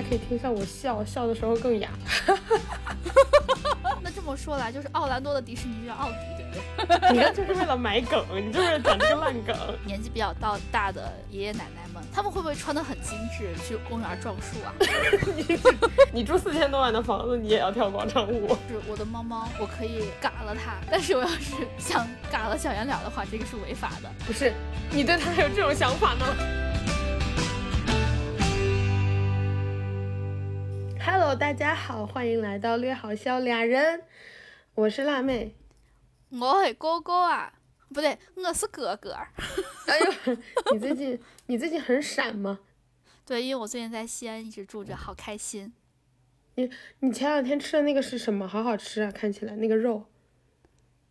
大家可以听一下我笑，笑的时候更哑。那这么说来，就是奥兰多的迪士尼叫奥迪，对不对？你看，就是为了买梗，你就是讲这个烂梗。年纪比较到大的爷爷奶奶们，他们会不会穿的很精致去公园撞树啊？你住四千多万的房子，你也要跳广场舞？是我的猫猫，我可以嘎了它，但是我要是想嘎了小圆脸的话，这个是违法的。不是，你对它还有这种想法呢？Hello，大家好，欢迎来到略好笑俩人，我是辣妹。我是哥哥啊，不对，我是哥哥。哎呦，你最近你最近很闪吗？对，因为我最近在西安一直住着，好开心。你你前两天吃的那个是什么？好好吃啊，看起来那个肉。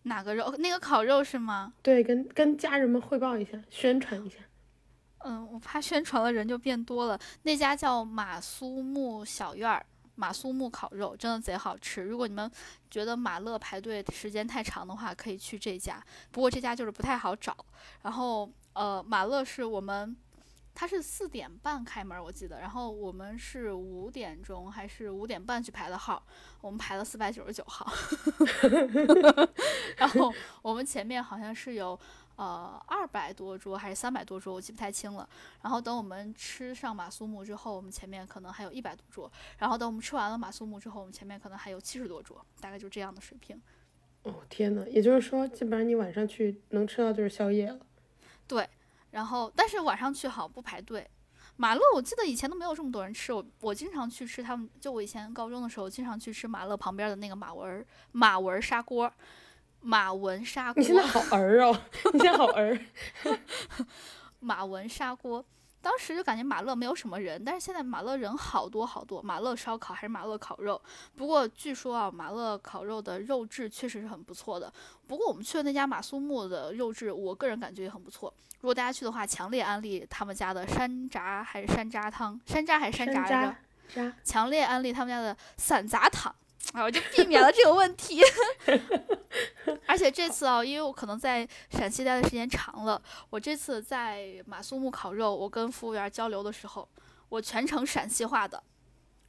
哪个肉？那个烤肉是吗？对，跟跟家人们汇报一下，宣传一下。嗯，我怕宣传了人就变多了。那家叫马苏木小院儿。马苏木烤肉真的贼好吃，如果你们觉得马乐排队时间太长的话，可以去这家。不过这家就是不太好找。然后呃，马乐是我们，他是四点半开门，我记得。然后我们是五点钟还是五点半去排的号，我们排了四百九十九号。然后我们前面好像是有。呃，二百多桌还是三百多桌，我记不太清了。然后等我们吃上马苏木之后，我们前面可能还有一百多桌。然后等我们吃完了马苏木之后，我们前面可能还有七十多桌，大概就这样的水平。哦天呐，也就是说，基本上你晚上去能吃到就是宵夜了。对，然后但是晚上去好不排队。马乐我记得以前都没有这么多人吃，我我经常去吃他们，就我以前高中的时候经常去吃马乐旁边的那个马文马文砂锅。马文砂锅，你现在好儿哦！你现在好儿。马文砂锅，当时就感觉马勒没有什么人，但是现在马勒人好多好多。马勒烧烤还是马勒烤肉？不过据说啊，马勒烤肉的肉质确实是很不错的。不过我们去的那家马苏木的肉质，我个人感觉也很不错。如果大家去的话，强烈安利他们家的山楂还是山楂汤？山楂还是山楂来着？强烈安利他们家的散杂汤。啊，我就避免了这个问题。而且这次啊，因为我可能在陕西待的时间长了，我这次在马苏木烤肉，我跟服务员交流的时候，我全程陕西话的。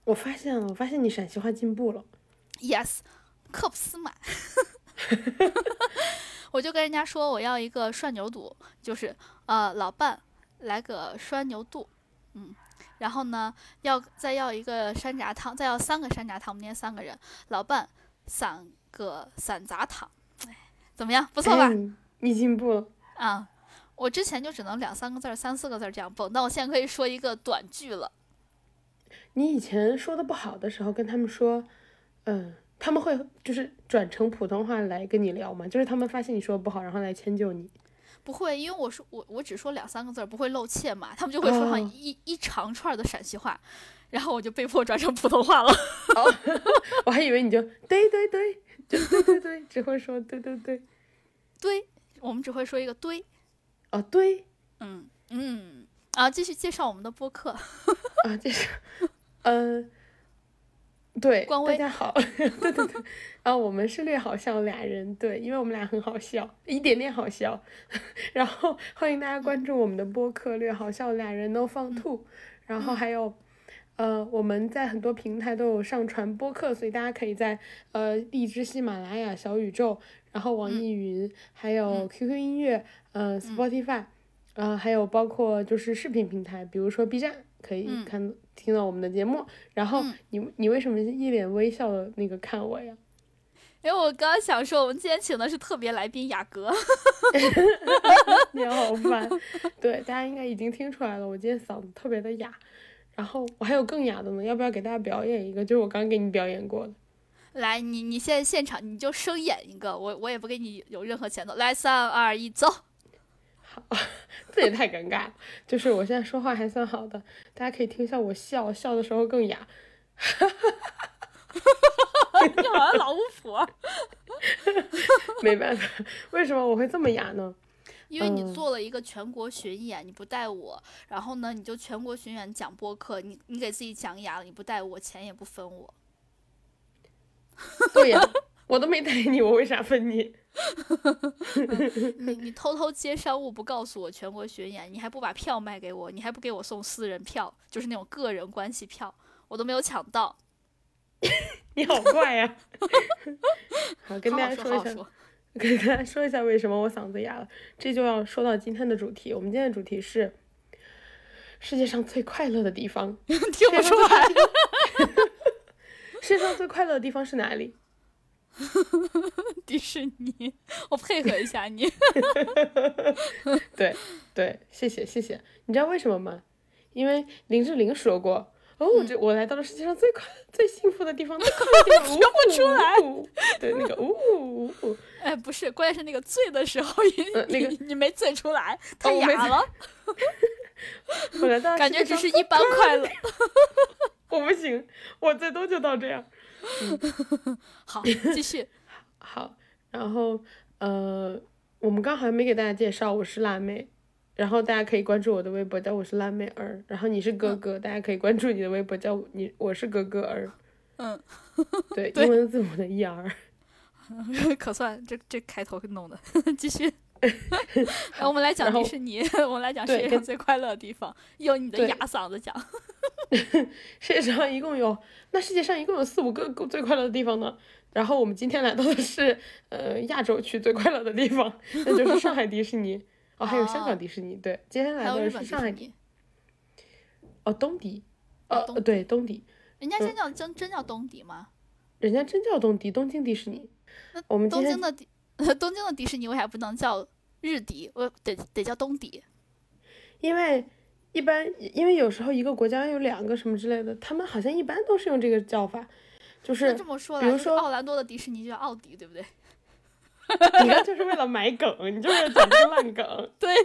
我发现了，我发现你陕西话进步了。Yes，克普斯满。我就跟人家说我要一个涮牛肚，就是呃，老伴来个涮牛肚，嗯。然后呢，要再要一个山楂汤，再要三个山楂汤，我们家三个人，老伴三个散杂汤，哎，怎么样？不错吧？你进步了啊！我之前就只能两三个字儿、三四个字儿这样蹦，但我现在可以说一个短句了。你以前说的不好的时候，跟他们说，嗯，他们会就是转成普通话来跟你聊吗？就是他们发现你说的不好，然后来迁就你。不会，因为我说我我只说两三个字儿，不会露怯嘛。他们就会说上一一长串的陕西话，然后我就被迫转成普通话了。哦我还以为你就对对对，就对对对，只会说对对对，对，我们只会说一个对。哦，对，嗯嗯，啊，继续介绍我们的播客。啊，介绍，嗯。对，大家好，对 对对，然后我们是略好笑俩人，对，因为我们俩很好笑，一点点好笑，然后欢迎大家关注我们的播客略好笑俩人 no 放吐，然后还有，呃，我们在很多平台都有上传播客，所以大家可以在呃荔枝、喜马拉雅、小宇宙，然后网易云，还有 QQ 音乐，嗯，Spotify，呃，还有包括就是视频平台，比如说 B 站。可以看听到我们的节目，然后你你为什么一脸微笑的那个看我呀？因为我刚刚想说，我们今天请的是特别来宾雅阁。你好烦，对，大家应该已经听出来了，我今天嗓子特别的哑，然后我还有更哑的呢，要不要给大家表演一个？就是我刚给你表演过的。来，你你现在现场你就生演一个，我我也不给你有任何前奏。来，三二一，走。好，这也太尴尬了。就是我现在说话还算好的，大家可以听一下我笑，笑的时候更哑。你好像老巫婆。没办法，为什么我会这么哑呢？因为你做了一个全国巡演，你不带我，然后呢，你就全国巡演讲播客，你你给自己讲哑了，你不带我，钱也不分我。对呀，我都没带你，我为啥分你？你你偷偷接商务不告诉我全国巡演，你还不把票卖给我，你还不给我送私人票，就是那种个人关系票，我都没有抢到。你好怪呀！好，跟大家说一下，跟大家说一下为什么我嗓子哑了。这就要说到今天的主题。我们今天的主题是世界上最快乐的地方。听不出来。世界上最快乐的地方是哪里？迪士尼。我配合一下你。对对，谢谢谢谢。你知道为什么吗？因为林志玲说过。哦，我这我来到了世界上最快、最幸福的地方，最快乐的地方，说不出来。对，那个呜呜呜。哎，不是，关键是那个醉的时候，你那个你没醉出来，太哑了。我来到感觉只是一般快乐。我不行，我最多就到这样。好，继续。好，然后呃，我们刚好像没给大家介绍，我是辣妹。然后大家可以关注我的微博，叫我是辣妹儿。然后你是哥哥，大家可以关注你的微博，叫你我是哥哥儿。嗯，对，英文字母的 E R。可算这这开头弄的，继续。我们来讲迪士尼，我们来讲 世界上最快乐的地方，用你的哑嗓子讲。世界上一共有，那世界上一共有四五个最快乐的地方呢。然后我们今天来到的是 呃亚洲区最快乐的地方，那就是上海迪士尼。哦，还有香港迪士尼，对，今天来的是上海迪。哦，东迪，呃，对，东迪。人家真叫真真叫东迪吗？人家真叫东迪，东京迪士尼。那我们东京的迪，东京的迪士尼为啥不能叫日迪？我得得叫东迪。因为一般，因为有时候一个国家有两个什么之类的，他们好像一般都是用这个叫法，就是这么说，比如说奥兰多的迪士尼就叫奥迪，对不对？你看，就是为了买梗，你就是讲这个烂梗。对呀，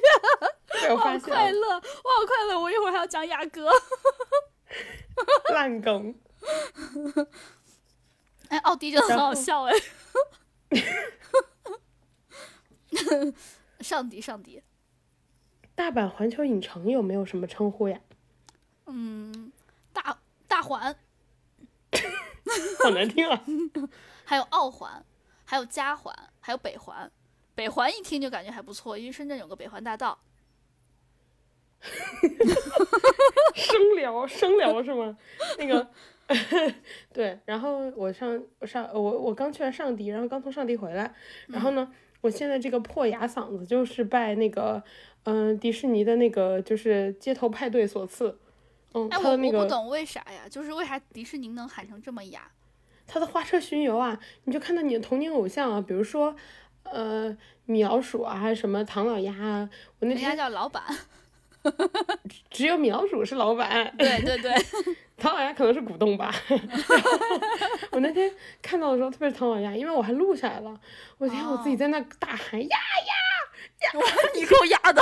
我好快乐，我好快乐，我一会儿还要讲雅阁。烂梗。哎，奥迪真的很好笑哎。上迪，上迪。大阪环球影城有没有什么称呼呀？嗯，大大环。好难听啊。还有奥环。还有加环，还有北环，北环一听就感觉还不错，因为深圳有个北环大道。生聊生聊是吗？那个，对，然后我上我上我我刚去完上迪，然后刚从上迪回来，然后呢，我现在这个破哑嗓子就是拜那个嗯迪士尼的那个就是街头派对所赐。嗯，他的那个我不懂为啥呀？就是为啥迪士尼能喊成这么哑？他的花车巡游啊，你就看到你的童年偶像啊，比如说，呃，米老鼠啊，什么唐老鸭啊。我那天叫老板，只有米老鼠是老板。对对对，唐老鸭可能是股东吧。我那天看到的时候，特别是唐老鸭，因为我还录下来了。我天，我自己在那大喊呀呀呀！你给我压的。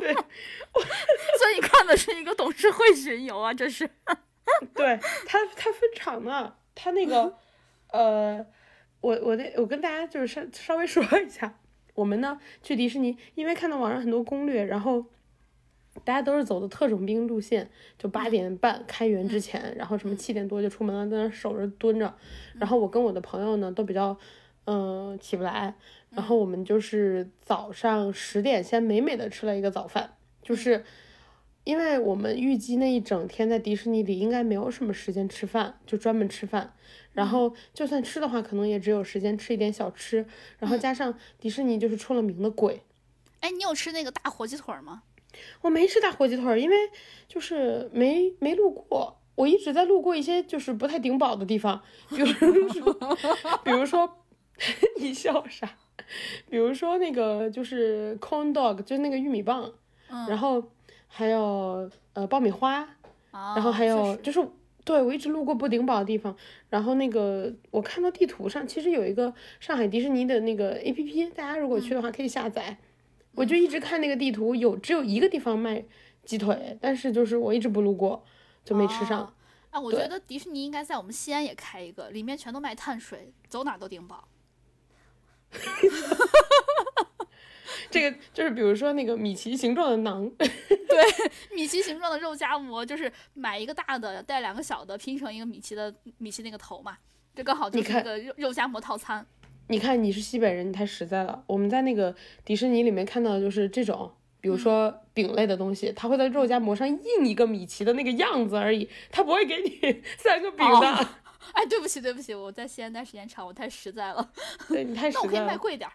对，所以你看的是一个董事会巡游啊，这是。对他，他分场呢。他那个，呃，我我那我跟大家就是稍稍微说一下，我们呢去迪士尼，因为看到网上很多攻略，然后大家都是走的特种兵路线，就八点半开园之前，然后什么七点多就出门了，在那守着蹲着。然后我跟我的朋友呢都比较，嗯，起不来，然后我们就是早上十点先美美的吃了一个早饭，就是。因为我们预计那一整天在迪士尼里应该没有什么时间吃饭，就专门吃饭。然后就算吃的话，可能也只有时间吃一点小吃。然后加上迪士尼就是出了名的贵。哎，你有吃那个大火鸡腿吗？我没吃大火鸡腿，因为就是没没路过。我一直在路过一些就是不太顶饱的地方，比如说，比如说 你笑啥？比如说那个就是 corn dog，就是那个玉米棒，然后。还有呃爆米花，然后还有就是对我一直路过不顶饱的地方，然后那个我看到地图上其实有一个上海迪士尼的那个 A P P，大家如果去的话可以下载。我就一直看那个地图，有只有一个地方卖鸡腿，但是就是我一直不路过，就没吃上。啊，我觉得迪士尼应该在我们西安也开一个，里面全都卖碳水，走哪都顶饱。这个就是比如说那个米奇形状的馕，对，米奇形状的肉夹馍，就是买一个大的带两个小的拼成一个米奇的米奇那个头嘛，这刚好就是那个肉肉夹馍套餐。你看你是西北人，你太实在了。我们在那个迪士尼里面看到的就是这种，比如说饼类的东西，它会在肉夹馍上印一个米奇的那个样子而已，它不会给你 三个饼的。哎，对不起，对不起，我在西安待时间长，我太实在了。对你太实在了。那我可以卖贵点儿。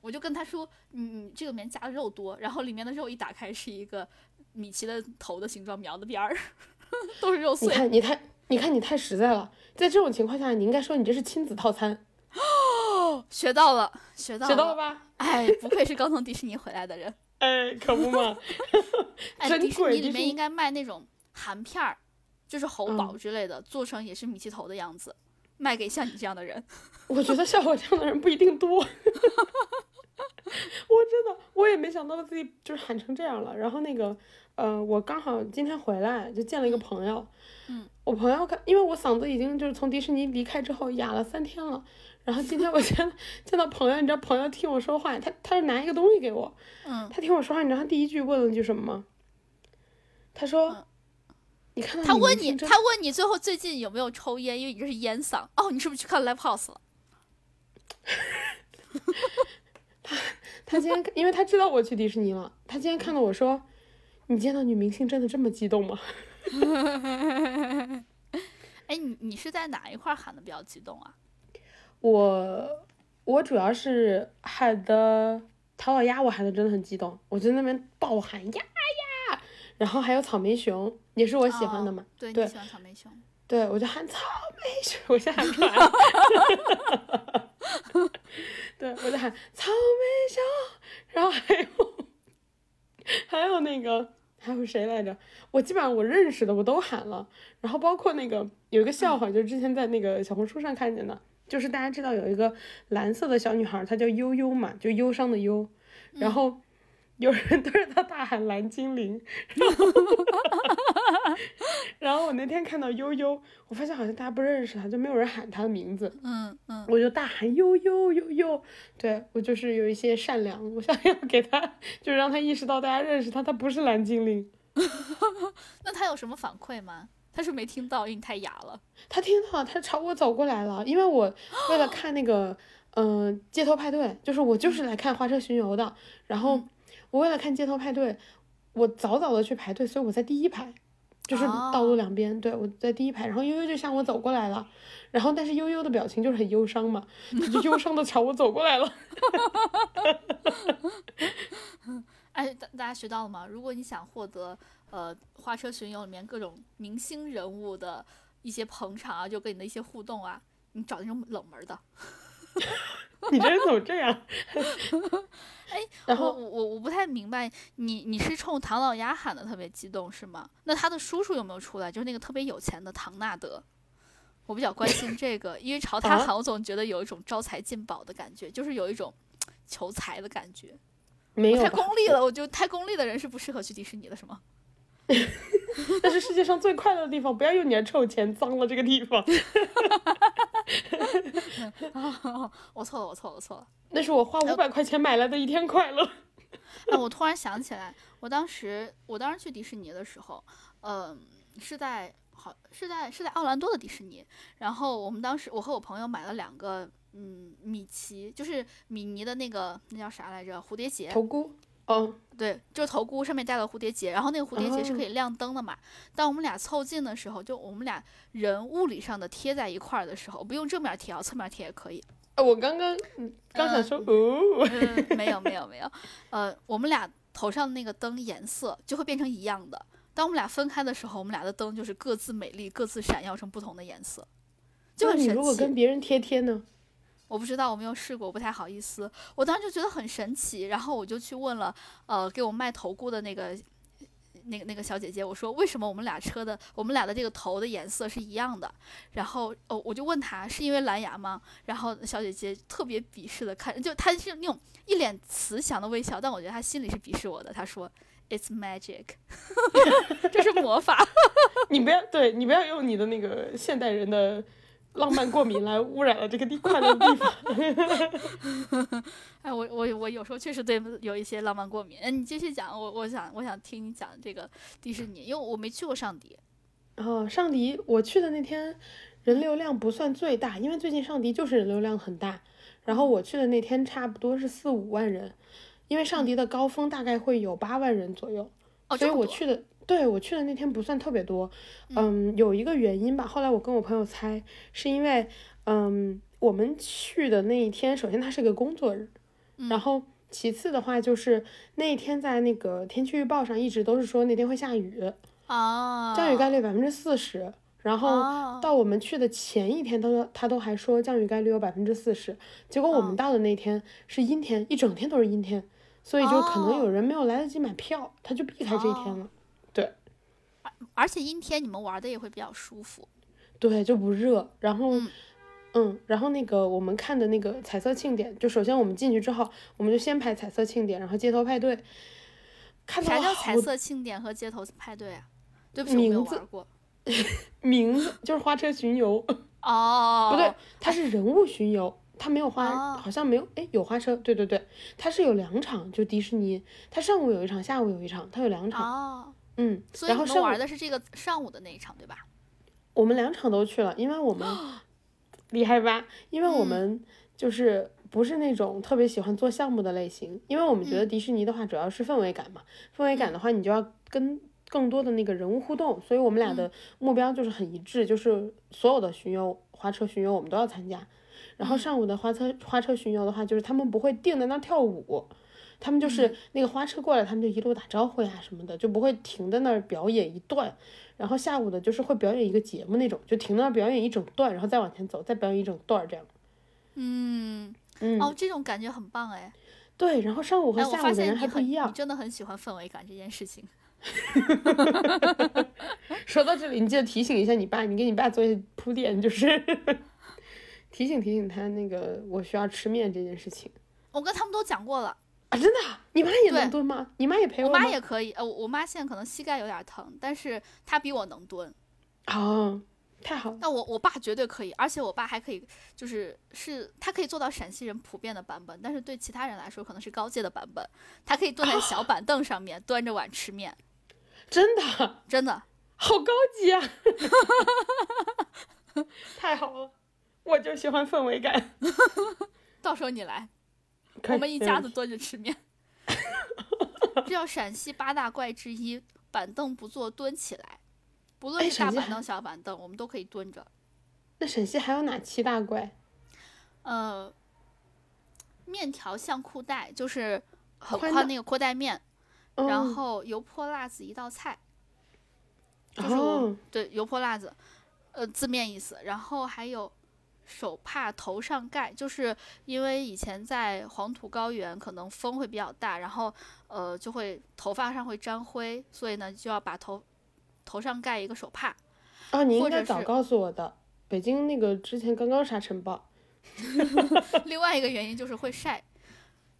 我就跟他说，你这个里面加的肉多，然后里面的肉一打开是一个米奇的头的形状描的边儿，都是肉碎。你看，你太，你看你太实在了。在这种情况下，你应该说你这是亲子套餐。哦，学到了，学到了，学到了吧？哎，不愧是刚从迪士尼回来的人。哎，可不嘛。哎，迪士尼里面应该卖那种含片儿，就是猴宝之类的，做成也是米奇头的样子，卖给像你这样的人。我觉得像我这样的人不一定多。我真的，我也没想到自己就是喊成这样了。然后那个，呃，我刚好今天回来就见了一个朋友。嗯。我朋友看，因为我嗓子已经就是从迪士尼离开之后哑了三天了。然后今天我见见到朋友，你知道朋友听我说话，他他是拿一个东西给我。嗯。他听我说话，你知道他第一句问了句什么吗？他说：“你看。”他问你，他问你最后最近有没有抽烟？因为你这是烟嗓。哦，你是不是去看 Live House 了？他 他今天，因为他知道我去迪士尼了，他今天看到我说：“你见到女明星真的这么激动吗？” 哎，你你是在哪一块喊的比较激动啊？我我主要是喊的唐老鸭，我喊的真的很激动，我在那边爆喊呀呀，然后还有草莓熊，也是我喜欢的嘛。对，你喜欢草莓熊。对，我就喊草莓熊，我先喊出来了。对，我在喊草莓熊，然后还有还有那个还有谁来着？我基本上我认识的我都喊了，然后包括那个有一个笑话，就是之前在那个小红书上看见的，就是大家知道有一个蓝色的小女孩，她叫悠悠嘛，就忧伤的忧，然后。有人 对着他大喊“蓝精灵”，然后，然后我那天看到悠悠，我发现好像大家不认识他，就没有人喊他的名字。嗯嗯，我就大喊“悠悠悠悠”，对我就是有一些善良，我想要给他，就是让他意识到大家认识他，他不是蓝精灵。那他有什么反馈吗？他是没听到，因为你太哑了。他听到，他朝我走过来了，因为我为了看那个，嗯，街头派对，就是我就是来看花车巡游的，然后。我为了看街头派对，我早早的去排队，所以我在第一排，就是道路两边，对我在第一排。然后悠悠就向我走过来了，然后但是悠悠的表情就是很忧伤嘛，他就忧伤的朝我走过来了。哎，大大家学到了吗？如果你想获得呃花车巡游里面各种明星人物的一些捧场啊，就跟你的一些互动啊，你找那种冷门的。你这人怎么这样？哎，然后我我我不太明白，你你是冲唐老鸭喊的特别激动是吗？那他的叔叔有没有出来？就是那个特别有钱的唐纳德，我比较关心这个，因为朝 他喊，我总觉得有一种招财进宝的感觉，就是有一种求财的感觉。没有太功利了，我就太功利的人是不适合去迪士尼的，是吗？那是世界上最快乐的地方，不要用你的臭钱脏了这个地方。我错了，我错了，我错了。那是我花五百块钱买来的一天快乐。那 我突然想起来，我当时，我当时去迪士尼的时候，嗯，是在好是在是在奥兰多的迪士尼。然后我们当时，我和我朋友买了两个，嗯，米奇，就是米妮的那个那叫啥来着？蝴蝶结头箍。嗯，对，就是头箍上面戴了蝴蝶结，然后那个蝴蝶结是可以亮灯的嘛。当我们俩凑近的时候，就我们俩人物理上的贴在一块儿的时候，不用正面贴啊，侧面贴也可以。我刚刚刚想说哦，没有没有没有，呃，我们俩头上的那个灯颜色就会变成一样的。当我们俩分开的时候，我们俩的灯就是各自美丽，各自闪耀成不同的颜色，就很神奇。你如果跟别人贴贴呢？我不知道，我没有试过，不太好意思。我当时就觉得很神奇，然后我就去问了，呃，给我卖头箍的那个、那个、那个小姐姐，我说为什么我们俩车的、我们俩的这个头的颜色是一样的？然后哦，我就问她是因为蓝牙吗？然后小姐姐特别鄙视的看，就她是那种一脸慈祥的微笑，但我觉得她心里是鄙视我的。她说：“It's magic，这是魔法。”你不要对你不要用你的那个现代人的。浪漫过敏来污染了这个地快乐的地方。哎，我我我有时候确实对有一些浪漫过敏。哎，你继续讲，我我想我想听你讲这个迪士尼，因为我没去过上迪。哦，上迪我去的那天人流量不算最大，因为最近上迪就是人流量很大。然后我去的那天差不多是四五万人，因为上迪的高峰大概会有八万人左右，所以我去的，对我去的那天不算特别多。嗯，有一个原因吧，后来我跟我朋友猜，是因为，嗯，我们去的那一天，首先它是个工作日，然后其次的话就是那一天在那个天气预报上一直都是说那天会下雨，啊，降雨概率百分之四十。然后到我们去的前一天，他说他都还说降雨概率有百分之四十，结果我们到的那天是阴天，一整天都是阴天，所以就可能有人没有来得及买票，他就避开这一天了。对，而而且阴天你们玩的也会比较舒服，对，就不热。然后，嗯，然后那个我们看的那个彩色庆典，就首先我们进去之后，我们就先排彩色庆典，然后街头派对。看啥叫彩色庆典和街头派对啊？对不起，我没有玩过。名字就是花车巡游 哦，不对，它是人物巡游，它没有花，好像没有，哎，有花车，对对对，它是有两场，就迪士尼，它上午有一场，下午有一场，它有两场，哦，嗯，所以你们玩的是这个上午的那一场，对吧？我们两场都去了，因为我们 厉害吧？因为我们就是不是那种特别喜欢做项目的类型，因为我们觉得迪士尼的话主要是氛围感嘛，氛围感的话你就要跟。更多的那个人物互动，所以我们俩的目标就是很一致，就是所有的巡游花车巡游我们都要参加。然后上午的花车花车巡游的话，就是他们不会定在那跳舞，他们就是那个花车过来，他们就一路打招呼呀什么的，就不会停在那儿表演一段。然后下午的就是会表演一个节目那种，就停那儿表演一整段，然后再往前走，再表演一整段这样。嗯嗯哦，这种感觉很棒哎。对，然后上午和下午的人还不一样。你真的很喜欢氛围感这件事情。说到这里，你记得提醒一下你爸，你给你爸做一些铺垫，就是 提醒提醒他那个我需要吃面这件事情。我跟他们都讲过了啊，真的？你妈也能蹲吗？你妈也陪我？我妈也可以。呃，我妈现在可能膝盖有点疼，但是她比我能蹲。哦，太好了。那我我爸绝对可以，而且我爸还可以，就是是他可以做到陕西人普遍的版本，但是对其他人来说可能是高阶的版本。他可以蹲在小板凳上面，端着碗吃面。真的，真的，好高级啊！太好了，我就喜欢氛围感。到时候你来，我们一家子蹲着吃面。这叫陕西八大怪之一，板凳不坐蹲起来。不论是大板凳、小板凳，我们都可以蹲着。那陕西还有哪七大怪？呃，面条像裤带，就是很宽那个裤带面。然后油泼辣子一道菜，就是对油泼辣子，呃字面意思。然后还有手帕头上盖，就是因为以前在黄土高原，可能风会比较大，然后呃就会头发上会沾灰，所以呢就要把头头上盖一个手帕。啊，你应该早告诉我的。北京那个之前刚刚沙尘暴。另外一个原因就是会晒。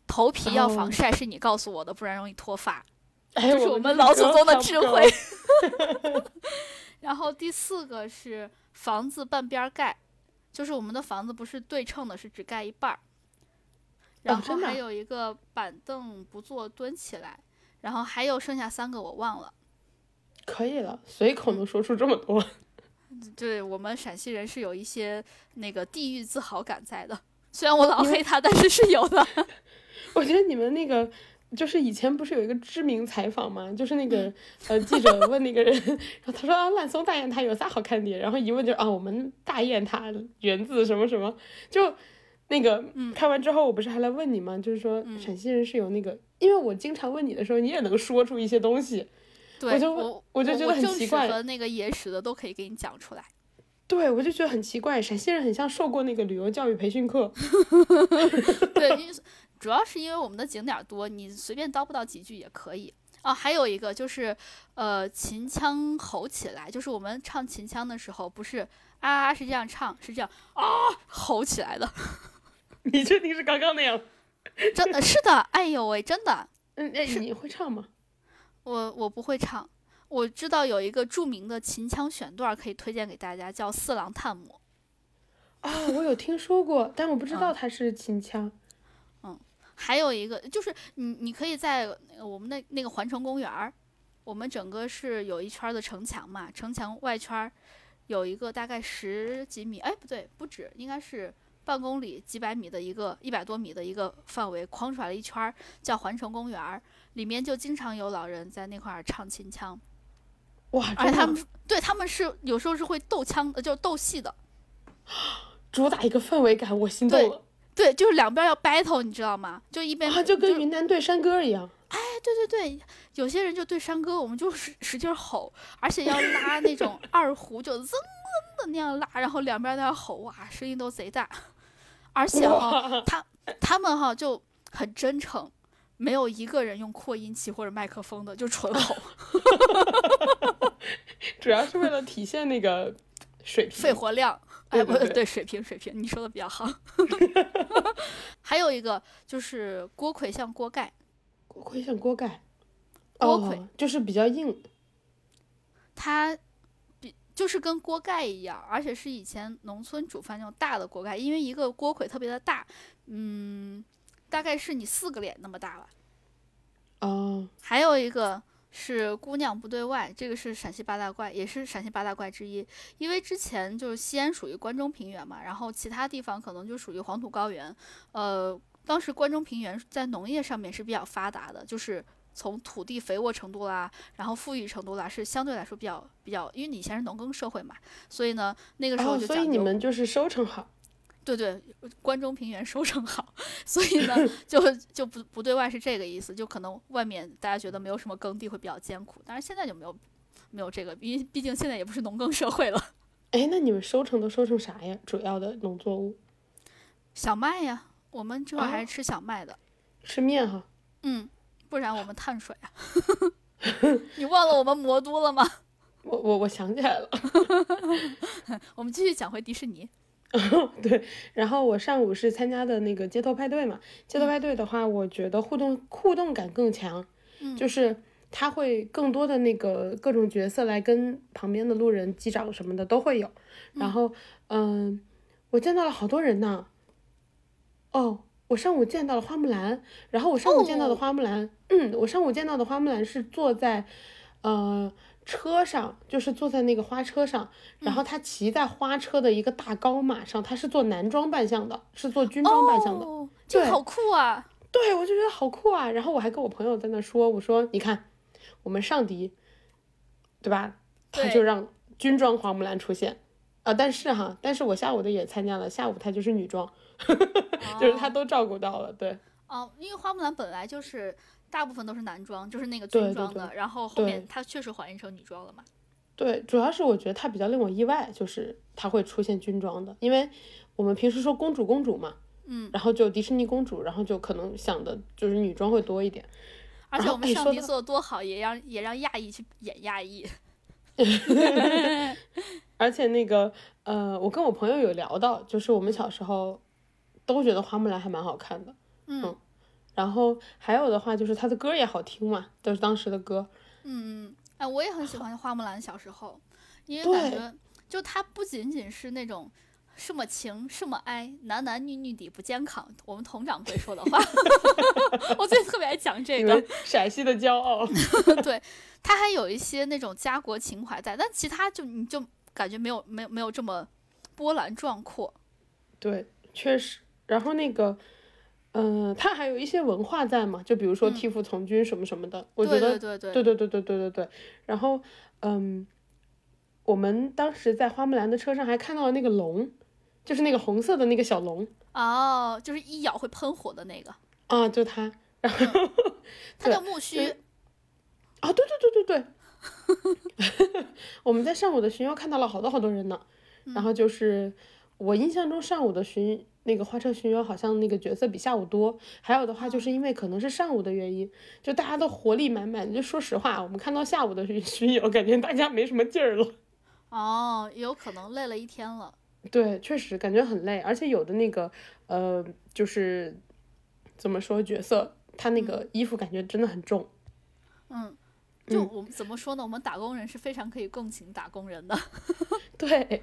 头皮要防晒是你告诉我的，不然容易脱发。这是我们老祖宗的智慧。然后第四个是房子半边盖，就是我们的房子不是对称的，是只盖一半儿。然后还有一个板凳不坐蹲起来，然后还有剩下三个我忘了。可以了，随口能说出这么多。对我们陕西人是有一些那个地域自豪感在的，虽然我老黑他，但是是有的。我觉得你们那个就是以前不是有一个知名采访吗？就是那个呃记者问那个人，然后他说啊烂松大雁塔有啥好看的？然后一问就啊我们大雁塔源自什么什么，就那个看完之后我不是还来问你吗？就是说陕西人是有那个，因为我经常问你的时候，你也能说出一些东西，我就我我就觉得很奇怪，和那个野史的都可以给你讲出来。对，我就觉得很奇怪，陕西人很像受过那个旅游教育培训课。对，因为。主要是因为我们的景点多，你随便叨不到几句也可以哦。还有一个就是，呃，秦腔吼起来，就是我们唱秦腔的时候，不是啊是这样唱，是这样啊吼起来的。你确定是刚刚那样？真的是的，哎呦喂，真的。嗯，哎，你会唱吗？我我不会唱，我知道有一个著名的秦腔选段可以推荐给大家，叫《四郎探母》。啊，我有听说过，但我不知道它是秦腔。还有一个就是，你你可以在我们那那个环城公园儿，我们整个是有一圈的城墙嘛，城墙外圈儿有一个大概十几米，哎不对，不止，应该是半公里、几百米的一个一百多米的一个范围框出来了一圈儿，叫环城公园儿，里面就经常有老人在那块儿唱秦腔。哇！而且他们对他们是有时候是会斗腔，就是斗戏的，主打一个氛围感，我心动了。对，就是两边要 battle，你知道吗？就一边就跟云南对山歌一样。哎，对对对，有些人就对山歌，我们就使使劲吼，而且要拉那种二胡，就噌噌的那样拉，然后两边在那吼，哇，声音都贼大。而且哈，他他们哈就很真诚，没有一个人用扩音器或者麦克风的，就纯吼。主要是为了体现那个水平、肺活量。哎，不对，水平水平，你说的比较好。还有一个就是锅盔像锅盖，锅盔像锅盖，锅盔就是比较硬。它比就是跟锅盖一样，而且是以前农村煮饭那种大的锅盖，因为一个锅盔特别的大，嗯，大概是你四个脸那么大吧。哦。还有一个。是姑娘不对外，这个是陕西八大怪，也是陕西八大怪之一。因为之前就是西安属于关中平原嘛，然后其他地方可能就属于黄土高原。呃，当时关中平原在农业上面是比较发达的，就是从土地肥沃程度啦，然后富裕程度啦，是相对来说比较比较，因为你以前是农耕社会嘛，所以呢，那个时候就所以你们就是收成好。对对，关中平原收成好，所以呢，就就不不对外是这个意思，就可能外面大家觉得没有什么耕地会比较艰苦，但是现在就没有没有这个，因为毕竟现在也不是农耕社会了。哎，那你们收成都收成啥呀？主要的农作物？小麦呀，我们这会儿还是吃小麦的，吃面哈。嗯，不然我们碳水啊。你忘了我们魔都了吗？我我我想起来了。我们继续讲回迪士尼。对，然后我上午是参加的那个街头派对嘛。街头派对的话，我觉得互动互动感更强，就是他会更多的那个各种角色来跟旁边的路人击掌什么的都会有。然后，嗯，我见到了好多人呢。哦，我上午见到了花木兰，然后我上午见到的花木兰，嗯，我上午见到的花木兰是坐在，呃。车上就是坐在那个花车上，然后他骑在花车的一个大高马上，他是做男装扮相的，是做军装扮相的，这好酷啊！对，我就觉得好酷啊。然后我还跟我朋友在那说，我说你看，我们上迪，对吧？他就让军装花木兰出现啊。但是哈，但是我下午的也参加了，下午他就是女装，就是他都照顾到了。对，哦，因为花木兰本来就是。大部分都是男装，就是那个军装的，然后后面它确实还原成女装了嘛。对，主要是我觉得它比较令我意外，就是它会出现军装的，因为我们平时说公主公主嘛，嗯，然后就迪士尼公主，然后就可能想的就是女装会多一点。而且我们上帝做的多好，也让也让亚裔去演亚裔。而且那个呃，我跟我朋友有聊到，就是我们小时候都觉得花木兰还蛮好看的，嗯。然后还有的话就是他的歌也好听嘛，都是当时的歌。嗯嗯，哎，我也很喜欢花木兰小时候，因为感觉就他不仅仅是那种什么情什么爱，男男女女的不健康。我们佟掌柜说的话，我最近特别爱讲这个陕西的骄傲。对他还有一些那种家国情怀在，但其他就你就感觉没有没有没有这么波澜壮阔。对，确实。然后那个。嗯，他还有一些文化在嘛，就比如说替父从军什么什么的，我觉得对对对对对对对对。然后，嗯，我们当时在花木兰的车上还看到了那个龙，就是那个红色的那个小龙。哦，就是一咬会喷火的那个。啊，就它。然后，它叫木须。啊，对对对对对。我们在上午的巡游看到了好多好多人呢。然后就是我印象中上午的巡。那个花车巡游好像那个角色比下午多，还有的话就是因为可能是上午的原因，就大家都活力满满。就说实话，我们看到下午的巡 巡游，感觉大家没什么劲儿了。哦，有可能累了一天了。对，确实感觉很累，而且有的那个呃，就是怎么说角色，他那个衣服感觉真的很重。嗯。就我们怎么说呢？我们打工人是非常可以共情打工人的。对，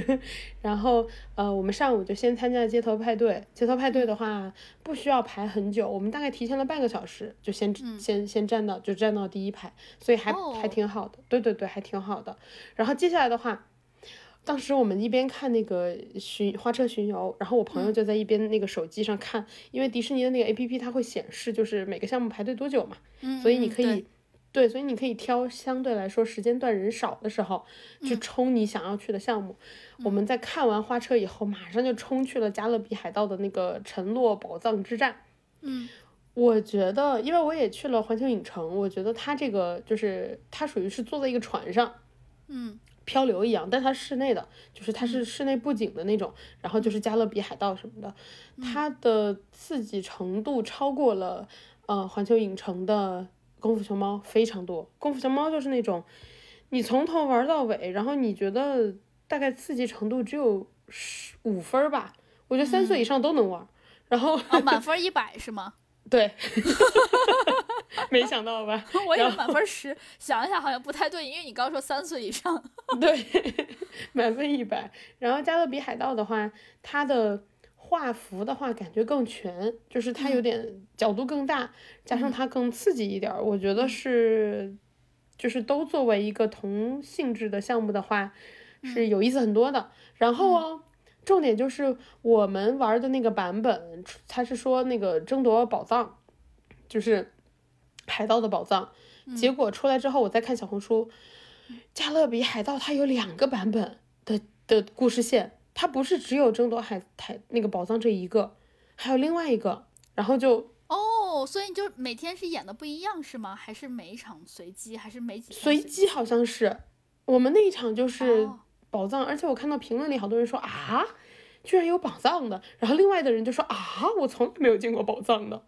然后呃，我们上午就先参加了街头派对。街头派对的话，不需要排很久，我们大概提前了半个小时就先先先站到就站到第一排，所以还还挺好的。对对对，还挺好的。然后接下来的话，当时我们一边看那个巡花车巡游，然后我朋友就在一边那个手机上看，因为迪士尼的那个 A P P 它会显示就是每个项目排队多久嘛，所以你可以，对，所以你可以挑相对来说时间段人少的时候去冲你想要去的项目。我们在看完花车以后，马上就冲去了加勒比海盗的那个沉落宝藏之战。嗯，我觉得，因为我也去了环球影城，我觉得它这个就是它属于是坐在一个船上，嗯。漂流一样，但它室内的，就是它是室内布景的那种，然后就是加勒比海盗什么的，它的刺激程度超过了呃环球影城的功夫熊猫非常多。功夫熊猫就是那种你从头玩到尾，然后你觉得大概刺激程度只有十五分吧，我觉得三岁以上都能玩。然后满 分一百是吗？对。没想到吧？我以为满分十，想一想好像不太对，因为你刚说三岁以上。对，满分一百。然后加勒比海盗的话，它的画幅的话感觉更全，就是它有点角度更大，加上它更刺激一点。我觉得是，就是都作为一个同性质的项目的话，是有意思很多的。然后哦，重点就是我们玩的那个版本，它是说那个争夺宝藏，就是。海盗的宝藏，结果出来之后，我再看小红书，加勒比海盗它有两个版本的的故事线，它不是只有争夺海海那个宝藏这一个，还有另外一个，然后就哦，所以你就每天是演的不一样是吗？还是每一场随机？还是每几随机？好像是我们那一场就是宝藏，而且我看到评论里好多人说啊，居然有宝藏的，然后另外的人就说啊，我从来没有见过宝藏的。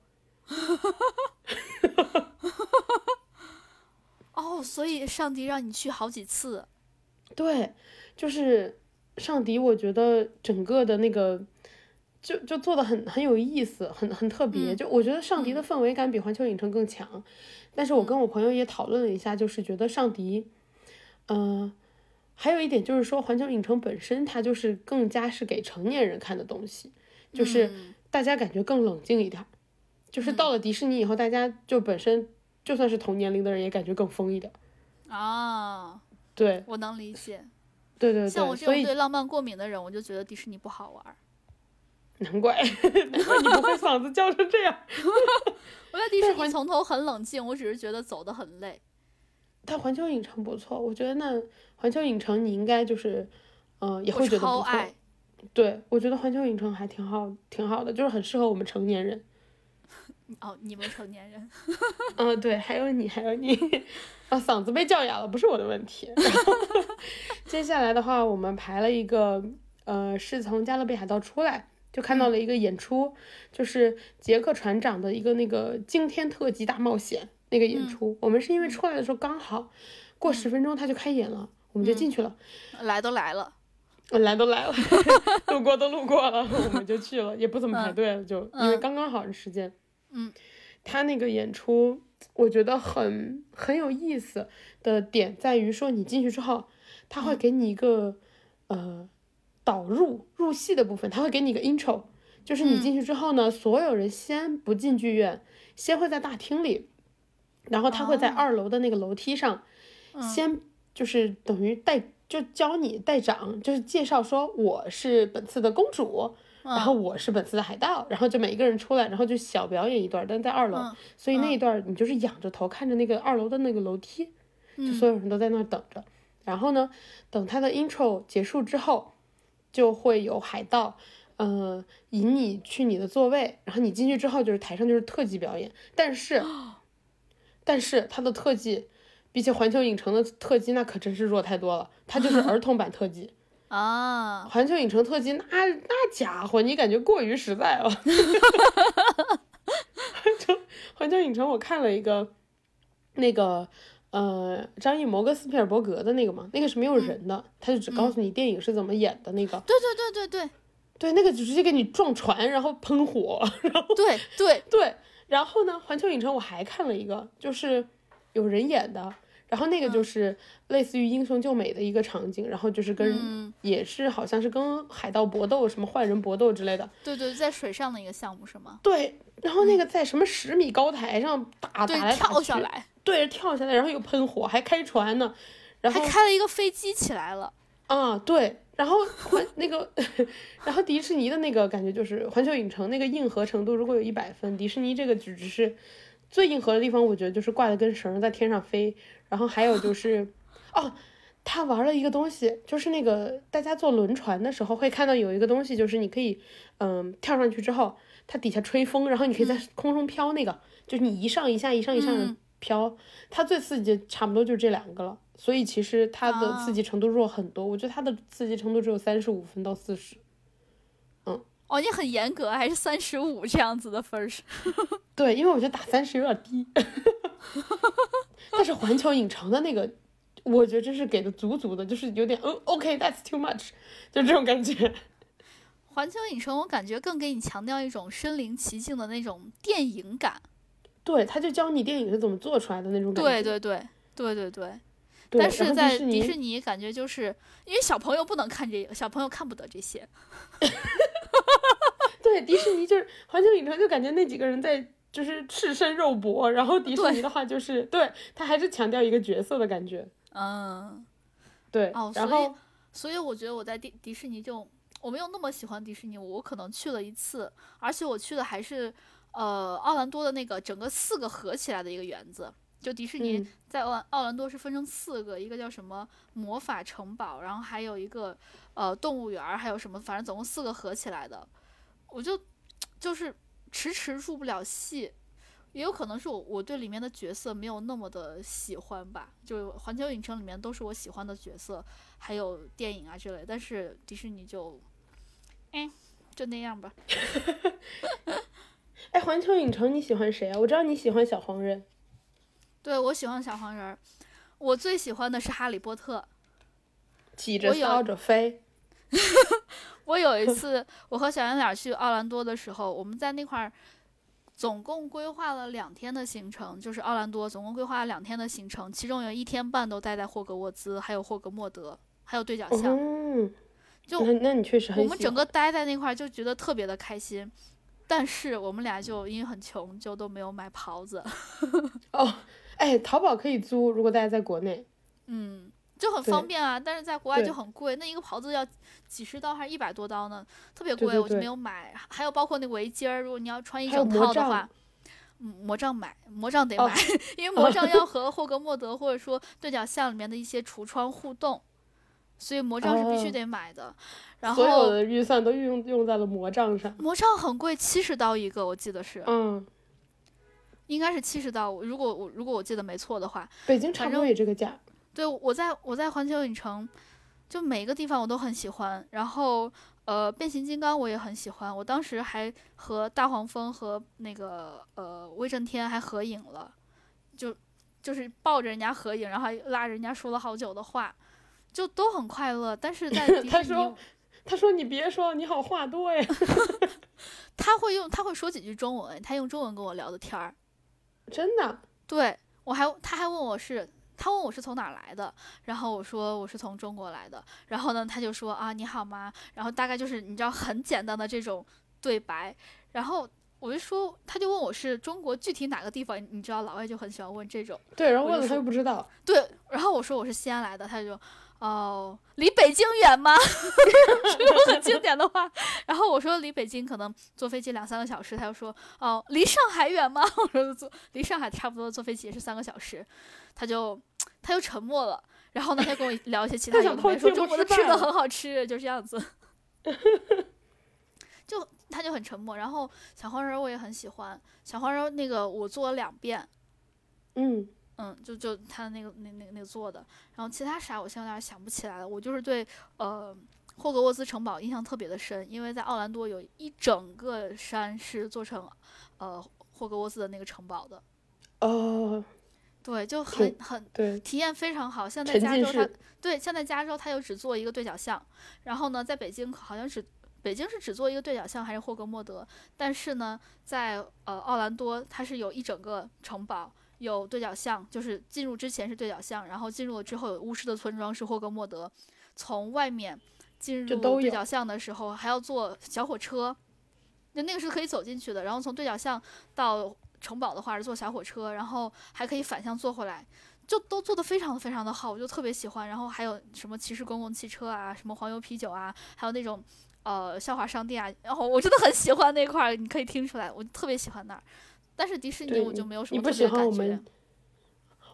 哦，所以上帝让你去好几次，对，就是上迪，我觉得整个的那个就就做的很很有意思，很很特别。就我觉得上迪的氛围感比环球影城更强，但是我跟我朋友也讨论了一下，就是觉得上迪，嗯，还有一点就是说环球影城本身它就是更加是给成年人看的东西，就是大家感觉更冷静一点。就是到了迪士尼以后，大家就本身就算是同年龄的人，也感觉更疯一点。啊，对，我能理解。对对对，像我这种对浪漫过敏的人，我就觉得迪士尼不好玩。难怪，难怪你不会嗓子叫成这样。我在迪士尼从头很冷静，我只是觉得走的很累。但环球影城不错，我觉得那环球影城你应该就是，嗯，也会觉得不错。对，我觉得环球影城还挺好，挺好的，就是很适合我们成年人。哦，你们成年人，嗯，对，还有你，还有你，啊，嗓子被叫哑了，不是我的问题。接下来的话，我们排了一个，呃，是从加勒比海盗出来，就看到了一个演出，就是杰克船长的一个那个惊天特技大冒险那个演出。我们是因为出来的时候刚好过十分钟他就开演了，我们就进去了。来都来了，来都来了，路过都路过了，我们就去了，也不怎么排队了，就因为刚刚好的时间。嗯，他那个演出，我觉得很很有意思的点在于说，你进去之后，他会给你一个呃导入入戏的部分，他会给你一个 intro，就是你进去之后呢，所有人先不进剧院，先会在大厅里，然后他会在二楼的那个楼梯上，先就是等于带就教你带长，就是介绍说我是本次的公主。然后我是本次的海盗，然后就每一个人出来，然后就小表演一段，但在二楼，所以那一段你就是仰着头看着那个二楼的那个楼梯，就所有人都在那儿等着。然后呢，等他的 intro 结束之后，就会有海盗，呃，引你去你的座位，然后你进去之后就是台上就是特技表演，但是，但是他的特技比起环球影城的特技那可真是弱太多了，他就是儿童版特技。啊，环球影城特辑那那家伙，你感觉过于实在了。环球环球影城，我看了一个，那个呃，张艺谋跟斯皮尔伯格的那个嘛，那个是没有人的，他就只告诉你电影是怎么演的那个。对对对对对，对那个就直接给你撞船，然后喷火，然后对对对，然后呢，环球影城我还看了一个，就是有人演的。然后那个就是类似于英雄救美的一个场景，然后就是跟也是好像是跟海盗搏斗，什么坏人搏斗之类的。对对，在水上的一个项目是吗？对，然后那个在什么十米高台上打打来跳下来，对，跳下来，然后又喷火，还开船呢，然后还开了一个飞机起来了。啊，对。然后环那个，然后迪士尼的那个感觉就是环球影城那个硬核程度，如果有一百分，迪士尼这个只只是最硬核的地方，我觉得就是挂的根绳在天上飞。然后还有就是，哦，他玩了一个东西，就是那个大家坐轮船的时候会看到有一个东西，就是你可以嗯跳上去之后，它底下吹风，然后你可以在空中飘，那个就是你一上一下，一上一上的飘。它最刺激差不多就这两个了。所以其实它的刺激程度弱很多，我觉得它的刺激程度只有三十五分到四十。嗯，哦，你很严格，还是三十五这样子的分是？对，因为我觉得打三十有点低。但是环球影城的那个，我觉得真是给的足足的，就是有点嗯，OK，that's too much，就这种感觉。环球影城我感觉更给你强调一种身临其境的那种电影感。对，他就教你电影是怎么做出来的那种感觉。对对对对对对。但是在迪士尼，感觉就是因为小朋友不能看这个，小朋友看不得这些。对，迪士尼就是环球影城，就感觉那几个人在就是赤身肉搏，然后迪士尼的话就是对他还是强调一个角色的感觉。嗯，对。哦，所以所以我觉得我在迪迪士尼就我没有那么喜欢迪士尼，我可能去了一次，而且我去的还是呃奥兰多的那个整个四个合起来的一个园子。就迪士尼在奥奥兰多是分成四个，一个叫什么魔法城堡，然后还有一个呃动物园，还有什么，反正总共四个合起来的。我就就是迟迟入不了戏，也有可能是我我对里面的角色没有那么的喜欢吧。就环球影城里面都是我喜欢的角色，还有电影啊之类，但是迪士尼就，哎，就那样吧。哎，环球影城你喜欢谁啊？我知道你喜欢小黄人。对，我喜欢小黄人儿，我最喜欢的是哈利波特，挤着扫帚飞。我有一次，我和小圆脸去奥兰多的时候，我们在那块儿总共规划了两天的行程，就是奥兰多总共规划了两天的行程，其中有一天半都待在霍格沃兹，还有霍格莫德，还有对角巷。嗯，就那你确实很我们整个待在那块儿就觉得特别的开心，但是我们俩就因为很穷，就都没有买袍子。哦。哎，淘宝可以租，如果大家在国内，嗯，就很方便啊。但是在国外就很贵，那一个袍子要几十刀还是一百多刀呢，特别贵，我就没有买。还有包括那围巾儿，如果你要穿一整套的话，魔杖买，魔杖得买，因为 魔杖要 和霍格莫德或者说对角巷里面的一些橱窗互动，所以魔杖是必须得买的。然后所有的预算都用用在了魔杖上。魔杖很贵，七十刀一个，我记得是。嗯。应该是七十刀，如果我如果我记得没错的话，北京差不多也这个价。对，我在我在环球影城，就每个地方我都很喜欢。然后，呃，变形金刚我也很喜欢。我当时还和大黄蜂和那个呃威震天还合影了，就就是抱着人家合影，然后还拉着人家说了好久的话，就都很快乐。但是在迪 士尼，他说你别说，你好话多呀。他会用他会说几句中文，他用中文跟我聊的天儿。真的，对我还他还问我是，他问我是从哪来的，然后我说我是从中国来的，然后呢他就说啊你好吗？然后大概就是你知道很简单的这种对白，然后我就说他就问我是中国具体哪个地方，你知道老外就很喜欢问这种，对，然后问了他又不知道，对，然后我说我是西安来的，他就。哦，离北京远吗？这个很经典的话。然后我说离北京可能坐飞机两三个小时，他就说哦，离上海远吗？我说坐离上海差不多坐飞机也是三个小时，他就他就沉默了。然后呢，他跟我聊一些其他有的，说中国的吃的很好吃，就这样子。就他就很沉默。然后小黄人我也很喜欢，小黄人那个我做了两遍。嗯。嗯，就就他那个那那那个做的，然后其他啥我现在有点想不起来了。我就是对呃霍格沃兹城堡印象特别的深，因为在奥兰多有一整个山是做成呃霍格沃兹的那个城堡的。哦，对，就很很对，体验非常好。像在加州，它对，像在加州，它又只做一个对角巷。然后呢，在北京好像只北京是只做一个对角巷还是霍格莫德？但是呢，在呃奥兰多，它是有一整个城堡。有对角巷，就是进入之前是对角巷，然后进入了之后有巫师的村庄是霍格莫德。从外面进入对角巷的时候还要坐小火车，那那个是可以走进去的。然后从对角巷到城堡的话是坐小火车，然后还可以反向坐回来。就都做的非常非常的好，我就特别喜欢。然后还有什么骑士公共汽车啊，什么黄油啤酒啊，还有那种呃笑话商店啊，然后我真的很喜欢那块儿，你可以听出来，我特别喜欢那儿。但是迪士尼我就没有什么特别感觉。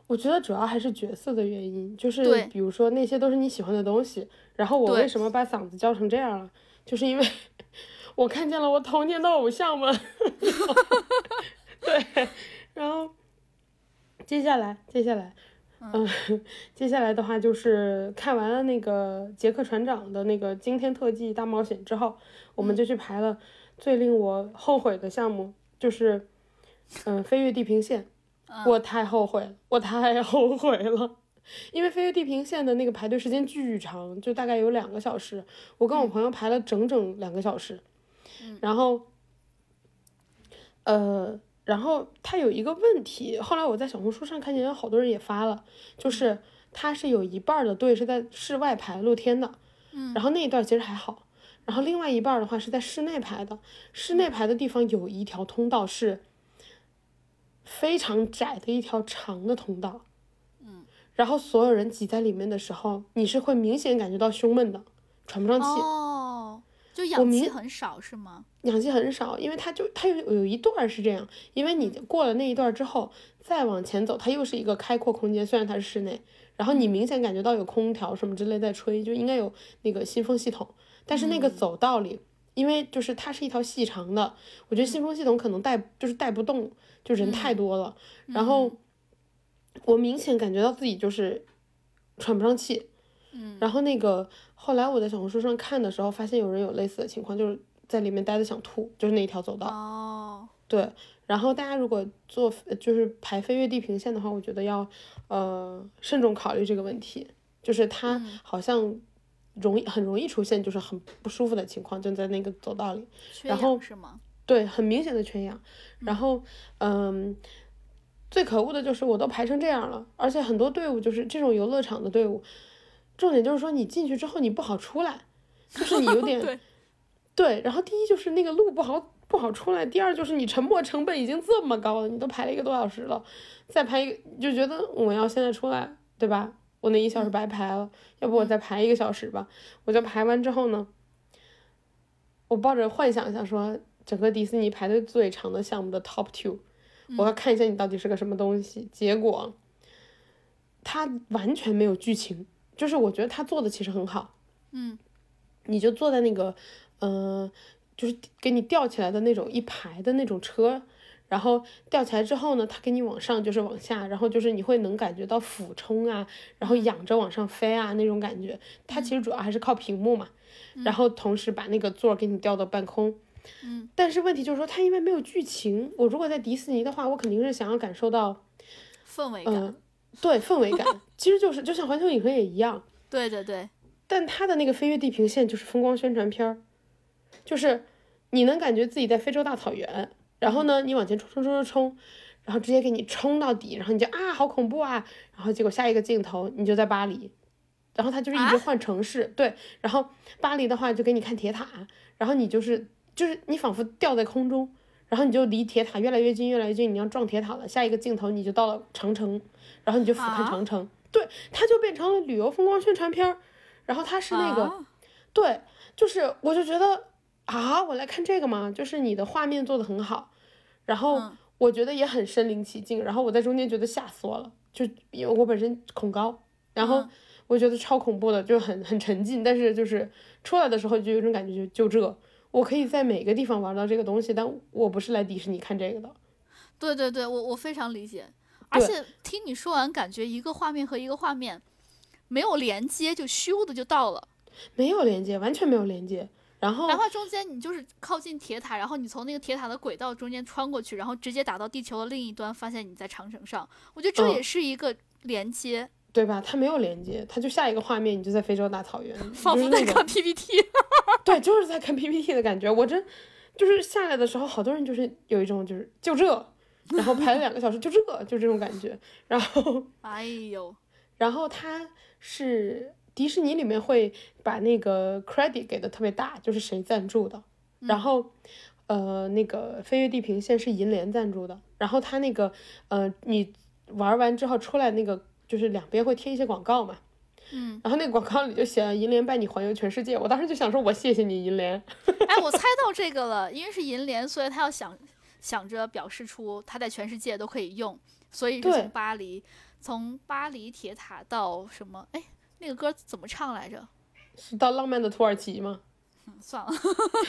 我觉得主要还是角色的原因，就是比如说那些都是你喜欢的东西，然后我为什么把嗓子教成这样了，就是因为 我看见了我童年的偶像们。对，然后接下来接下来，嗯，接下来的话就是看完了那个杰克船长的那个惊天特技大冒险之后，我们就去排了最令我后悔的项目，就是嗯飞越地平线。我太后悔了，我太后悔了，因为飞越地平线的那个排队时间巨长，就大概有两个小时，我跟我朋友排了整整两个小时，然后，呃，然后它有一个问题，后来我在小红书上看见有好多人也发了，就是它是有一半的队是在室外排露天的，然后那一段其实还好，然后另外一半的话是在室内排的，室内排的地方有一条通道是。非常窄的一条长的通道，嗯，然后所有人挤在里面的时候，你是会明显感觉到胸闷的，喘不上气。哦，就氧气很少是吗？氧气很少，因为它就它有有一段是这样，因为你过了那一段之后，再往前走，它又是一个开阔空间，虽然它是室内，然后你明显感觉到有空调什么之类在吹，就应该有那个新风系统，但是那个走道里，因为就是它是一条细长的，我觉得新风系统可能带就是带不动。就人太多了，然后我明显感觉到自己就是喘不上气，嗯，然后那个后来我在小红书上看的时候，发现有人有类似的情况，就是在里面待着想吐，就是那一条走道。哦，对，然后大家如果做就是排飞跃地平线的话，我觉得要呃慎重考虑这个问题，就是它好像容易很容易出现就是很不舒服的情况，就在那个走道里，然后是吗？对，很明显的缺氧，然后，嗯，最可恶的就是我都排成这样了，而且很多队伍就是这种游乐场的队伍，重点就是说你进去之后你不好出来，就是你有点，对，然后第一就是那个路不好不好出来，第二就是你沉没成本已经这么高了，你都排了一个多小时了，再排一个就觉得我要现在出来，对吧？我那一小时白排了，要不我再排一个小时吧？我就排完之后呢，我抱着幻想想说。整个迪士尼排队最长的项目的 top two，我要看一下你到底是个什么东西。结果，它完全没有剧情，就是我觉得他做的其实很好。嗯，你就坐在那个，嗯，就是给你吊起来的那种一排的那种车，然后吊起来之后呢，它给你往上就是往下，然后就是你会能感觉到俯冲啊，然后仰着往上飞啊那种感觉。它其实主要还是靠屏幕嘛，然后同时把那个座给你吊到半空。嗯，但是问题就是说，它因为没有剧情。我如果在迪士尼的话，我肯定是想要感受到氛围感，对氛围感，其实就是就像环球影城也一样。对对对。但它的那个飞越地平线就是风光宣传片儿，就是你能感觉自己在非洲大草原，然后呢，你往前冲冲冲冲冲，然后直接给你冲到底，然后你就啊，好恐怖啊！然后结果下一个镜头你就在巴黎，然后它就是一直换城市，对，然后巴黎的话就给你看铁塔，然后你就是。就是你仿佛吊在空中，然后你就离铁塔越来越近，越来越近，你要撞铁塔了。下一个镜头你就到了长城，然后你就俯瞰长城。对，它就变成了旅游风光宣传片儿。然后它是那个，对，就是我就觉得啊，我来看这个嘛，就是你的画面做的很好，然后我觉得也很身临其境。然后我在中间觉得吓死我了，就因为我本身恐高，然后我觉得超恐怖的，就很很沉浸。但是就是出来的时候就有种感觉，就就这。我可以在每个地方玩到这个东西，但我不是来迪士尼看这个的。对对对，我我非常理解。而且听你说完，感觉一个画面和一个画面没有连接，就咻的就到了。没有连接，完全没有连接。然后，哪怕中间你就是靠近铁塔，然后你从那个铁塔的轨道中间穿过去，然后直接打到地球的另一端，发现你在长城上。我觉得这也是一个连接。对吧？它没有连接，它就下一个画面，你就在非洲大草原，仿佛在看 PPT。对，就是在看 PPT 的感觉。我真就是下来的时候，好多人就是有一种就是就这，然后排了两个小时，就这就这种感觉。然后，哎呦，然后它是迪士尼里面会把那个 credit 给的特别大，就是谁赞助的。然后，呃，那个飞跃地平线是银联赞助的。然后它那个呃，你玩完之后出来那个。就是两边会贴一些广告嘛。嗯，然后那个广告里就写了银联伴你环游全世界，我当时就想说，我谢谢你银联。哎，我猜到这个了，因为是银联，所以他要想想着表示出他在全世界都可以用，所以是从巴黎，从巴黎铁塔到什么？哎，那个歌怎么唱来着？是到浪漫的土耳其吗？嗯，算了。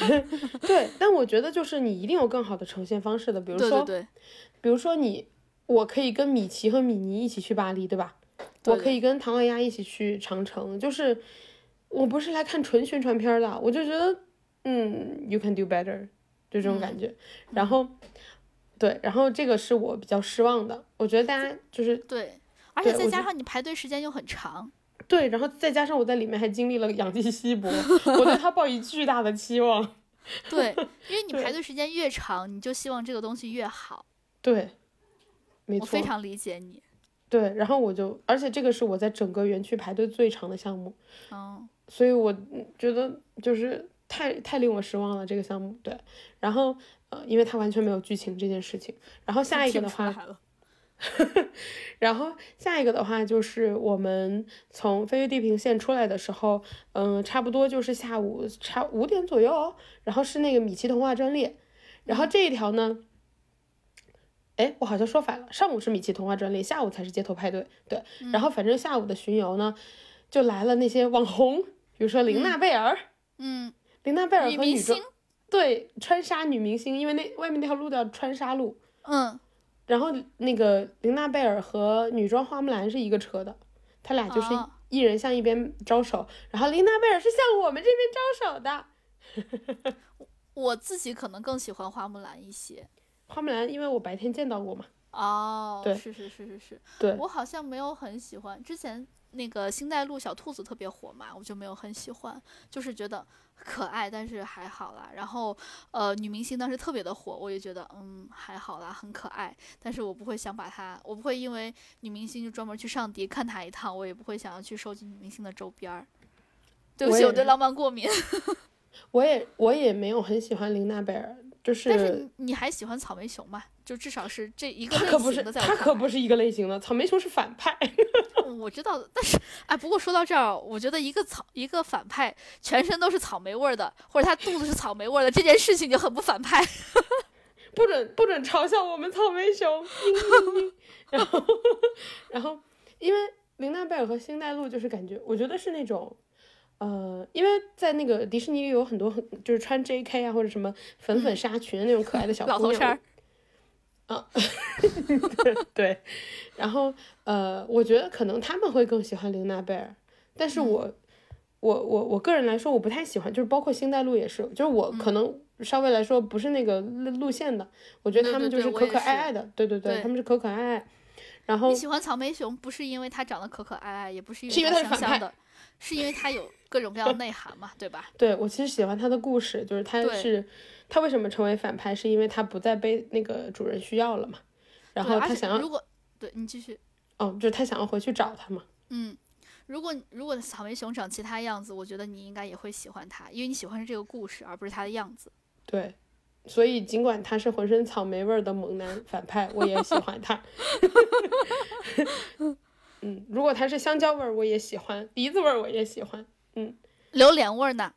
对，但我觉得就是你一定有更好的呈现方式的，比如说对，比如说你，我可以跟米奇和米妮一起去巴黎，对吧？我可以跟唐老鸭一起去长城，就是我不是来看纯宣传片的，我就觉得，嗯，you can do better，就这种感觉。然后，对，然后这个是我比较失望的，我觉得大家就是对，而且再加上你排队时间又很长，对，然后再加上我在里面还经历了氧气稀薄，我对它抱以巨大的期望。对，因为你排队时间越长，你就希望这个东西越好。对，没错，我非常理解你。对，然后我就，而且这个是我在整个园区排队最长的项目，哦，所以我觉得就是太太令我失望了这个项目。对，然后呃，因为它完全没有剧情这件事情。然后下一个的话，然后下一个的话就是我们从飞越地平线出来的时候，嗯，差不多就是下午差五点左右，然后是那个米奇童话专列，然后这一条呢。哎，我好像说反了，上午是米奇童话专列，下午才是街头派对。对，然后反正下午的巡游呢，就来了那些网红，比如说琳娜贝尔，嗯，琳娜贝尔和女装，对，穿沙女明星，因为那外面那条路叫穿沙路，嗯，然后那个琳娜贝尔和女装花木兰是一个车的，他俩就是一人向一边招手，然后琳娜贝尔是向我们这边招手的。我自己可能更喜欢花木兰一些。花木兰，因为我白天见到过嘛。哦，对，是是是是是。对，我好像没有很喜欢。之前那个星黛露小兔子特别火嘛，我就没有很喜欢，就是觉得可爱，但是还好啦。然后，呃，女明星当时特别的火，我也觉得嗯还好啦，很可爱。但是我不会想把它，我不会因为女明星就专门去上迪看她一趟，我也不会想要去收集女明星的周边儿。对不起，我对浪漫过敏。我也我也没有很喜欢玲娜贝尔。就是，但是你还喜欢草莓熊吗？就至少是这一个类型的，他可不是一个类型的。草莓熊是反派，我知道。但是，哎，不过说到这儿，我觉得一个草一个反派全身都是草莓味儿的，或者他肚子是草莓味儿的，这件事情就很不反派。不准不准嘲笑我们草莓熊。然后，然后，因为琳娜贝尔和星黛露就是感觉，我觉得是那种。呃，因为在那个迪士尼里有很多很就是穿 J.K. 啊或者什么粉粉纱裙的那种可爱的小姑娘，啊，对，然后呃，我觉得可能他们会更喜欢玲娜贝尔，但是我我我我个人来说我不太喜欢，就是包括星黛露也是，就是我可能稍微来说不是那个路路线的，我觉得他们就是可可爱爱的，对对对，他们是可可爱爱。然后你喜欢草莓熊不是因为它长得可可爱爱，也不是因为它香香的。是因为它有各种各样的内涵嘛，对吧？对我其实喜欢他的故事，就是他是他为什么成为反派，是因为他不再被那个主人需要了嘛。然后他想要，如果对你继续，哦，就是他想要回去找他嘛。嗯，如果如果草莓熊长其他样子，我觉得你应该也会喜欢他，因为你喜欢是这个故事，而不是他的样子。对，所以尽管他是浑身草莓味儿的猛男反派，我也喜欢他。嗯，如果它是香蕉味儿，我也喜欢；梨子味儿，我也喜欢。嗯，榴莲味儿呢？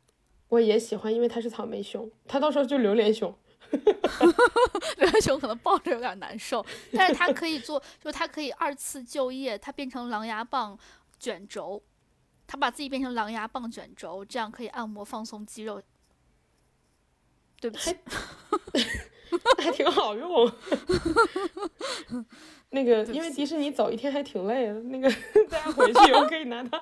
我也喜欢，因为它是草莓熊，它到时候就榴莲熊。榴莲熊可能抱着有点难受，但是它可以做，就它可以二次就业，它变成狼牙棒卷轴，它把自己变成狼牙棒卷轴，这样可以按摩放松肌肉。对不起，还挺好用。那个，因为迪士尼走一天还挺累的，那个大家回去以后可以拿它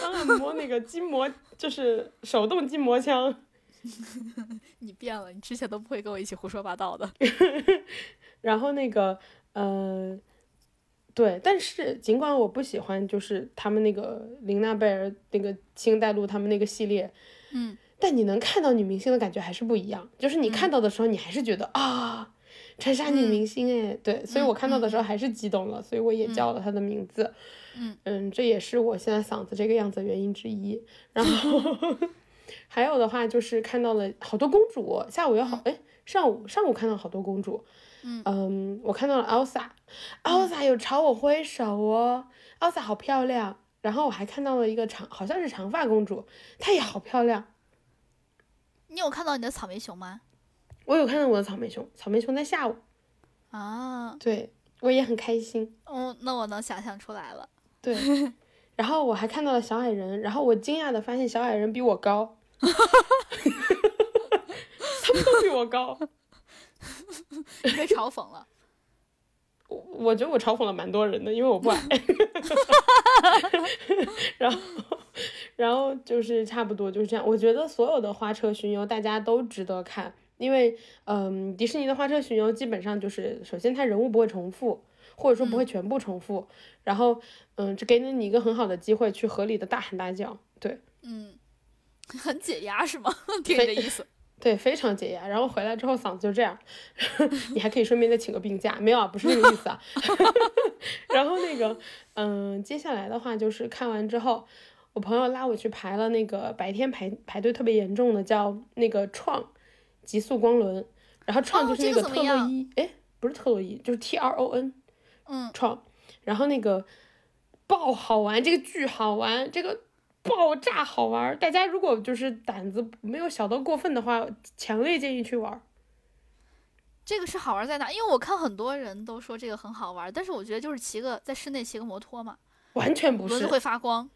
当按摩那个筋膜，就是手动筋膜枪。你变了，你之前都不会跟我一起胡说八道的。然后那个，呃，对，但是尽管我不喜欢，就是他们那个琳娜贝尔那个星黛露他们那个系列，嗯，但你能看到女明星的感觉还是不一样，就是你看到的时候，你还是觉得啊。穿沙女明星哎，对，所以我看到的时候还是激动了，所以我也叫了她的名字。嗯嗯，这也是我现在嗓子这个样子原因之一。然后 还有的话就是看到了好多公主，下午有好哎，上午上午看到好多公主，嗯，我看到了 Elsa，Elsa 有朝我挥手哦，Elsa 好漂亮。然后我还看到了一个长，好像是长发公主，她也好漂亮。你有看到你的草莓熊吗？我有看到我的草莓熊，草莓熊在吓我。啊，对我也很开心。嗯，那我能想象出来了。对，然后我还看到了小矮人，然后我惊讶的发现小矮人比我高。他们都比我高。被嘲讽了。我我觉得我嘲讽了蛮多人的，因为我不矮。然后，然后就是差不多就是这样。我觉得所有的花车巡游大家都值得看，因为嗯，迪士尼的花车巡游基本上就是，首先它人物不会重复，或者说不会全部重复。然后嗯，这给了你一个很好的机会去合理的大喊大叫。对，嗯，很解压是吗？听你的意思。对，非常解压。然后回来之后嗓子就这样，你还可以顺便再请个病假，没有啊？不是这个意思啊。然后那个，嗯，接下来的话就是看完之后，我朋友拉我去排了那个白天排排队特别严重的，叫那个创极速光轮。然后创就是那个特洛伊，哎，不是特洛伊，就是 T R O N，嗯，创。然后那个爆好玩，这个巨好玩，这个。爆炸好玩，大家如果就是胆子没有小到过分的话，强烈建议去玩。这个是好玩在哪？因为我看很多人都说这个很好玩，但是我觉得就是骑个在室内骑个摩托嘛，完全不是。轮子会发光。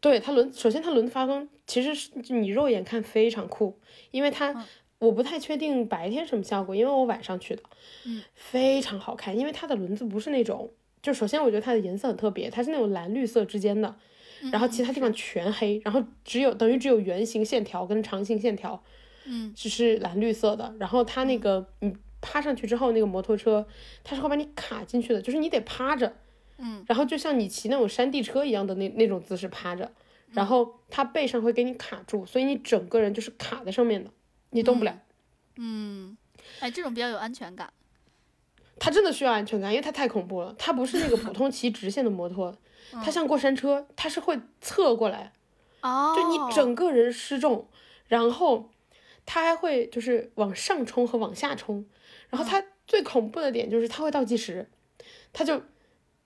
对它轮，首先它轮子发光，其实是你肉眼看非常酷，因为它我不太确定白天什么效果，因为我晚上去的，嗯，非常好看，因为它的轮子不是那种，就首先我觉得它的颜色很特别，它是那种蓝绿色之间的。然后其他地方全黑，然后只有等于只有圆形线条跟长形线条，嗯，只是蓝绿色的。然后它那个你趴上去之后，那个摩托车它是会把你卡进去的，就是你得趴着，嗯，然后就像你骑那种山地车一样的那那种姿势趴着，然后它背上会给你卡住，所以你整个人就是卡在上面的，你动不了。嗯，哎，这种比较有安全感。它真的需要安全感，因为它太恐怖了。它不是那个普通骑直线的摩托。它像过山车，它是会侧过来，就你整个人失重，然后它还会就是往上冲和往下冲，然后它最恐怖的点就是它会倒计时，它就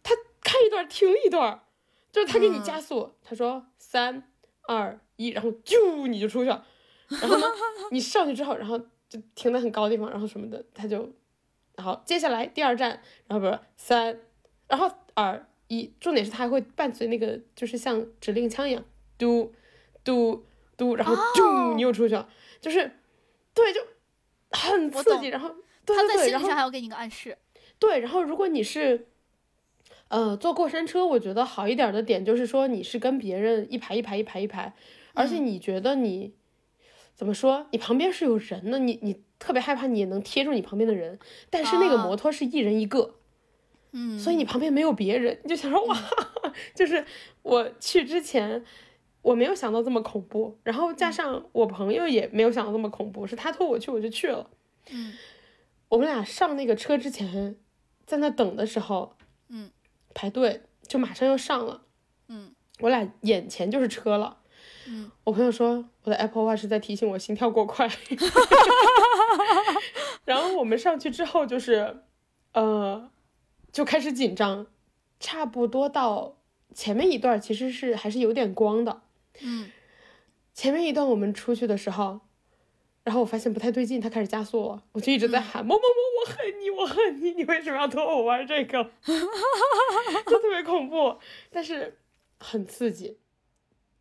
它开一段停一段，就是它给你加速，他说三二一，然后啾你就出去了，然后呢你上去之后，然后就停在很高的地方，然后什么的，它就，然后接下来第二站，然后不是三，然后二。一重点是它还会伴随那个，就是像指令枪一样，嘟嘟嘟，然后啾，你又出去了，就是，对，就很刺激。然后，对对对，然后还要给你个暗示。对，然后如果你是，呃，坐过山车，我觉得好一点的点就是说你是跟别人一排一排一排一排，而且你觉得你怎么说，你旁边是有人的，你你特别害怕你能贴住你旁边的人，但是那个摩托是一人一个。嗯，所以你旁边没有别人，你就想说哇，就是我去之前我没有想到这么恐怖，然后加上我朋友也没有想到这么恐怖，是他拖我去我就去了。嗯，我们俩上那个车之前，在那等的时候，嗯，排队就马上要上了，嗯，我俩眼前就是车了，嗯，我朋友说我的 Apple Watch 在提醒我心跳过快 然后我们上去之后就是，呃。就开始紧张，差不多到前面一段其实是还是有点光的，嗯，前面一段我们出去的时候，然后我发现不太对劲，他开始加速了，我就一直在喊某某某，我恨你，我恨你，你为什么要拖我玩这个？就特别恐怖，但是很刺激。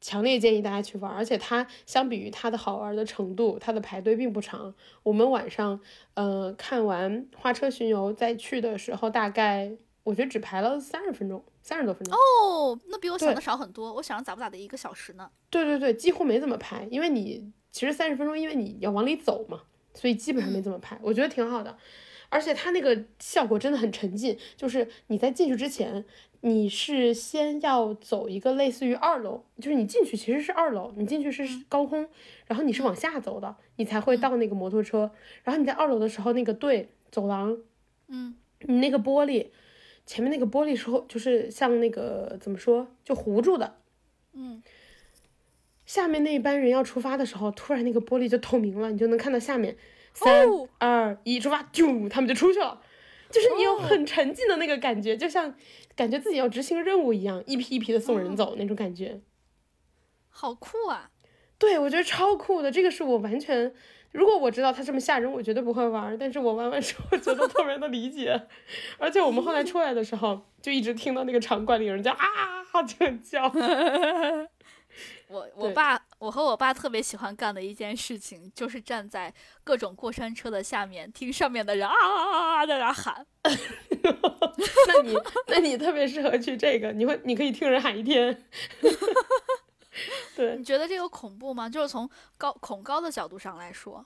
强烈建议大家去玩，而且它相比于它的好玩的程度，它的排队并不长。我们晚上，呃，看完花车巡游再去的时候，大概我觉得只排了三十分钟，三十多分钟。哦，那比我想的少很多。我想着咋不咋的一个小时呢？对对对，几乎没怎么排，因为你其实三十分钟，因为你要往里走嘛，所以基本上没怎么排。我觉得挺好的，而且它那个效果真的很沉浸，就是你在进去之前。你是先要走一个类似于二楼，就是你进去其实是二楼，你进去是高空，然后你是往下走的，你才会到那个摩托车。然后你在二楼的时候，那个对走廊，嗯，你那个玻璃前面那个玻璃时候就是像那个怎么说就糊住的，嗯，下面那一班人要出发的时候，突然那个玻璃就透明了，你就能看到下面三二一出发，啾他们就出去了。就是你有很沉浸的那个感觉，就像感觉自己要执行任务一样，一批一批的送人走那种感觉，好酷啊！对，我觉得超酷的，这个是我完全，如果我知道他这么吓人，我绝对不会玩。但是我玩完之后 觉得特别的理解，而且我们后来出来的时候，就一直听到那个场馆里有人叫啊，就叫。我我爸，我和我爸特别喜欢干的一件事情，就是站在各种过山车的下面，听上面的人啊啊啊啊在那喊。那你那你特别适合去这个，你会你可以听人喊一天。对，你觉得这个恐怖吗？就是从高恐高的角度上来说，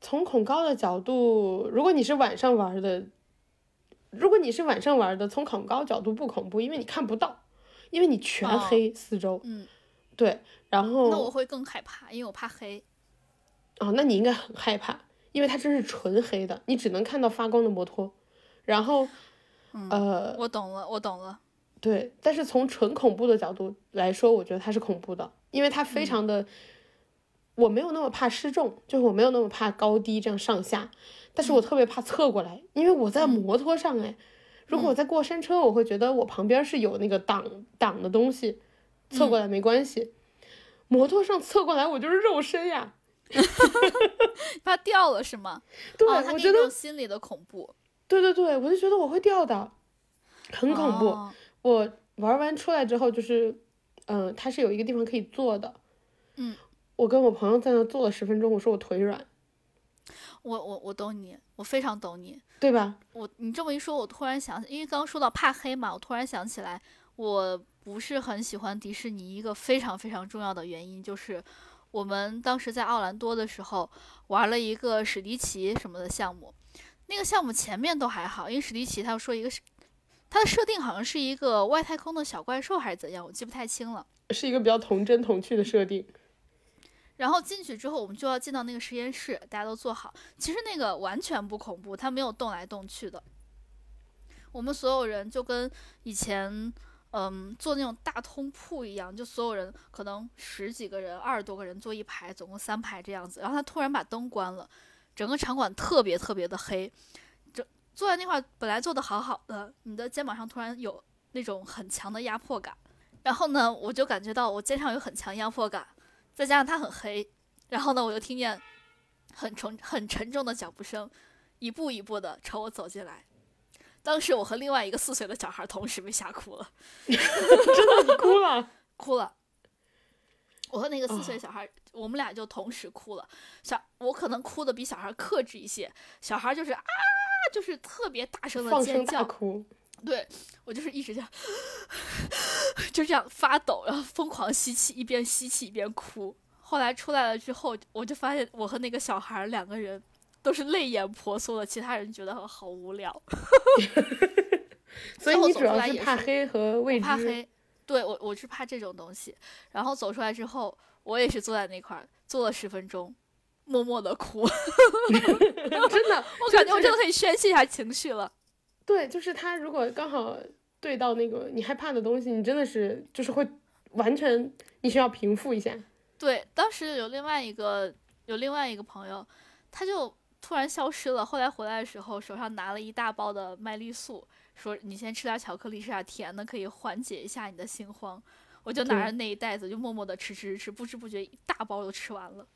从恐高的角度，如果你是晚上玩的，如果你是晚上玩的，从恐高角度不恐怖，因为你看不到，因为你全黑四周。嗯。对，然后那我会更害怕，因为我怕黑。哦，那你应该很害怕，因为它真是纯黑的，你只能看到发光的摩托。然后，呃，我懂了，我懂了。对，但是从纯恐怖的角度来说，我觉得它是恐怖的，因为它非常的，我没有那么怕失重，就是我没有那么怕高低这样上下，但是我特别怕侧过来，因为我在摩托上哎，如果我在过山车，我会觉得我旁边是有那个挡挡的东西。侧过来没关系，摩托上侧过来我就是肉身呀，怕掉了是吗？对，我觉得心里的恐怖。对对对，我就觉得我会掉的，很恐怖。我玩完出来之后就是，嗯，它是有一个地方可以坐的，嗯，我跟我朋友在那坐了十分钟，我说我腿软。我我我懂你，我非常懂你，对吧？我你这么一说，我突然想起，因为刚刚说到怕黑嘛，我突然想起来我。不是很喜欢迪士尼，一个非常非常重要的原因就是，我们当时在奥兰多的时候玩了一个史迪奇什么的项目，那个项目前面都还好，因为史迪奇他说一个是它的设定好像是一个外太空的小怪兽还是怎样，我记不太清了，是一个比较童真童趣的设定。然后进去之后，我们就要进到那个实验室，大家都坐好，其实那个完全不恐怖，它没有动来动去的，我们所有人就跟以前。嗯，做那种大通铺一样，就所有人可能十几个人、二十多个人坐一排，总共三排这样子。然后他突然把灯关了，整个场馆特别特别的黑。这坐在那块本来坐的好好的，你的肩膀上突然有那种很强的压迫感。然后呢，我就感觉到我肩上有很强压迫感，再加上它很黑。然后呢，我就听见很沉很沉重的脚步声，一步一步的朝我走进来。当时我和另外一个四岁的小孩同时被吓哭了，真的哭了，哭了。我和那个四岁小孩，我们俩就同时哭了。小我可能哭的比小孩克制一些，小孩就是啊，就是特别大声的尖叫哭。对我就是一直这样，就这样发抖，然后疯狂吸气，一边吸气一边哭。后来出来了之后，我就发现我和那个小孩两个人。都是泪眼婆娑的，其他人觉得好无聊。所以你主要是怕黑和未知。怕黑，对我我是怕这种东西。然后走出来之后，我也是坐在那块儿坐了十分钟，默默的哭。真的，我感觉我真的可以宣泄一下情绪了。对，就是他如果刚好对到那个你害怕的东西，你真的是就是会完全你需要平复一下。对，当时有另外一个有另外一个朋友，他就。突然消失了。后来回来的时候，手上拿了一大包的麦丽素，说：“你先吃点巧克力，吃点甜的，可以缓解一下你的心慌。”我就拿着那一袋子，就默默的吃吃吃，不知不觉一大包都吃完了。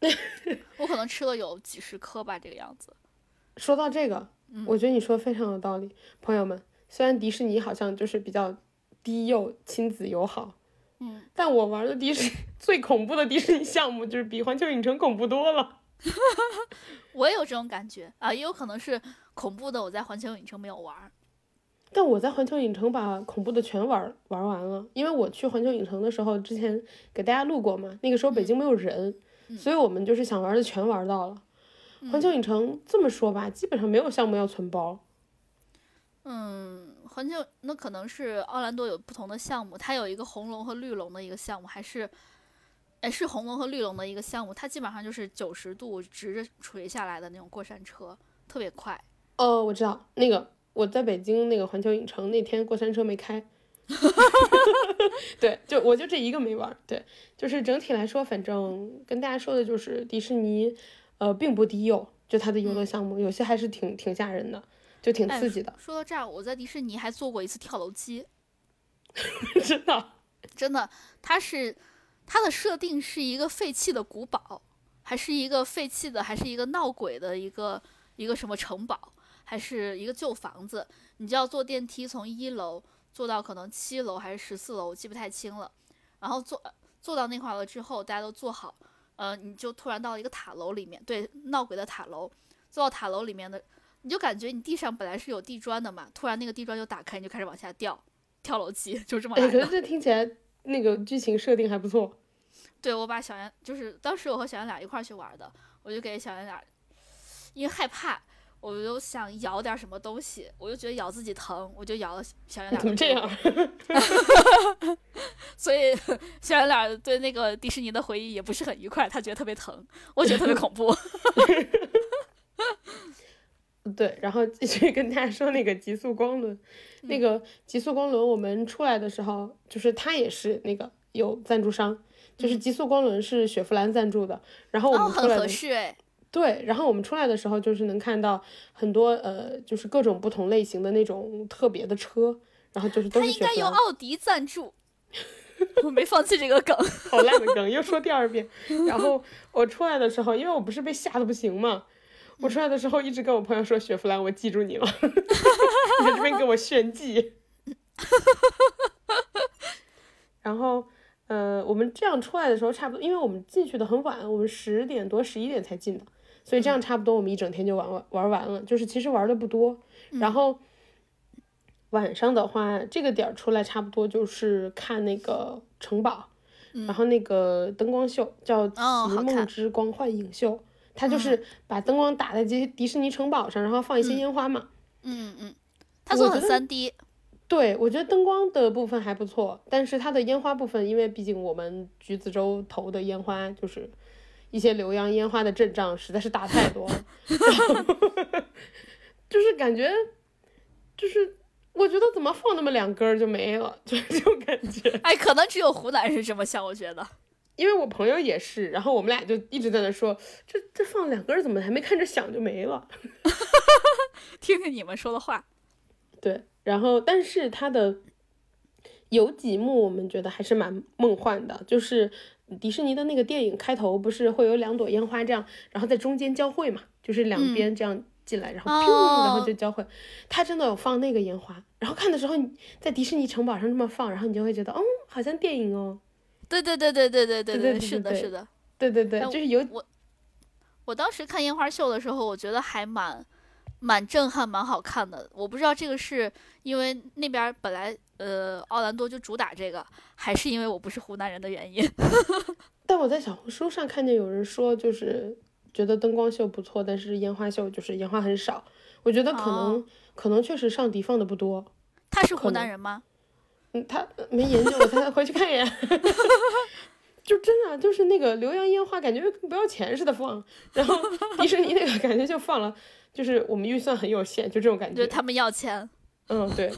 我可能吃了有几十颗吧，这个样子。说到这个，我觉得你说的非常有道理。朋友们，虽然迪士尼好像就是比较低幼、亲子友好，嗯，但我玩的迪士尼 最恐怖的迪士尼项目，就是比环球影城恐怖多了。我也有这种感觉啊，也有可能是恐怖的。我在环球影城没有玩，但我在环球影城把恐怖的全玩玩完了。因为我去环球影城的时候，之前给大家录过嘛，那个时候北京没有人，所以我们就是想玩的全玩到了。环球影城这么说吧，基本上没有项目要存包。嗯，环球那可能是奥兰多有不同的项目，它有一个红龙和绿龙的一个项目，还是？哎，是红龙和绿龙的一个项目，它基本上就是九十度直着垂下来的那种过山车，特别快。哦，我知道那个，我在北京那个环球影城那天过山车没开。对，就我就这一个没玩。对，就是整体来说，反正跟大家说的就是迪士尼，呃，并不低幼，就它的游乐项目有些还是挺挺吓人的。就挺刺激的。说到这儿，我在迪士尼还坐过一次跳楼机，真的，真的，它是它的设定是一个废弃的古堡，还是一个废弃的，还是一个闹鬼的一个一个什么城堡，还是一个旧房子？你就要坐电梯从一楼坐到可能七楼还是十四楼，我记不太清了。然后坐坐到那块了之后，大家都坐好，呃，你就突然到了一个塔楼里面，对，闹鬼的塔楼。坐到塔楼里面的，你就感觉你地上本来是有地砖的嘛，突然那个地砖就打开，你就开始往下掉，跳楼机就这么来的。可是这听起来那个剧情设定还不错。对，我把小圆就是当时我和小圆俩一块去玩的，我就给小圆俩，因为害怕，我就想咬点什么东西，我就觉得咬自己疼，我就咬了小圆俩。怎么这样？所以小圆俩对那个迪士尼的回忆也不是很愉快，他觉得特别疼，我觉得特别恐怖。对，然后继续跟大家说那个极速光轮，那个极速光轮，我们出来的时候，就是它也是那个有赞助商，就是极速光轮是雪佛兰赞助的，然后我们出来的，合适哎，对，然后我们出来的时候就是能看到很多呃，就是各种不同类型的那种特别的车，然后就是都是雪佛兰。应该由奥迪赞助，我没放弃这个梗，好烂的梗，又说第二遍。然后我出来的时候，因为我不是被吓得不行嘛。我出来的时候一直跟我朋友说雪佛兰，我记住你了，你在这边给我炫技。然后，呃，我们这样出来的时候差不多，因为我们进去的很晚，我们十点多、十一点才进的，所以这样差不多我们一整天就玩完玩完了，就是其实玩的不多。然后晚上的话，这个点儿出来差不多就是看那个城堡，然后那个灯光秀叫《奇梦之光幻影秀》。它就是把灯光打在这些迪士尼城堡上，然后放一些烟花嘛。嗯嗯，它做很三 D。对，我觉得灯光的部分还不错，但是它的烟花部分，因为毕竟我们橘子洲投的烟花就是一些浏阳烟花的阵仗实在是大太多了，就是感觉，就是我觉得怎么放那么两根就没了，就这种感觉。哎，可能只有湖南人这么想，我觉得。因为我朋友也是，然后我们俩就一直在那说，这这放两根怎么还没看着响就没了？听听你们说的话。对，然后但是它的有几幕我们觉得还是蛮梦幻的，就是迪士尼的那个电影开头不是会有两朵烟花这样，然后在中间交汇嘛，就是两边这样进来，然后砰，然后就交汇。他真的有放那个烟花，然后看的时候你在迪士尼城堡上这么放，然后你就会觉得，嗯，好像电影哦。对对对对对对对对，是的，是的，对对对，就是有我，我当时看烟花秀的时候，我觉得还蛮蛮震撼，蛮好看的。我不知道这个是因为那边本来呃奥兰多就主打这个，还是因为我不是湖南人的原因。但我在小红书上看见有人说，就是觉得灯光秀不错，但是烟花秀就是烟花很少。我觉得可能可能确实上迪放的不多。他是湖南人吗？嗯，他没研究，我他回去看一眼。就真的就是那个浏阳烟花，感觉不要钱似的放。然后迪士尼那个感觉就放了，就是我们预算很有限，就这种感觉。他们要钱。嗯，对。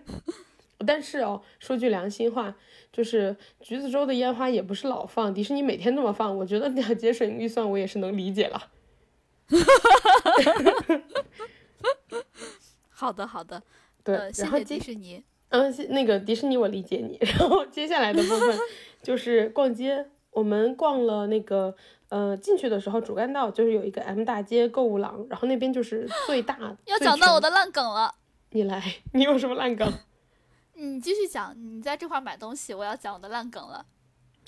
但是哦，说句良心话，就是橘子洲的烟花也不是老放，迪士尼每天那么放，我觉得要节省预算，我也是能理解了。好的，好的。对，谢谢迪士尼。嗯，那个迪士尼我理解你。然后接下来的部分 就是逛街，我们逛了那个呃进去的时候主干道就是有一个 M 大街购物廊，然后那边就是最大。要讲到我的烂梗了，你来，你有什么烂梗？你继续讲，你在这块买东西，我要讲我的烂梗了。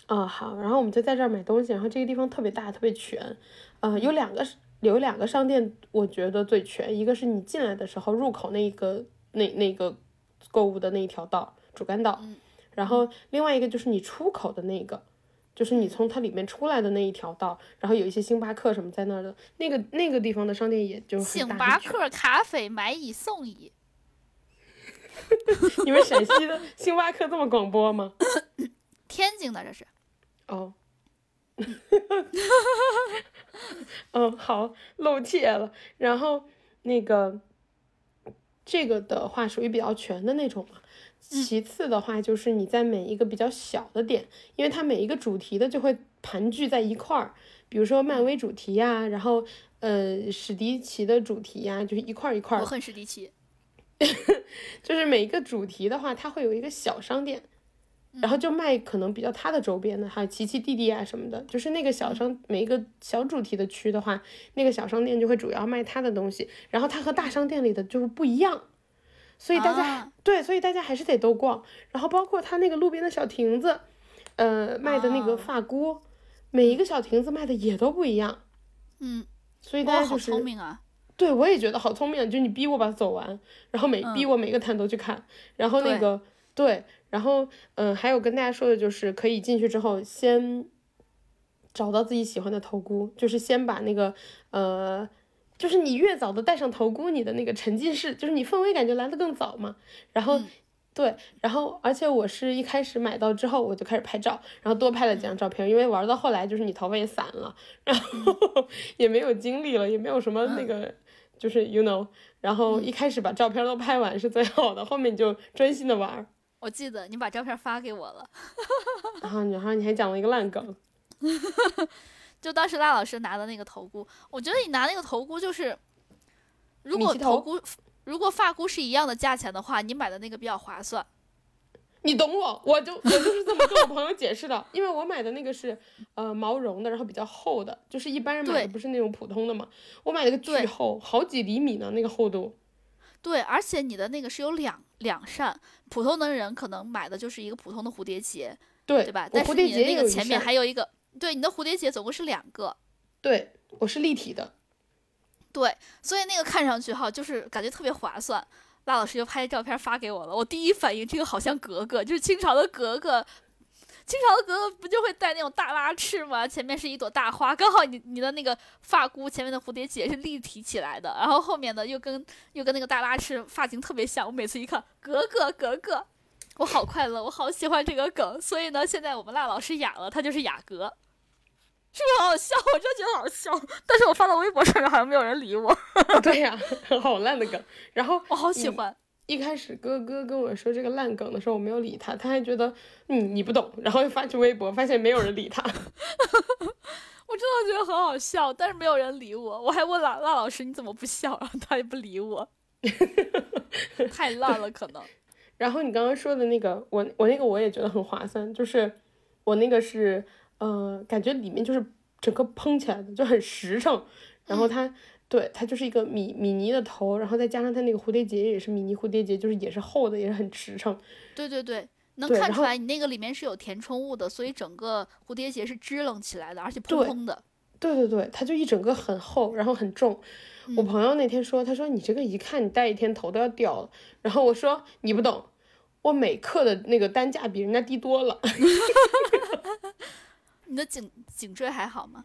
哦，好，然后我们就在这儿买东西，然后这个地方特别大，特别全，呃，有两个有两个商店，我觉得最全，一个是你进来的时候入口那个那那个。购物的那一条道，主干道，然后另外一个就是你出口的那个，就是你从它里面出来的那一条道，然后有一些星巴克什么在那儿的，那个那个地方的商店也就星巴克咖啡买一送一。你们陕西的星巴克这么广播吗？天津的这是。哦。嗯，好露怯了，然后那个。这个的话属于比较全的那种嘛，其次的话就是你在每一个比较小的点，因为它每一个主题的就会盘踞在一块儿，比如说漫威主题呀，然后呃史迪奇的主题呀，就是一块儿一块儿。我恨史迪奇。就是每一个主题的话，它会有一个小商店，然后就卖可能比较他的周边的，还有奇奇弟弟啊什么的。就是那个小商每一个小主题的区的话，那个小商店就会主要卖他的东西，然后它和大商店里的就是不一样，所以大家对，所以大家还是得都逛。然后包括他那个路边的小亭子，呃，卖的那个发箍，每一个小亭子卖的也都不一样。嗯，所以大家就是。聪明啊。对，我也觉得好聪明，就你逼我把它走完，然后每逼我每个摊都去看，然后那个对，然后嗯，还有跟大家说的就是可以进去之后先找到自己喜欢的头箍，就是先把那个呃，就是你越早的戴上头箍，你的那个沉浸式，就是你氛围感就来的更早嘛，然后。对，然后而且我是一开始买到之后我就开始拍照，然后多拍了几张照片，因为玩到后来就是你头发也散了，然后也没有精力了，也没有什么那个，就是 you know，然后一开始把照片都拍完是最好的，后面就专心的玩。我记得你把照片发给我了，然 后然后你还讲了一个烂梗，就当时赖老师拿的那个头箍，我觉得你拿那个头箍就是，如果头箍。如果发箍是一样的价钱的话，你买的那个比较划算。你懂我，我就我就是这么跟我朋友解释的，因为我买的那个是呃毛绒的，然后比较厚的，就是一般人买的不是那种普通的嘛。我买了个巨厚，好几厘米呢，那个厚度。对，而且你的那个是有两两扇，普通的人可能买的就是一个普通的蝴蝶结，对对吧？但是你的那个前面还有一个，对，你的蝴蝶结总共是两个。对，我是立体的。对，所以那个看上去哈，就是感觉特别划算。辣老师就拍照片发给我了，我第一反应，这个好像格格，就是清朝的格格。清朝的格格不就会戴那种大拉翅吗？前面是一朵大花，刚好你你的那个发箍前面的蝴蝶结是立体起来的，然后后面的又跟又跟那个大拉翅发型特别像。我每次一看，格格格格，我好快乐，我好喜欢这个梗。所以呢，现在我们辣老师哑了，他就是雅阁。是不是好好笑？我真觉得好笑，但是我发到微博上面好像没有人理我。对呀，好烂的梗。然后我好喜欢。一开始哥哥跟我说这个烂梗的时候，我没有理他，他还觉得嗯你不懂，然后又发去微博，发现没有人理他。我真的觉得很好笑，但是没有人理我。我还问辣辣老师你怎么不笑，然后他也不理我。太烂了，可能。然后你刚刚说的那个，我我那个我也觉得很划算，就是我那个是。呃，感觉里面就是整个蓬起来的，就很实诚。然后它，对，它就是一个米米妮的头，然后再加上它那个蝴蝶结也是米妮蝴蝶结，就是也是厚的，也是很实诚。对对对，能看出来你那个里面是有填充物的，所以整个蝴蝶结是支棱起来的，而且蓬蓬的。对对对，它就一整个很厚，然后很重。我朋友那天说，他说你这个一看你戴一天头都要掉了。然后我说你不懂，我每克的那个单价比人家低多了。你的颈颈椎还好吗？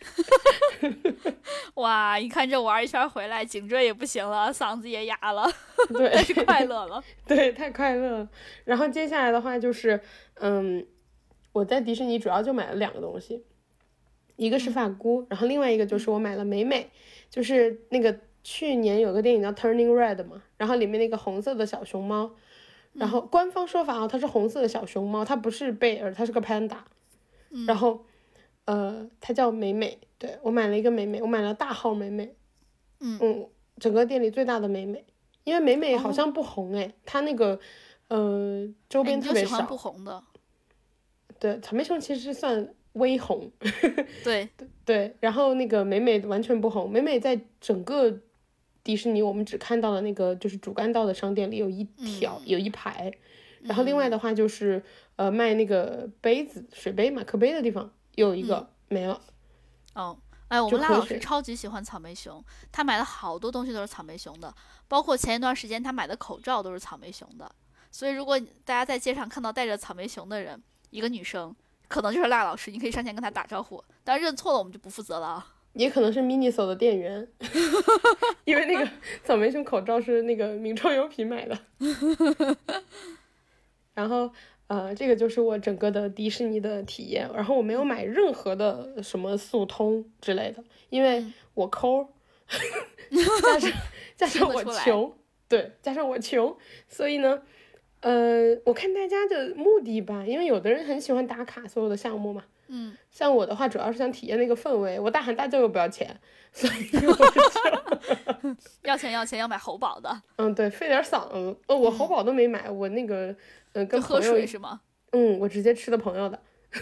哇，一看这玩一圈回来，颈椎也不行了，嗓子也哑了，对，但是快乐了，对，太快乐了。然后接下来的话就是，嗯，我在迪士尼主要就买了两个东西，一个是发箍，然后另外一个就是我买了美美，就是那个去年有个电影叫《Turning Red》嘛，然后里面那个红色的小熊猫，然后官方说法啊，它是红色的小熊猫，它不是贝尔，它是个潘达。然后，呃，它叫美美，对我买了一个美美，我买了大号美美，嗯。嗯，整个店里最大的美美，因为美美好像不红哎，它那个呃周边特别少，不红的，对，草莓熊其实算微红，对。对对，然后那个美美完全不红，美美在整个迪士尼我们只看到了那个就是主干道的商店里有一条。有一排，然后另外的话就是。呃，卖那个杯子、水杯、马克杯的地方有一个没了。哦，哎，我们辣老师超级喜欢草莓熊，他买了好多东西都是草莓熊的，包括前一段时间他买的口罩都是草莓熊的。所以，如果大家在街上看到戴着草莓熊的人，一个女生，可能就是辣老师，你可以上前跟他打招呼，但认错了我们就不负责了啊。也可能是 Miniso 的店员，因为那个草莓熊口罩是那个名创优品买的，然后。呃，这个就是我整个的迪士尼的体验，然后我没有买任何的什么速通之类的，因为我抠，加上加上我穷，对，加上我穷，所以呢，呃，我看大家的目的吧，因为有的人很喜欢打卡所有的项目嘛。嗯，像我的话，主要是想体验那个氛围。我大喊大叫又不要钱，所以我就 要钱要钱要买喉宝的。嗯，对，费点嗓子。呃，我喉宝都没买，我那个，嗯，跟喝水是吗？嗯，我直接吃的朋友的。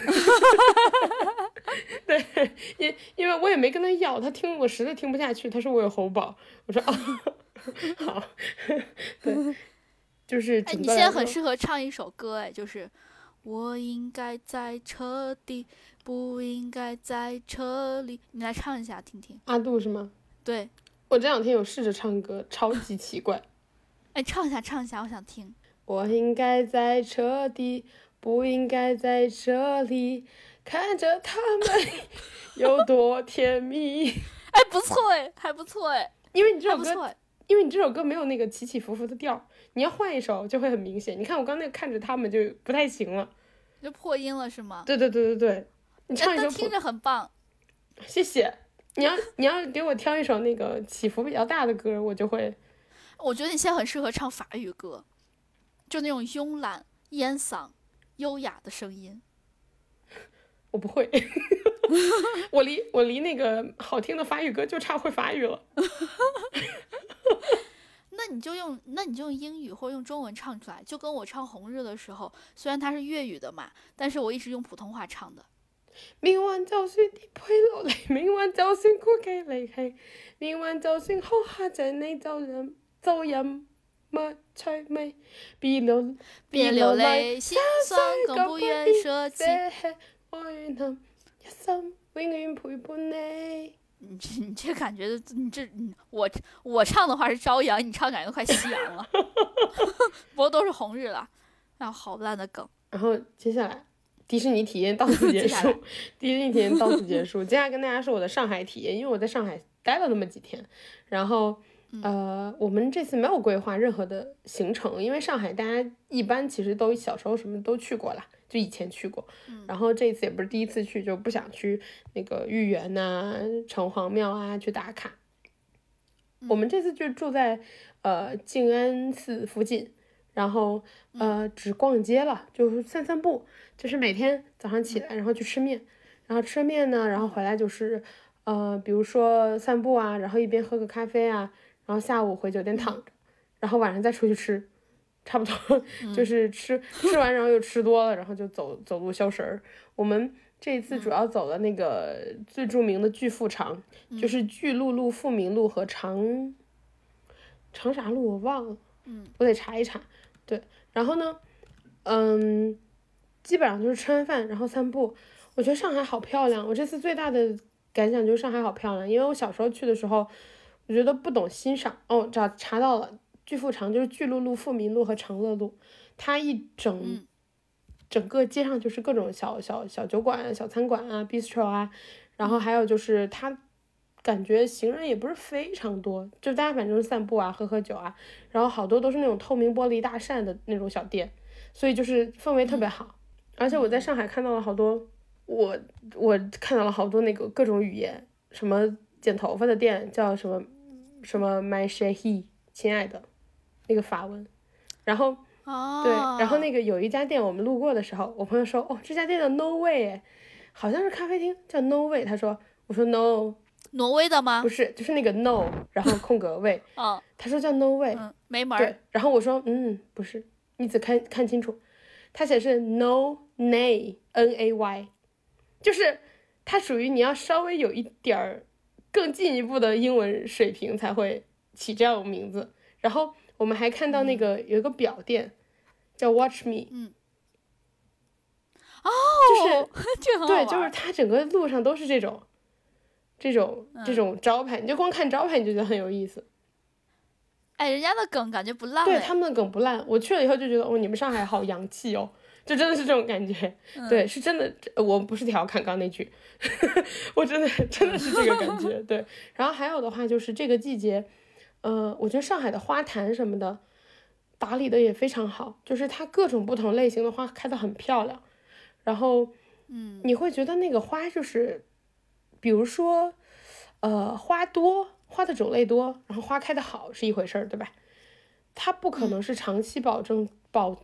对，因因为我也没跟他要，他听我实在听不下去，他说我有喉宝，我说啊，好，对，就是哎，你现在很适合唱一首歌，哎，就是。我应该在车底，不应该在车里。你来唱一下听听。阿杜是吗？对，我这两天有试着唱歌，超级奇怪。哎，唱一下，唱一下，我想听。我应该在车底，不应该在这里，看着他们有多甜蜜。哎，不错哎，还不错哎。因为你这首歌，因为你这首歌没有那个起起伏伏的调。你要换一首就会很明显，你看我刚那看着他们就不太行了，就破音了是吗？对对对对对，你唱一首听着很棒，谢谢。你要你要给我挑一首那个起伏比较大的歌，我就会。我觉得你现在很适合唱法语歌，就那种慵懒、烟嗓、优雅的声音。我不会，我离我离那个好听的法语歌就差会法语了。那你就用，那你就用英语或者用中文唱出来，就跟我唱《红日》的时候，虽然它是粤语的嘛，但是我一直用普通话唱的。命运就算跌配落嚟，命运就算孤寂离弃，命运就算哭下着你就忍就任乜趣味，别流别流泪，心酸更不愿舍弃，爱能一生永远陪伴你。你这你这感觉，你这我我唱的话是朝阳，你唱感觉快夕阳了，不过都是红日了，啊，好烂的梗。然后接下来迪士尼体验到此结束，迪士尼体验到此结束。接下来跟大家说我的上海体验，因为我在上海待了那么几天，然后。呃，我们这次没有规划任何的行程，因为上海大家一般其实都小时候什么都去过了，就以前去过，然后这次也不是第一次去，就不想去那个豫园呐、城隍庙啊去打卡。我们这次就住在呃静安寺附近，然后呃只逛街了，就是散散步，就是每天早上起来然后去吃面，然后吃面呢，然后回来就是呃比如说散步啊，然后一边喝个咖啡啊。然后下午回酒店躺着，然后晚上再出去吃，差不多就是吃吃完，然后又吃多了，然后就走走路消食儿。我们这一次主要走的那个最著名的巨富长，就是巨鹿路、富民路和长长啥路我忘了，嗯，我得查一查。对，然后呢，嗯，基本上就是吃完饭然后散步。我觉得上海好漂亮，我这次最大的感想就是上海好漂亮，因为我小时候去的时候。我觉得不懂欣赏哦，找查到了，巨富长就是巨鹿路、富民路和长乐路，它一整整个街上就是各种小小小酒馆、小餐馆啊，bistro 啊，然后还有就是它感觉行人也不是非常多，就大家反正散步啊、喝喝酒啊，然后好多都是那种透明玻璃大扇的那种小店，所以就是氛围特别好。而且我在上海看到了好多，我我看到了好多那个各种语言，什么剪头发的店叫什么。什么 my shehi，亲爱的，那个法文，然后对，然后那个有一家店，我们路过的时候，我朋友说，哦，这家店的 no way，好像是咖啡厅，叫 no way。他说，我说 no，挪威的吗？不是，就是那个 no，然后空格位。哦，他说叫 no way，嗯没门。对，然后我说，嗯，不是，你只看看清楚，他写是 no nay，n a y，就是它属于你要稍微有一点儿。更进一步的英文水平才会起这样名字。然后我们还看到那个有一个表店，叫 Watch Me。嗯。哦，就是 对，就是它整个路上都是这种，这种这种招牌，你就光看招牌你就觉得很有意思。哎，人家的梗感觉不烂。对，他们的梗不烂。我去了以后就觉得，哦，你们上海好洋气哦。就真的是这种感觉，对，是真的，我不是调侃刚那句，我真的真的是这个感觉，对。然后还有的话就是这个季节，呃，我觉得上海的花坛什么的打理的也非常好，就是它各种不同类型的花开的很漂亮，然后，嗯，你会觉得那个花就是，比如说，呃，花多，花的种类多，然后花开的好是一回事儿，对吧？它不可能是长期保证保。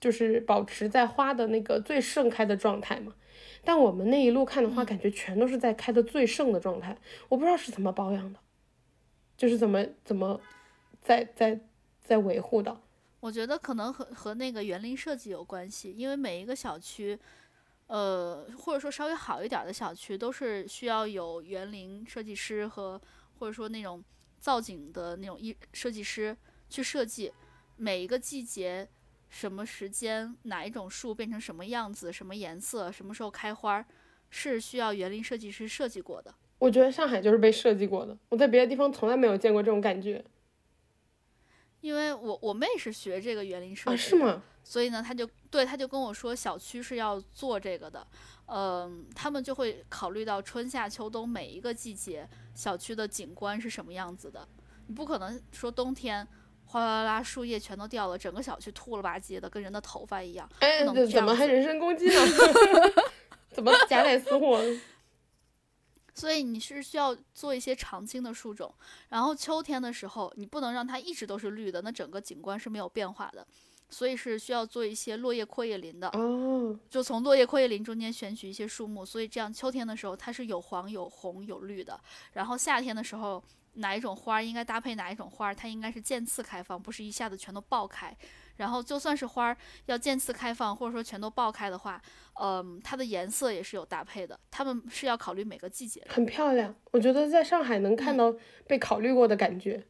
就是保持在花的那个最盛开的状态嘛。但我们那一路看的话，感觉全都是在开的最盛的状态。我不知道是怎么保养的，就是怎么怎么在在在维护的。我觉得可能和和那个园林设计有关系，因为每一个小区，呃，或者说稍微好一点的小区，都是需要有园林设计师和或者说那种造景的那种艺设计师去设计每一个季节。什么时间哪一种树变成什么样子，什么颜色，什么时候开花，是需要园林设计师设计过的。我觉得上海就是被设计过的，我在别的地方从来没有见过这种感觉。因为我我妹是学这个园林设计，是吗？所以呢，他就对他就跟我说，小区是要做这个的，嗯，他们就会考虑到春夏秋冬每一个季节小区的景观是什么样子的，你不可能说冬天。哗啦啦，树叶全都掉了，整个小区秃了吧唧的，跟人的头发一样。哎，怎么还人身攻击呢？怎么夹带私货？所以你是需要做一些常青的树种，然后秋天的时候你不能让它一直都是绿的，那整个景观是没有变化的。所以是需要做一些落叶阔叶林的。哦。就从落叶阔叶林中间选取一些树木，所以这样秋天的时候它是有黄有红有绿的，然后夏天的时候。哪一种花应该搭配哪一种花？它应该是渐次开放，不是一下子全都爆开。然后就算是花要渐次开放，或者说全都爆开的话，嗯，它的颜色也是有搭配的。他们是要考虑每个季节。很漂亮，我觉得在上海能看到被考虑过的感觉，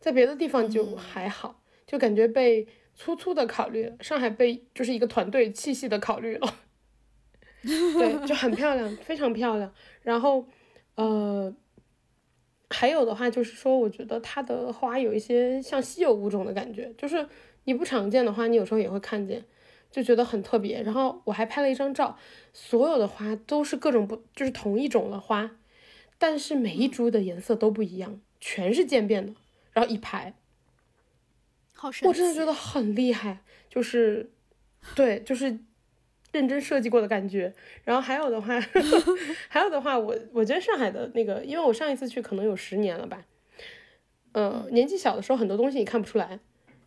在别的地方就还好，就感觉被粗粗的考虑了。上海被就是一个团队细细的考虑了，对，就很漂亮，非常漂亮。然后，呃。还有的话就是说，我觉得它的花有一些像稀有物种的感觉，就是你不常见的花，你有时候也会看见，就觉得很特别。然后我还拍了一张照，所有的花都是各种不，就是同一种的花，但是每一株的颜色都不一样，全是渐变的，然后一排，好神奇！我真的觉得很厉害，就是，对，就是。认真设计过的感觉，然后还有的话，还有的话，我我觉得上海的那个，因为我上一次去可能有十年了吧，嗯，年纪小的时候很多东西你看不出来，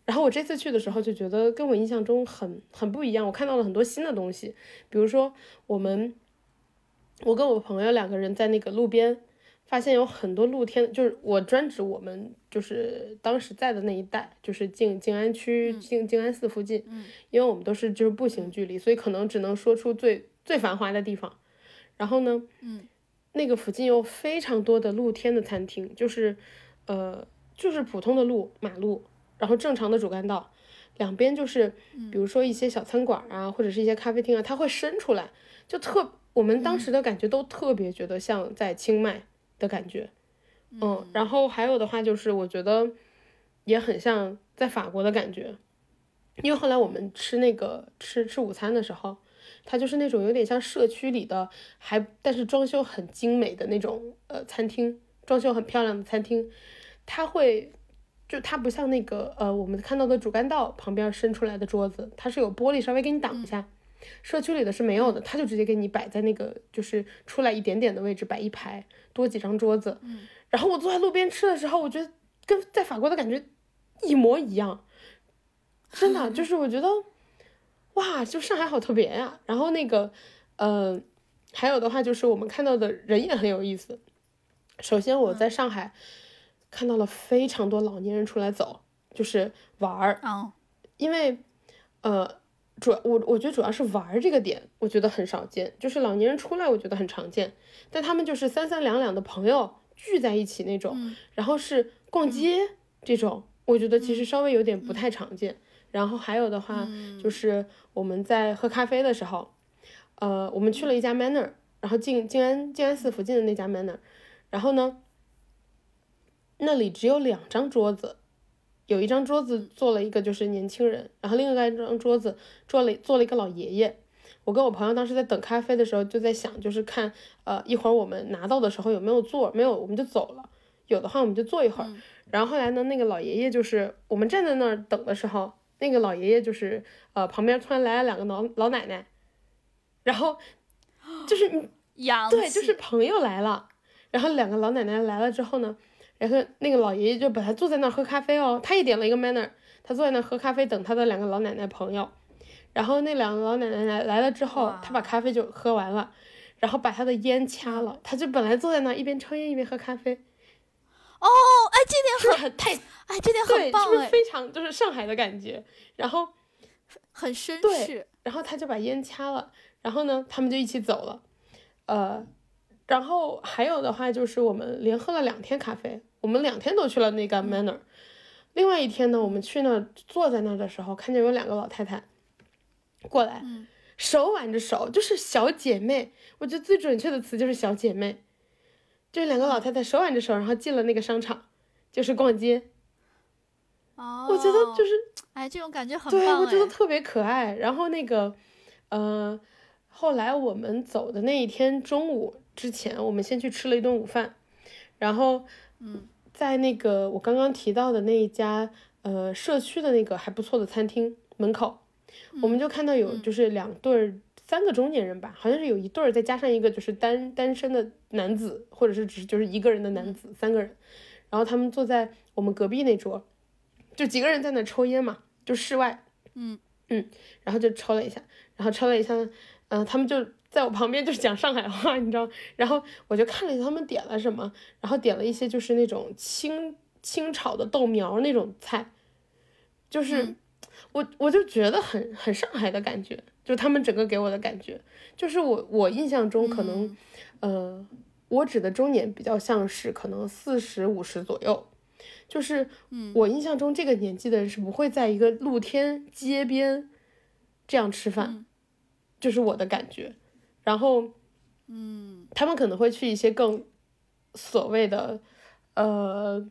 然后我这次去的时候就觉得跟我印象中很很不一样，我看到了很多新的东西，比如说我们，我跟我朋友两个人在那个路边。发现有很多露天，就是我专指我们就是当时在的那一带，就是静静安区静静安寺附近，嗯，因为我们都是就是步行距离，所以可能只能说出最最繁华的地方。然后呢，嗯，那个附近有非常多的露天的餐厅，就是呃就是普通的路马路，然后正常的主干道，两边就是比如说一些小餐馆啊，或者是一些咖啡厅啊，它会伸出来，就特我们当时的感觉都特别觉得像在清迈。的感觉，嗯，然后还有的话就是，我觉得也很像在法国的感觉，因为后来我们吃那个吃吃午餐的时候，它就是那种有点像社区里的，还但是装修很精美的那种呃餐厅，装修很漂亮的餐厅，它会就它不像那个呃我们看到的主干道旁边伸出来的桌子，它是有玻璃稍微给你挡一下，社区里的是没有的，他就直接给你摆在那个就是出来一点点的位置摆一排。多几张桌子，嗯，然后我坐在路边吃的时候，我觉得跟在法国的感觉一模一样，真的就是我觉得，哇，就上海好特别呀。然后那个，呃，还有的话就是我们看到的人也很有意思。首先我在上海看到了非常多老年人出来走，就是玩儿，因为，呃。主我我觉得主要是玩这个点，我觉得很少见。就是老年人出来，我觉得很常见，但他们就是三三两两的朋友聚在一起那种，然后是逛街这种，我觉得其实稍微有点不太常见。然后还有的话，就是我们在喝咖啡的时候，呃，我们去了一家 Manner，然后静静安静安寺附近的那家 Manner，然后呢，那里只有两张桌子。有一张桌子坐了一个就是年轻人，然后另外一张桌子坐了坐了一个老爷爷。我跟我朋友当时在等咖啡的时候就在想，就是看呃一会儿我们拿到的时候有没有座，没有我们就走了，有的话我们就坐一会儿。然后后来呢，那个老爷爷就是我们站在那儿等的时候，那个老爷爷就是呃旁边突然来了两个老老奶奶，然后就是你对，就是朋友来了，然后两个老奶奶来了之后呢。然后那个老爷爷就把他坐在那儿喝咖啡哦，他也点了一个 manner，他坐在那儿喝咖啡，等他的两个老奶奶朋友。然后那两个老奶奶来来了之后，他把咖啡就喝完了，然后把他的烟掐了，他就本来坐在那一边抽烟一边喝咖啡。哦，哎，这点很 太，哎，这点很棒，是不是非常就是上海的感觉？然后很绅士。然后他就把烟掐了，然后呢，他们就一起走了。呃，然后还有的话就是我们连喝了两天咖啡，我们两天都去了那个 Manner。另外一天呢，我们去那坐在那的时候，看见有两个老太太过来，手挽着手，就是小姐妹。我觉得最准确的词就是小姐妹。就两个老太太手挽着手，然后进了那个商场，就是逛街。哦，我觉得就是，哎，这种感觉很对，我觉得特别可爱。然后那个，呃，后来我们走的那一天中午之前，我们先去吃了一顿午饭，然后，嗯，在那个我刚刚提到的那一家呃社区的那个还不错的餐厅门口，我们就看到有就是两对儿。三个中年人吧，好像是有一对儿，再加上一个就是单单身的男子，或者是只就是一个人的男子，三个人。然后他们坐在我们隔壁那桌，就几个人在那抽烟嘛，就室外。嗯嗯，然后就抽了一下，然后抽了一下，嗯，他们就在我旁边就是讲上海话，你知道。然后我就看了一下他们点了什么，然后点了一些就是那种清清炒的豆苗那种菜，就是我我就觉得很很上海的感觉。就他们整个给我的感觉，就是我我印象中可能，呃，我指的中年比较像是可能四十五十左右，就是我印象中这个年纪的人是不会在一个露天街边这样吃饭，就是我的感觉。然后，嗯，他们可能会去一些更所谓的呃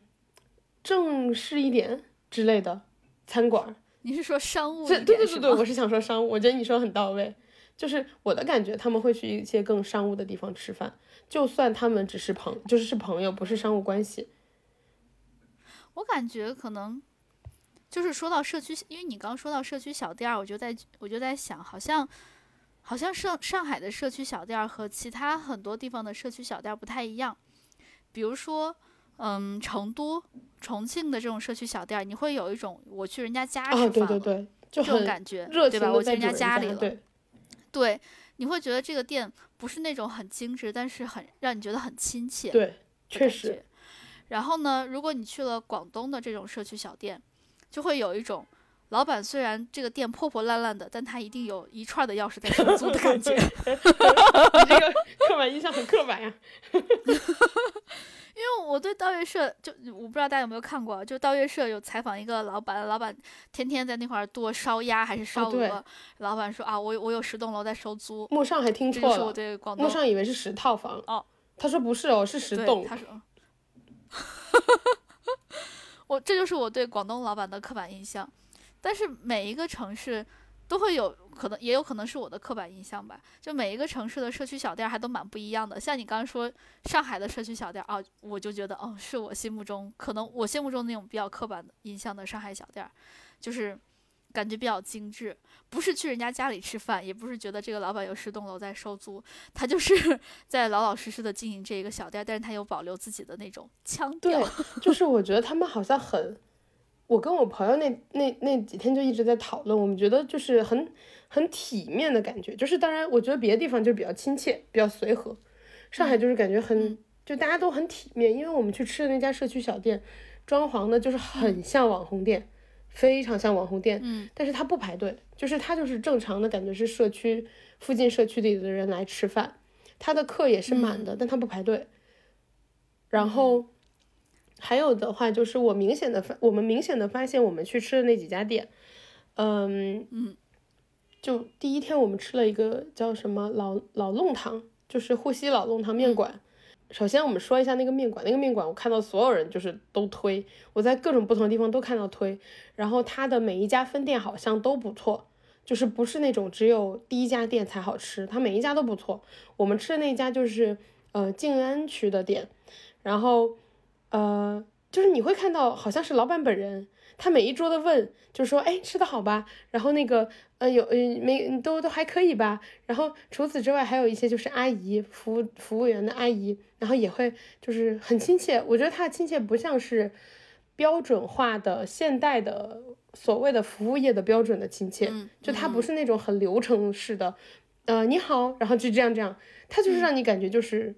正式一点之类的餐馆。你是说商务？对对对对，我是想说商务。我觉得你说很到位，就是我的感觉，他们会去一些更商务的地方吃饭，就算他们只是朋，就是是朋友，不是商务关系。我感觉可能就是说到社区，因为你刚说到社区小店儿，我就在我就在想，好像好像上上海的社区小店儿和其他很多地方的社区小店儿不太一样，比如说。嗯，成都、重庆的这种社区小店，你会有一种我去人家家吃饭，对对对，这种感觉，对吧？我去人家家里了，对，你会觉得这个店不是那种很精致，但是很让你觉得很亲切，对，确实。然后呢，如果你去了广东的这种社区小店，就会有一种老板虽然这个店破破烂烂的，但他一定有一串的钥匙在收租的感觉。你这个刻板印象很刻板呀。因为我对道月社就我不知道大家有没有看过，就道月社有采访一个老板，老板天天在那块儿剁烧鸭还是烧鹅，老板说啊，我我有十栋楼在收租。陌上还听错了，我对广东木上以为是十套房哦，他说不是哦，是十栋。他说，我这就是我对广东老板的刻板印象，但是每一个城市。都会有可能，也有可能是我的刻板印象吧。就每一个城市的社区小店还都蛮不一样的。像你刚刚说上海的社区小店啊，我就觉得哦，是我心目中可能我心目中那种比较刻板印象的上海小店，就是感觉比较精致。不是去人家家里吃饭，也不是觉得这个老板有十栋楼在收租，他就是 在老老实实的经营这一个小店，但是他有保留自己的那种腔调。对，就是我觉得他们好像很。我跟我朋友那那那几天就一直在讨论，我们觉得就是很很体面的感觉，就是当然我觉得别的地方就比较亲切，比较随和，上海就是感觉很就大家都很体面，因为我们去吃的那家社区小店，装潢的就是很像网红店，非常像网红店，嗯，但是他不排队，就是他就是正常的感觉是社区附近社区里的人来吃饭，他的课也是满的，但他不排队，然后。还有的话就是我明显的发，我们明显的发现，我们去吃的那几家店，嗯嗯，就第一天我们吃了一个叫什么老老弄堂，就是沪西老弄堂面馆。首先我们说一下那个面馆，那个面馆我看到所有人就是都推，我在各种不同的地方都看到推。然后它的每一家分店好像都不错，就是不是那种只有第一家店才好吃，它每一家都不错。我们吃的那家就是呃静安区的店，然后。呃，就是你会看到，好像是老板本人，他每一桌的问，就是说，哎，吃的好吧？然后那个，呃，有，呃，没，都都还可以吧？然后除此之外，还有一些就是阿姨，服务服务员的阿姨，然后也会就是很亲切。我觉得他的亲切不像是，标准化的现代的所谓的服务业的标准的亲切，就他不是那种很流程式的，呃，你好，然后就这样这样，他就是让你感觉就是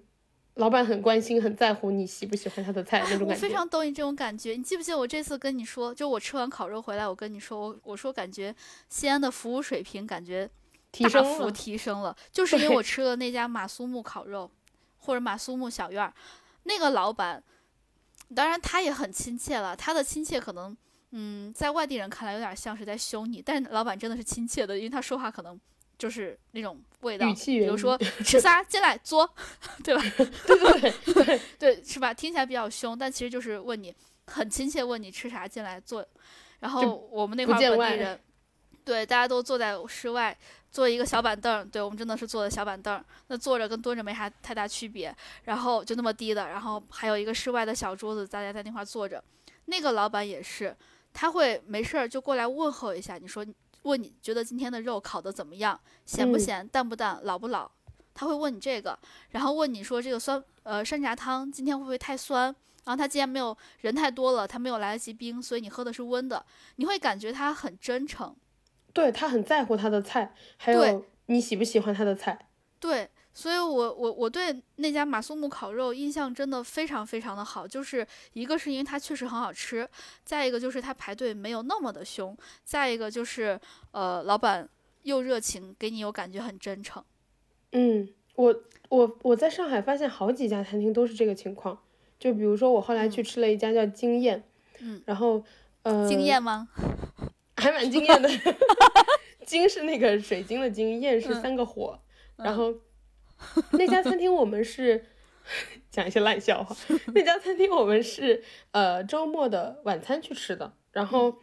老板很关心、很在乎你喜不喜欢他的菜那种感觉。我非常懂你这种感觉。你记不记得我这次跟你说，就我吃完烤肉回来，我跟你说，我我说感觉西安的服务水平感觉大幅提升了，就是因为我吃了那家马苏木烤肉或者马苏木小院儿，那个老板。当然，他也很亲切了。他的亲切可能，嗯，在外地人看来有点像是在凶你，但老板真的是亲切的，因为他说话可能就是那种味道。比如说吃啥进来坐，对吧？对对对 对，是吧？听起来比较凶，但其实就是问你很亲切，问你吃啥进来坐。然后我们那块本地人，对，大家都坐在室外。坐一个小板凳，对我们真的是坐的小板凳，那坐着跟蹲着没啥太大区别。然后就那么低的，然后还有一个室外的小桌子，大家在那块坐着。那个老板也是，他会没事儿就过来问候一下，你说问你觉得今天的肉烤的怎么样，咸不咸，淡不淡，老不老？他会问你这个，然后问你说这个酸呃山楂汤今天会不会太酸？然后他既然没有人太多了，他没有来得及冰，所以你喝的是温的，你会感觉他很真诚。对他很在乎他的菜，还有你喜不喜欢他的菜。对，所以我我我对那家马苏木烤肉印象真的非常非常的好，就是一个是因为它确实很好吃，再一个就是它排队没有那么的凶，再一个就是呃老板又热情，给你有感觉很真诚。嗯，我我我在上海发现好几家餐厅都是这个情况，就比如说我后来去吃了一家叫惊艳，嗯，然后呃惊艳吗？还蛮惊艳的，惊是那个水晶的惊，艳是三个火。然后 那家餐厅我们是讲一些烂笑话。那家餐厅我们是呃周末的晚餐去吃的。然后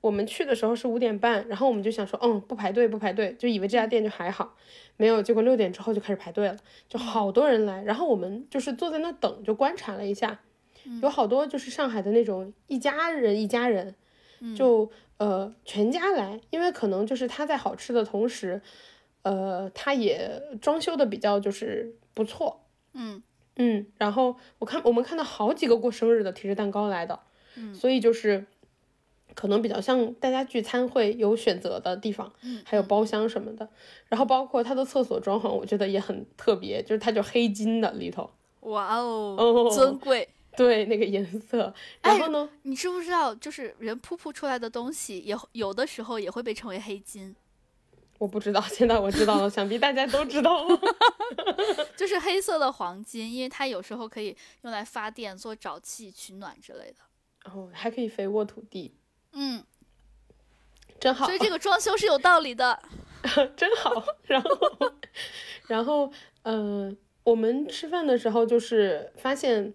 我们去的时候是五点半，然后我们就想说，嗯，不排队不排队，就以为这家店就还好。没有，结果六点之后就开始排队了，就好多人来。然后我们就是坐在那等，就观察了一下，有好多就是上海的那种一家人一家人，就。呃，全家来，因为可能就是他在好吃的同时，呃，它也装修的比较就是不错，嗯嗯，然后我看我们看到好几个过生日的提着蛋糕来的，嗯，所以就是可能比较像大家聚餐会有选择的地方，嗯，还有包厢什么的，然后包括它的厕所装潢，我觉得也很特别，就是它就黑金的里头，哇哦，尊贵。对那个颜色，然后呢？你知不知道，就是人噗噗出来的东西，也有的时候也会被称为黑金。我不知道，现在我知道了，想必大家都知道了。就是黑色的黄金，因为它有时候可以用来发电、做沼气、取暖之类的。哦，还可以肥沃土地。嗯，真好。所以这个装修是有道理的。真好。然后，然后，嗯，我们吃饭的时候就是发现。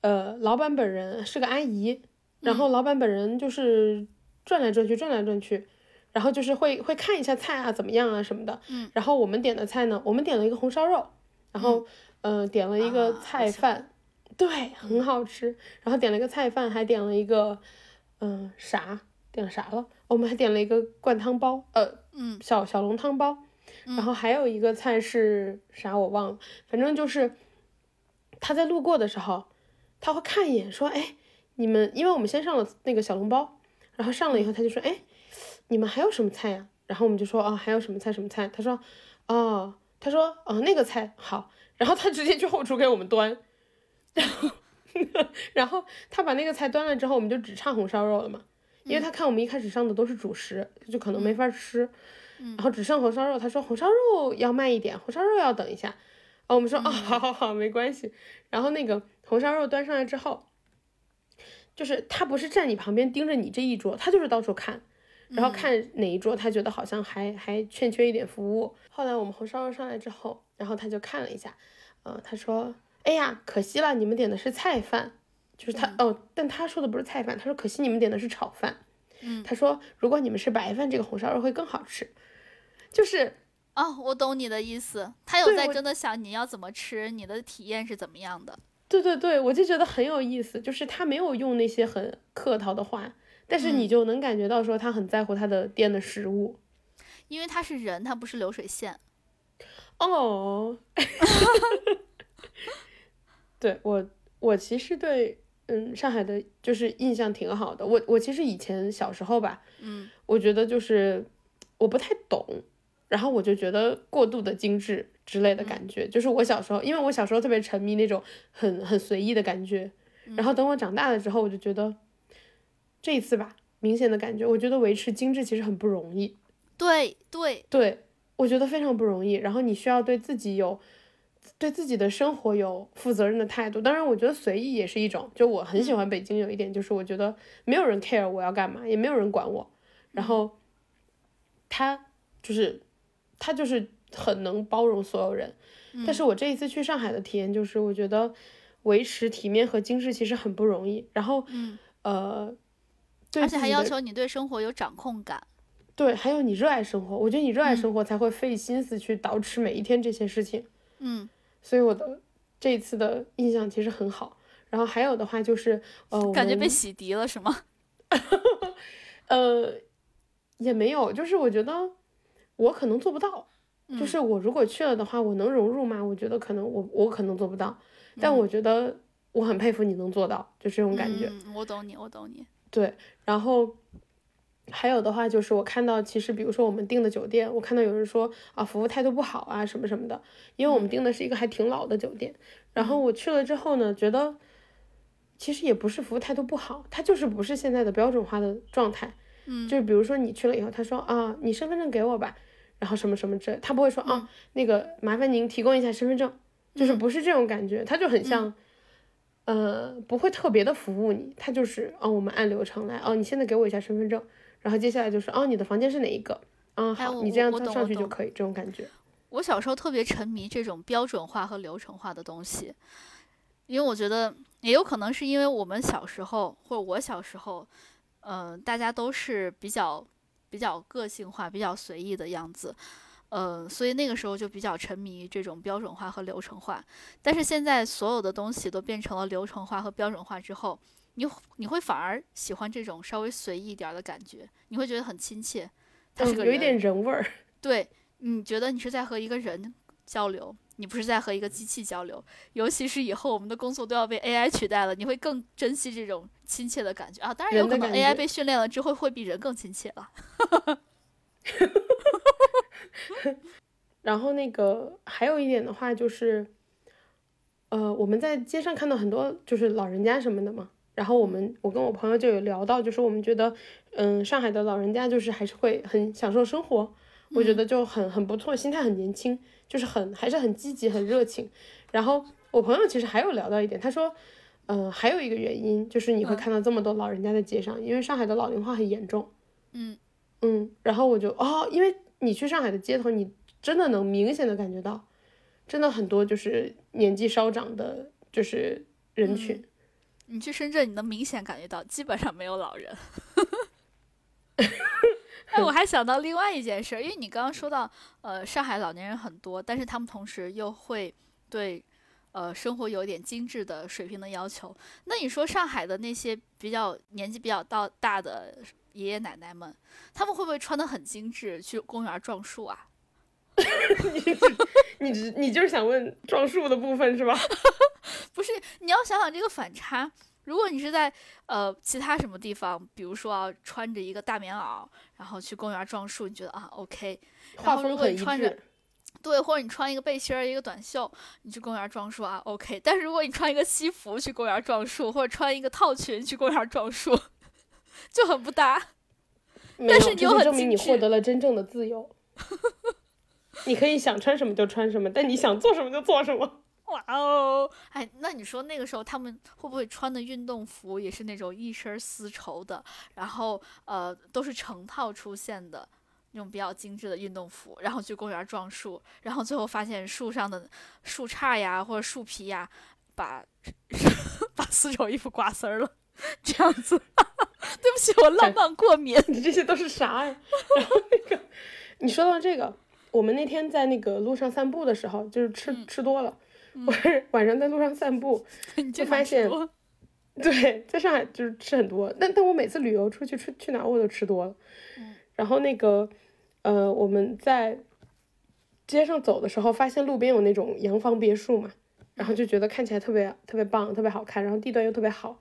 呃，老板本人是个阿姨，然后老板本人就是转来转去，转来转去，然后就是会会看一下菜啊怎么样啊什么的。嗯，然后我们点的菜呢，我们点了一个红烧肉，然后嗯点了一个菜饭，对，很好吃。然后点了一个菜饭，还点了一个嗯啥，点了啥了？我们还点了一个灌汤包，呃，嗯，小小笼汤包。然后还有一个菜是啥我忘了，反正就是他在路过的时候。他会看一眼，说：“哎，你们，因为我们先上了那个小笼包，然后上了以后，他就说：‘哎，你们还有什么菜呀？’然后我们就说：‘哦，还有什么菜？什么菜？’他说：‘哦，他说：‘哦，那个菜好。’然后他直接去后厨给我们端，然后，然后他把那个菜端了之后，我们就只差红烧肉了嘛，因为他看我们一开始上的都是主食，就可能没法吃，然后只剩红烧肉。他说红烧肉要慢一点，红烧肉要等一下。哦，我们说哦，好好好，没关系。然后那个。红烧肉端上来之后，就是他不是站你旁边盯着你这一桌，他就是到处看，然后看哪一桌他觉得好像还还欠缺一点服务。后来我们红烧肉上来之后，然后他就看了一下，呃，他说：“哎呀，可惜了，你们点的是菜饭。”就是他哦，但他说的不是菜饭，他说：“可惜你们点的是炒饭。”嗯，他说：“如果你们是白饭，这个红烧肉会更好吃。”就是哦，我懂你的意思，他有在真的想你要怎么吃，你的体验是怎么样的。对对对，我就觉得很有意思，就是他没有用那些很客套的话，但是你就能感觉到说他很在乎他的店的食物，因为他是人，他不是流水线。哦，对我我其实对嗯，上海的就是印象挺好的。我我其实以前小时候吧，嗯，我觉得就是我不太懂，然后我就觉得过度的精致之类的感觉。就是我小时候，因为我小时候特别沉迷那种很很随意的感觉，然后等我长大了之后，我就觉得这一次吧，明显的感觉，我觉得维持精致其实很不容易。对对对，我觉得非常不容易。然后你需要对自己有。对自己的生活有负责任的态度，当然，我觉得随意也是一种。就我很喜欢北京有一点，就是我觉得没有人 care 我要干嘛，也没有人管我。然后他就是他就是很能包容所有人。但是我这一次去上海的体验就是，我觉得维持体面和精致其实很不容易。然后，呃，而且还要求你对生活有掌控感。对，还有你热爱生活，我觉得你热爱生活才会费心思去捯饬每一天这些事情。嗯。所以我的这一次的印象其实很好，然后还有的话就是，呃，感觉被洗涤了是吗？呃，也没有，就是我觉得我可能做不到，就是我如果去了的话，我能融入吗？我觉得可能我我可能做不到，但我觉得我很佩服你能做到，就这种感觉。我懂你，我懂你。对，然后。还有的话就是我看到，其实比如说我们订的酒店，我看到有人说啊服务态度不好啊什么什么的，因为我们订的是一个还挺老的酒店。然后我去了之后呢，觉得其实也不是服务态度不好，它就是不是现在的标准化的状态。嗯，就是比如说你去了以后，他说啊你身份证给我吧，然后什么什么这，他不会说啊那个麻烦您提供一下身份证，就是不是这种感觉，他就很像，呃不会特别的服务你，他就是哦我们按流程来，哦你现在给我一下身份证。然后接下来就是哦，你的房间是哪一个？嗯，好，你这样上去就可以，这种感觉。我小时候特别沉迷这种标准化和流程化的东西，因为我觉得也有可能是因为我们小时候或者我小时候，嗯，大家都是比较比较个性化、比较随意的样子，嗯，所以那个时候就比较沉迷于这种标准化和流程化。但是现在所有的东西都变成了流程化和标准化之后。你你会反而喜欢这种稍微随意一点的感觉，你会觉得很亲切，它是个有一点人味儿。对，你觉得你是在和一个人交流，你不是在和一个机器交流。尤其是以后我们的工作都要被 AI 取代了，你会更珍惜这种亲切的感觉啊。当然有可能 AI 被训练了之后会比人更亲切了。然后那个还有一点的话就是，呃，我们在街上看到很多就是老人家什么的嘛。然后我们，我跟我朋友就有聊到，就是我们觉得，嗯，上海的老人家就是还是会很享受生活，我觉得就很很不错，心态很年轻，就是很还是很积极很热情。然后我朋友其实还有聊到一点，他说，嗯，还有一个原因就是你会看到这么多老人家在街上，因为上海的老龄化很严重。嗯嗯，然后我就哦，因为你去上海的街头，你真的能明显的感觉到，真的很多就是年纪稍长的，就是人群。你去深圳，你能明显感觉到基本上没有老人。哎，我还想到另外一件事，因为你刚刚说到，呃，上海老年人很多，但是他们同时又会对，呃，生活有点精致的水平的要求。那你说上海的那些比较年纪比较到大的爷爷奶奶们，他们会不会穿的很精致去公园撞树啊？你你你就是想问撞树的部分是吧？不是，你要想想这个反差。如果你是在呃其他什么地方，比如说啊穿着一个大棉袄，然后去公园撞树，你觉得啊 OK。然后如果你穿着，对，或者你穿一个背心儿一个短袖，你去公园撞树啊 OK。但是如果你穿一个西服去公园撞树，或者穿一个套裙去公园撞树，就很不搭。但是你又很证明你获得了真正的自由。你可以想穿什么就穿什么，但你想做什么就做什么。哇哦，哎，那你说那个时候他们会不会穿的运动服也是那种一身丝绸的，然后呃都是成套出现的那种比较精致的运动服，然后去公园撞树，然后最后发现树上的树杈呀或者树皮呀把把丝绸衣服刮丝儿了，这样子。对不起，我浪漫过敏。你 这些都是啥呀？然后那个，你说到这个。我们那天在那个路上散步的时候，就是吃吃多了，我是晚上在路上散步，就发现，对，在上海就是吃很多，但但我每次旅游出去去去哪我都吃多了，然后那个，呃，我们在街上走的时候，发现路边有那种洋房别墅嘛，然后就觉得看起来特别特别棒，特别好看，然后地段又特别好，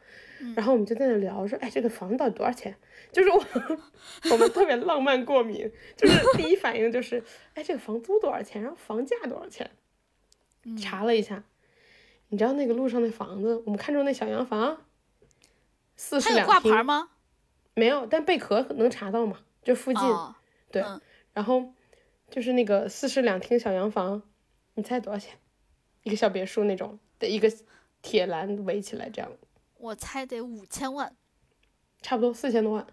然后我们就在那聊说，哎，这个房子到底多少钱？就是我 我们特别浪漫过敏，就是第一反应就是，哎，这个房租多少钱？然后房价多少钱？查了一下，你知道那个路上那房子，我们看中那小洋房，四室两厅。挂牌吗？没有，但贝壳能查到嘛？就附近，对，然后就是那个四室两厅小洋房，你猜多少钱？一个小别墅那种的一个铁栏围起来这样。我猜得五千万，差不多四千多万。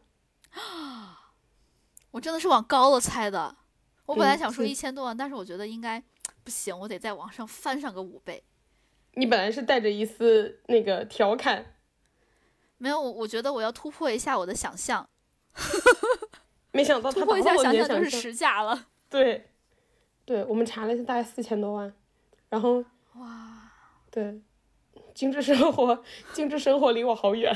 啊！我真的是往高了猜的。我本来想说一千多万，但是我觉得应该不行，我得再往上翻上个五倍。你本来是带着一丝那个调侃。没有，我我觉得我要突破一下我的想象。没想到突破一下想象就是实价了。对，对我们查了一下，大概四千多万。然后哇，对，精致生活，精致生活离我好远。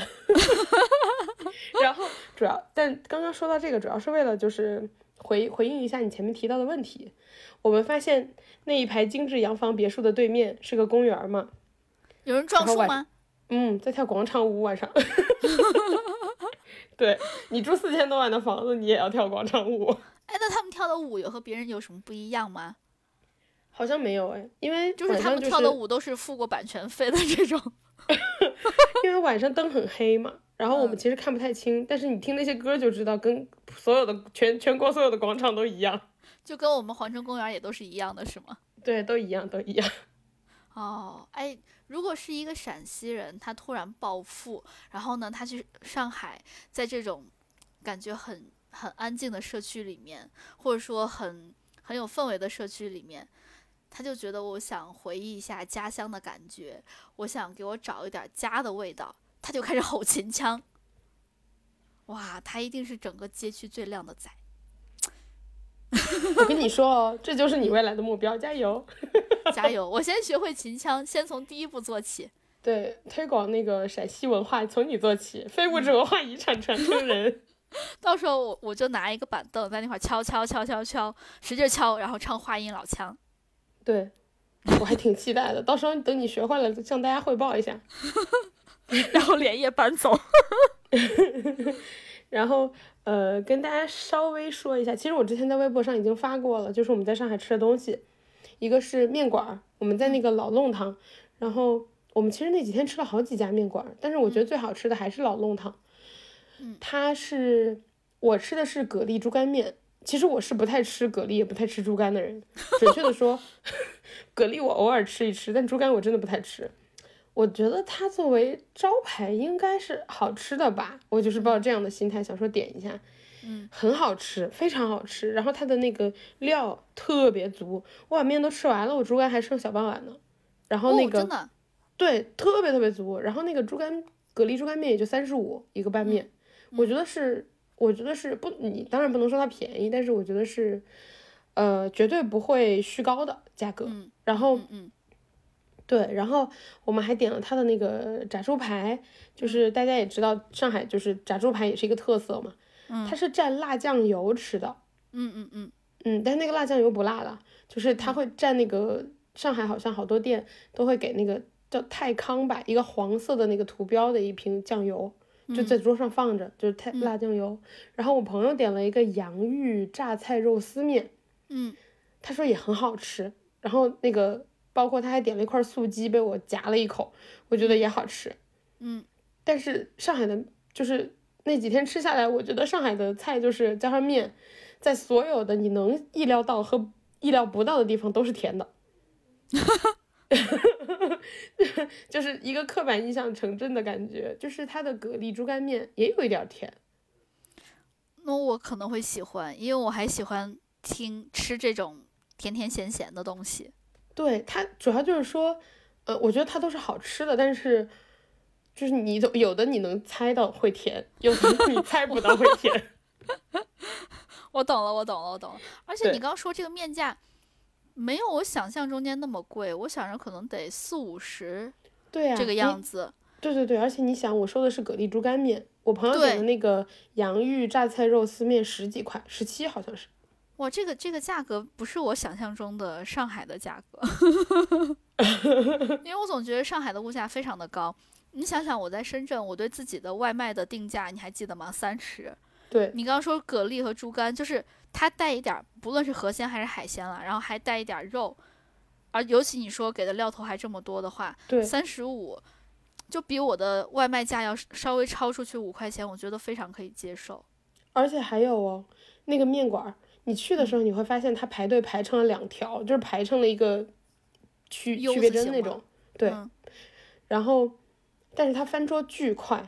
然后主要，但刚刚说到这个，主要是为了就是回回应一下你前面提到的问题。我们发现那一排精致洋房别墅的对面是个公园嘛？有人撞树吗？嗯，在跳广场舞晚上。对你住四千多万的房子，你也要跳广场舞？哎，那他们跳的舞有和别人有什么不一样吗？好像没有哎，因为就是他们跳的舞都是付过版权费的这种。因为晚上灯很黑嘛，然后我们其实看不太清，但是你听那些歌就知道，跟所有的全全国所有的广场都一样，就跟我们环城公园也都是一样的，是吗？对，都一样，都一样。哦，哎，如果是一个陕西人，他突然暴富，然后呢，他去上海，在这种感觉很很安静的社区里面，或者说很很有氛围的社区里面。他就觉得我想回忆一下家乡的感觉，我想给我找一点家的味道，他就开始吼秦腔。哇，他一定是整个街区最靓的仔。我跟你说哦，这就是你未来的目标，加油！加油！我先学会秦腔，先从第一步做起。对，推广那个陕西文化从你做起，非物质文化遗产传承人。到时候我我就拿一个板凳在那块敲敲敲敲敲，使劲敲，然后唱话音老腔。对，我还挺期待的。到时候等你学会了，向大家汇报一下，然后连夜搬走。然后呃，跟大家稍微说一下，其实我之前在微博上已经发过了，就是我们在上海吃的东西，一个是面馆，我们在那个老弄堂。然后我们其实那几天吃了好几家面馆，但是我觉得最好吃的还是老弄堂。嗯，它是我吃的是蛤蜊猪肝面。其实我是不太吃蛤蜊，也不太吃猪肝的人。准确的说，蛤蜊我偶尔吃一吃，但猪肝我真的不太吃。我觉得它作为招牌应该是好吃的吧，我就是抱着这样的心态想说点一下。嗯，很好吃，非常好吃。然后它的那个料特别足，我把面都吃完了，我猪肝还剩小半碗呢。然后那个对，特别特别足。然后那个猪肝蛤蜊猪肝面也就三十五一个拌面，我觉得是。我觉得是不，你当然不能说它便宜，但是我觉得是，呃，绝对不会虚高的价格。然后，嗯，对，然后我们还点了它的那个炸猪排，就是大家也知道，上海就是炸猪排也是一个特色嘛。嗯。它是蘸辣酱油吃的。嗯嗯嗯。嗯，但是那个辣酱油不辣的，就是它会蘸那个上海好像好多店都会给那个叫泰康吧，一个黄色的那个图标的一瓶酱油。就在桌上放着，就是太辣酱油。然后我朋友点了一个洋芋榨菜肉丝面，嗯，他说也很好吃。然后那个包括他还点了一块素鸡，被我夹了一口，我觉得也好吃。嗯，但是上海的，就是那几天吃下来，我觉得上海的菜就是加上面，在所有的你能意料到和意料不到的地方都是甜的。就是一个刻板印象成真的感觉，就是它的蛤蜊猪肝面也有一点甜。那我可能会喜欢，因为我还喜欢听吃这种甜甜咸咸的东西。对它主要就是说，呃，我觉得它都是好吃的，但是就是你有的你能猜到会甜，有的你猜不到会甜。我懂了，我懂了，我懂了。而且你刚刚说这个面价。没有我想象中间那么贵，我想着可能得四五十，对呀，这个样子。对对对，而且你想，我说的是蛤蜊猪肝面，我朋友点的那个洋芋榨菜肉丝面十几块，十七好像是。哇，这个这个价格不是我想象中的上海的价格。因为我总觉得上海的物价非常的高。你想想，我在深圳，我对自己的外卖的定价你还记得吗？三十。对你刚刚说蛤蜊和猪肝，就是它带一点，不论是河鲜还是海鲜了，然后还带一点肉，而尤其你说给的料头还这么多的话，对，三十五，就比我的外卖价要稍微超出去五块钱，我觉得非常可以接受。而且还有哦，那个面馆，你去的时候你会发现它排队排成了两条，就是排成了一个区区别针那种，对，然后，但是它翻桌巨快。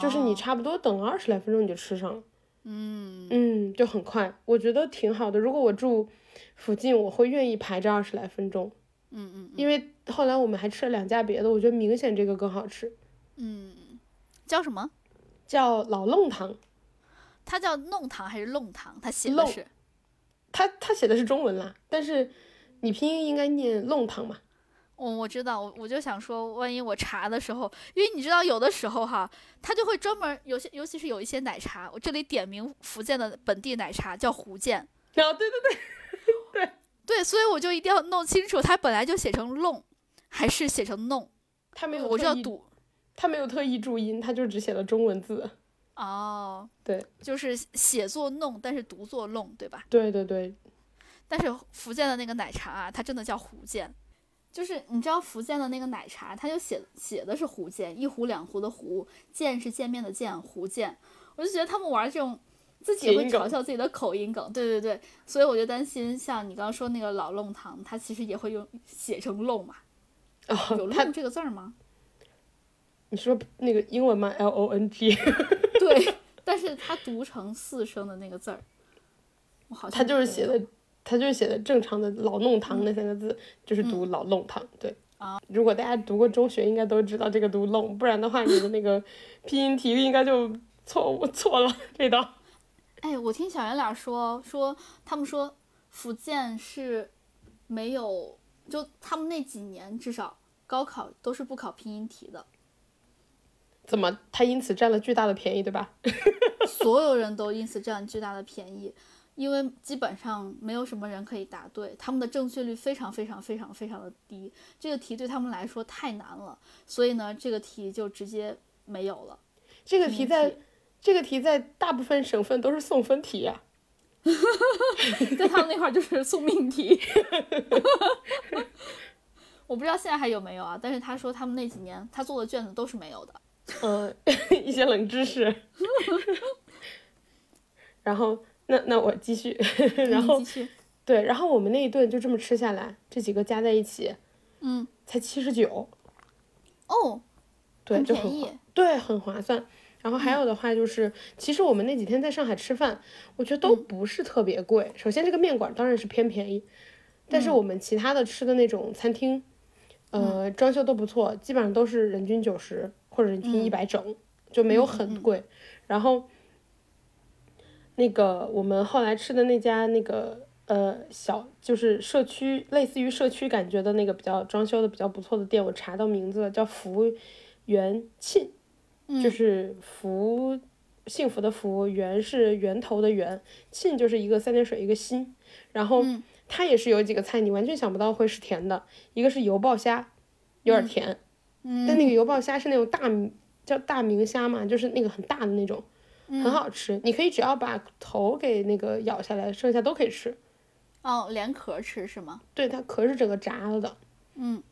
就是你差不多等二十来分钟你就吃上了，嗯嗯，就很快，我觉得挺好的。如果我住附近，我会愿意排这二十来分钟，嗯嗯，因为后来我们还吃了两家别的，我觉得明显这个更好吃。嗯，叫什么？叫老弄堂。它叫弄堂还是弄堂？它写的是，它它写的是中文啦，但是你拼音应该念弄堂嘛。我我知道，我我就想说，万一我查的时候，因为你知道，有的时候哈，他就会专门有些，尤其是有一些奶茶，我这里点名福建的本地奶茶叫福建。哦，对对对，对 对，所以我就一定要弄清楚，它本来就写成弄，还是写成弄。他没有，我就要读，他没有特意注音，他就只写了中文字。哦，对，就是写作弄，但是读作弄，对吧？对对对。但是福建的那个奶茶啊，它真的叫福建。就是你知道福建的那个奶茶，它就写写的是福建，一壶两壶的壶，见是见面的见，福建。我就觉得他们玩这种，自己会嘲笑自己的口音梗，对对对。所以我就担心，像你刚刚说那个老弄堂，它其实也会用写成弄嘛？有弄这个字儿吗？你说那个英文吗？L O N G。对，但是它读成四声的那个字儿，我好像他就是写的。他就是写的正常的老弄堂那三个字，就是读老弄堂。对啊，如果大家读过中学，应该都知道这个读弄，不然的话，你的那个 拼音题应该就错误错了这道。哎，我听小圆脸说说，他们说福建是没有，就他们那几年至少高考都是不考拼音题的。怎么？他因此占了巨大的便宜，对吧？所有人都因此占巨大的便宜。因为基本上没有什么人可以答对，他们的正确率非常非常非常非常的低，这个题对他们来说太难了，所以呢，这个题就直接没有了。这个题在，这个题在大部分省份都是送分题呀，在他们那块儿就是送命题。我不知道现在还有没有啊，但是他说他们那几年他做的卷子都是没有的。嗯，一些冷知识。然后。那那我继续，然后对，然后我们那一顿就这么吃下来，这几个加在一起，嗯，才七十九，哦，对，就很对，很划算。然后还有的话就是，其实我们那几天在上海吃饭，我觉得都不是特别贵。首先这个面馆当然是偏便宜，但是我们其他的吃的那种餐厅，呃，装修都不错，基本上都是人均九十或者人均一百整，就没有很贵。然后。那个我们后来吃的那家那个呃小就是社区类似于社区感觉的那个比较装修的比较不错的店，我查到名字了，叫福源沁，就是福幸福的福，源是源头的源，沁就是一个三点水一个心，然后它也是有几个菜你完全想不到会是甜的，一个是油爆虾，有点甜，但那个油爆虾是那种大叫大明虾嘛，就是那个很大的那种。很好吃，你可以只要把头给那个咬下来，剩下都可以吃。哦，连壳吃是吗？对，它壳是整个炸了的。嗯，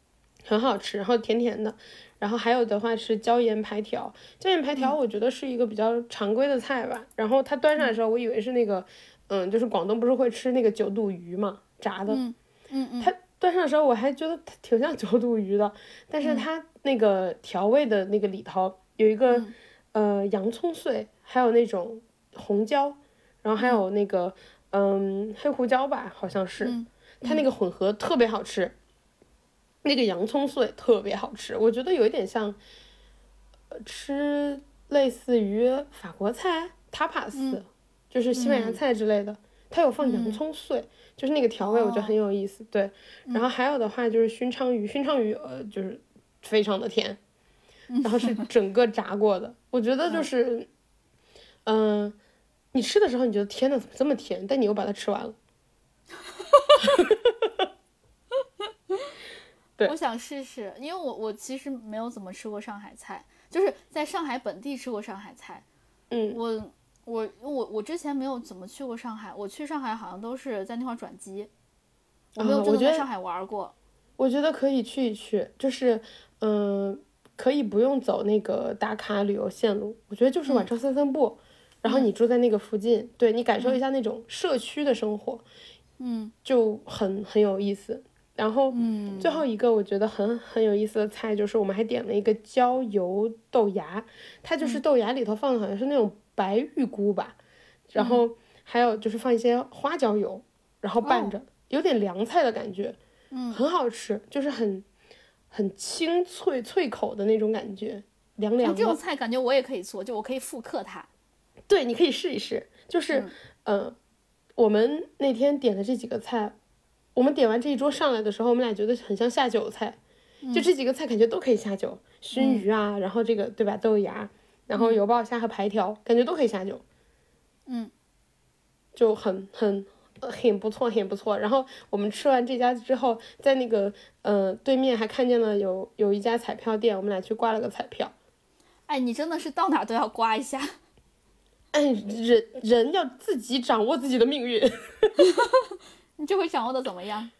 很好吃，然后甜甜的。然后还有的话是椒盐排条，椒盐排条我觉得是一个比较常规的菜吧。然后它端上来的时候，我以为是那个，嗯，就是广东不是会吃那个九肚鱼嘛，炸的。嗯嗯嗯。它端上的时候我还觉得它挺像九肚鱼的，但是它那个调味的那个里头有一个呃洋葱碎。还有那种红椒，然后还有那个嗯黑胡椒吧，好像是，它那个混合特别好吃。那个洋葱碎特别好吃，我觉得有一点像，吃类似于法国菜塔帕斯就是西班牙菜之类的。它有放洋葱碎，就是那个调味，我觉得很有意思。对，然后还有的话就是熏鲳鱼，熏鲳鱼呃就是非常的甜，然后是 整个炸过的，我觉得就是。嗯，你吃的时候你觉得天呐，怎么这么甜？但你又把它吃完了。对，我想试试，因为我我其实没有怎么吃过上海菜，就是在上海本地吃过上海菜。嗯，我我我我之前没有怎么去过上海，我去上海好像都是在那块转机，我没有真的在上海玩过。我觉得可以去一去，就是嗯，可以不用走那个打卡旅游线路，我觉得就是晚上散散步，然后你住在那个附近，对你感受一下那种社区的生活，嗯，就很很有意思。然后，最后一个我觉得很很有意思的菜就是我们还点了一个椒油豆芽，它就是豆芽里头放的好像是那种白玉菇吧，然后还有就是放一些花椒油，然后拌着，有点凉菜的感觉，嗯，很好吃，就是很很清脆脆口的那种感觉，凉凉的。这种菜感觉我也可以做，就我可以复刻它。对，你可以试一试，就是嗯，我们那天点的这几个菜。我们点完这一桌上来的时候，我们俩觉得很像下酒菜，就这几个菜感觉都可以下酒，熏鱼啊，然后这个对吧，豆芽，然后油爆虾和排条，感觉都可以下酒，嗯，就很很很不错，很不错。然后我们吃完这家之后，在那个呃对面还看见了有有一家彩票店，我们俩去刮了个彩票。哎，你真的是到哪都要刮一下。哎，人人要自己掌握自己的命运。你这回掌握的怎么样？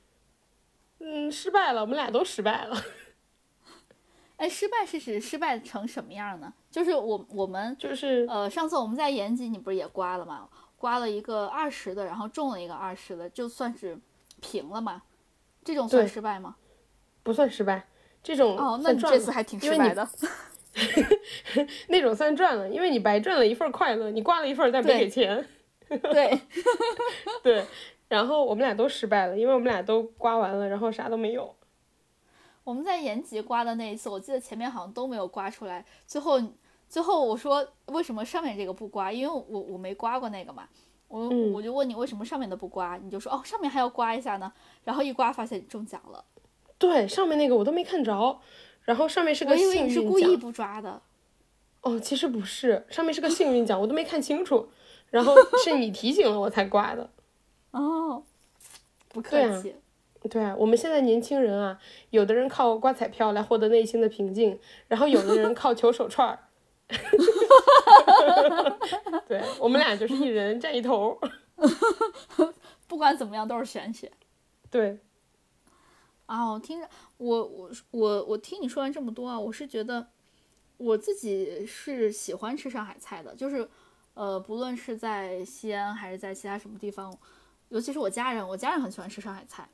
嗯，失败了，我们俩都失败了。哎，失败是指失败成什么样呢？就是我我们就是呃，上次我们在延吉，你不是也刮了吗？刮了一个二十的，然后中了一个二十的，就算是平了嘛？这种算失败吗？不算失败，这种哦，那你这次还挺失败的。那种算赚了，因为你白赚了一份快乐，你刮了一份但没给钱。对 对。然后我们俩都失败了，因为我们俩都刮完了，然后啥都没有。我们在延吉刮的那一次，我记得前面好像都没有刮出来。最后，最后我说为什么上面这个不刮？因为我我没刮过那个嘛。我我就问你为什么上面的不刮？你就说哦，上面还要刮一下呢。然后一刮发现中奖了。对，上面那个我都没看着。然后上面是个幸运奖。我以为你是故意不抓的。哦，其实不是，上面是个 幸运奖，我都没看清楚。然后是你提醒了我才挂的。哦，不客气。对啊，我们现在年轻人啊，有的人靠刮彩票来获得内心的平静，然后有的人靠求手串儿。对我们俩就是一人占一头。不管怎么样都是玄学。对。啊，我听着，我我我我听你说完这么多啊，我是觉得我自己是喜欢吃上海菜的，就是呃，不论是在西安还是在其他什么地方。尤其是我家人，我家人很喜欢吃上海菜，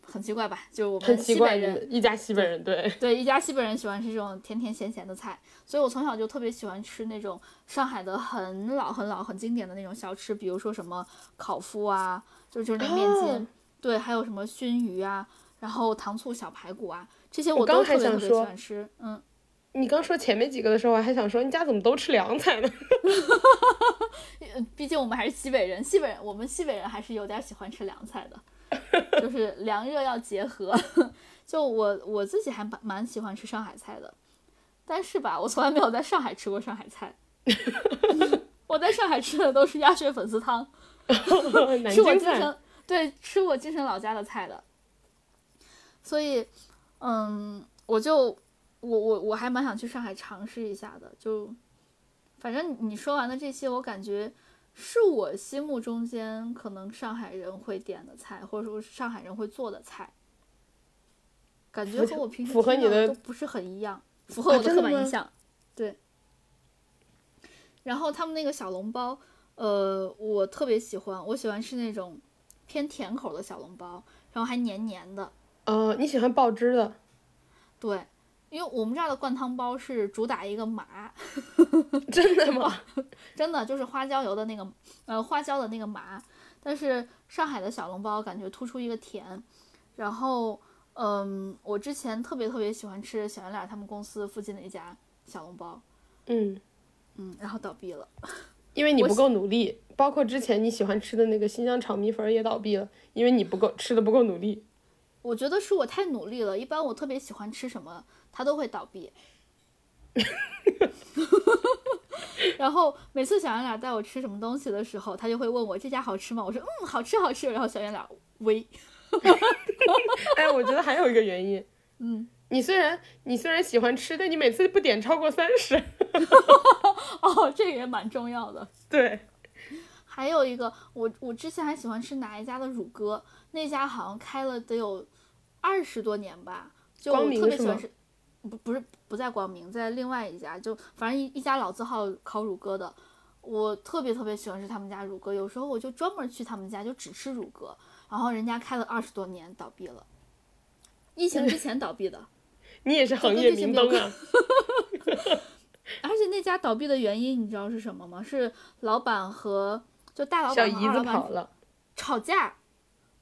很奇怪吧？就是我们西北人一家西北人，对对，一家西北人喜欢吃这种甜甜咸咸的菜，所以我从小就特别喜欢吃那种上海的很老很老很经典的那种小吃，比如说什么烤麸啊，就就是那面筋，对，还有什么熏鱼啊，然后糖醋小排骨啊，这些我都特别特别喜欢吃，嗯。你刚说前面几个的时候，我还想说你家怎么都吃凉菜呢？毕竟我们还是西北人，西北人我们西北人还是有点喜欢吃凉菜的，就 是凉热要结合。就我我自己还蛮蛮喜欢吃上海菜的，但是吧，我从来没有在上海吃过上海菜。我在上海吃的都是鸭血粉丝汤，吃我京城对吃我京城老家的菜的。所以，嗯，我就。我我我还蛮想去上海尝试一下的，就反正你说完的这些，我感觉是我心目中间可能上海人会点的菜，或者说是上海人会做的菜，感觉和我平时符合你的都不是很一样，符合我的刻板印象。对。然后他们那个小笼包，呃，我特别喜欢，我喜欢吃那种偏甜口的小笼包，然后还黏黏的。哦，你喜欢爆汁的？对。因为我们这儿的灌汤包是主打一个麻，真的吗？真的就是花椒油的那个，呃，花椒的那个麻。但是上海的小笼包感觉突出一个甜。然后，嗯，我之前特别特别喜欢吃小圆脸他们公司附近的一家小笼包，嗯嗯，然后倒闭了，因为你不够努力。包括之前你喜欢吃的那个新疆炒米粉也倒闭了，因为你不够吃的不够努力。我觉得是我太努力了。一般我特别喜欢吃什么。他都会倒闭，然后每次小圆脸带我吃什么东西的时候，他就会问我这家好吃吗？我说嗯，好吃好吃。然后小圆脸微，哎，我觉得还有一个原因，嗯，你虽然你虽然喜欢吃，但你每次不点超过三十。哦，这个也蛮重要的。对，还有一个，我我之前还喜欢吃哪一家的乳鸽，那家好像开了得有二十多年吧，就我特别喜欢吃。不不是不在光明，在另外一家，就反正一一家老字号烤乳鸽的，我特别特别喜欢吃他们家乳鸽，有时候我就专门去他们家就只吃乳鸽，然后人家开了二十多年倒闭了，疫情之前倒闭的，你也是行业明灯啊，而且那家倒闭的原因你知道是什么吗？是老板和就大老板小姨子跑了，吵架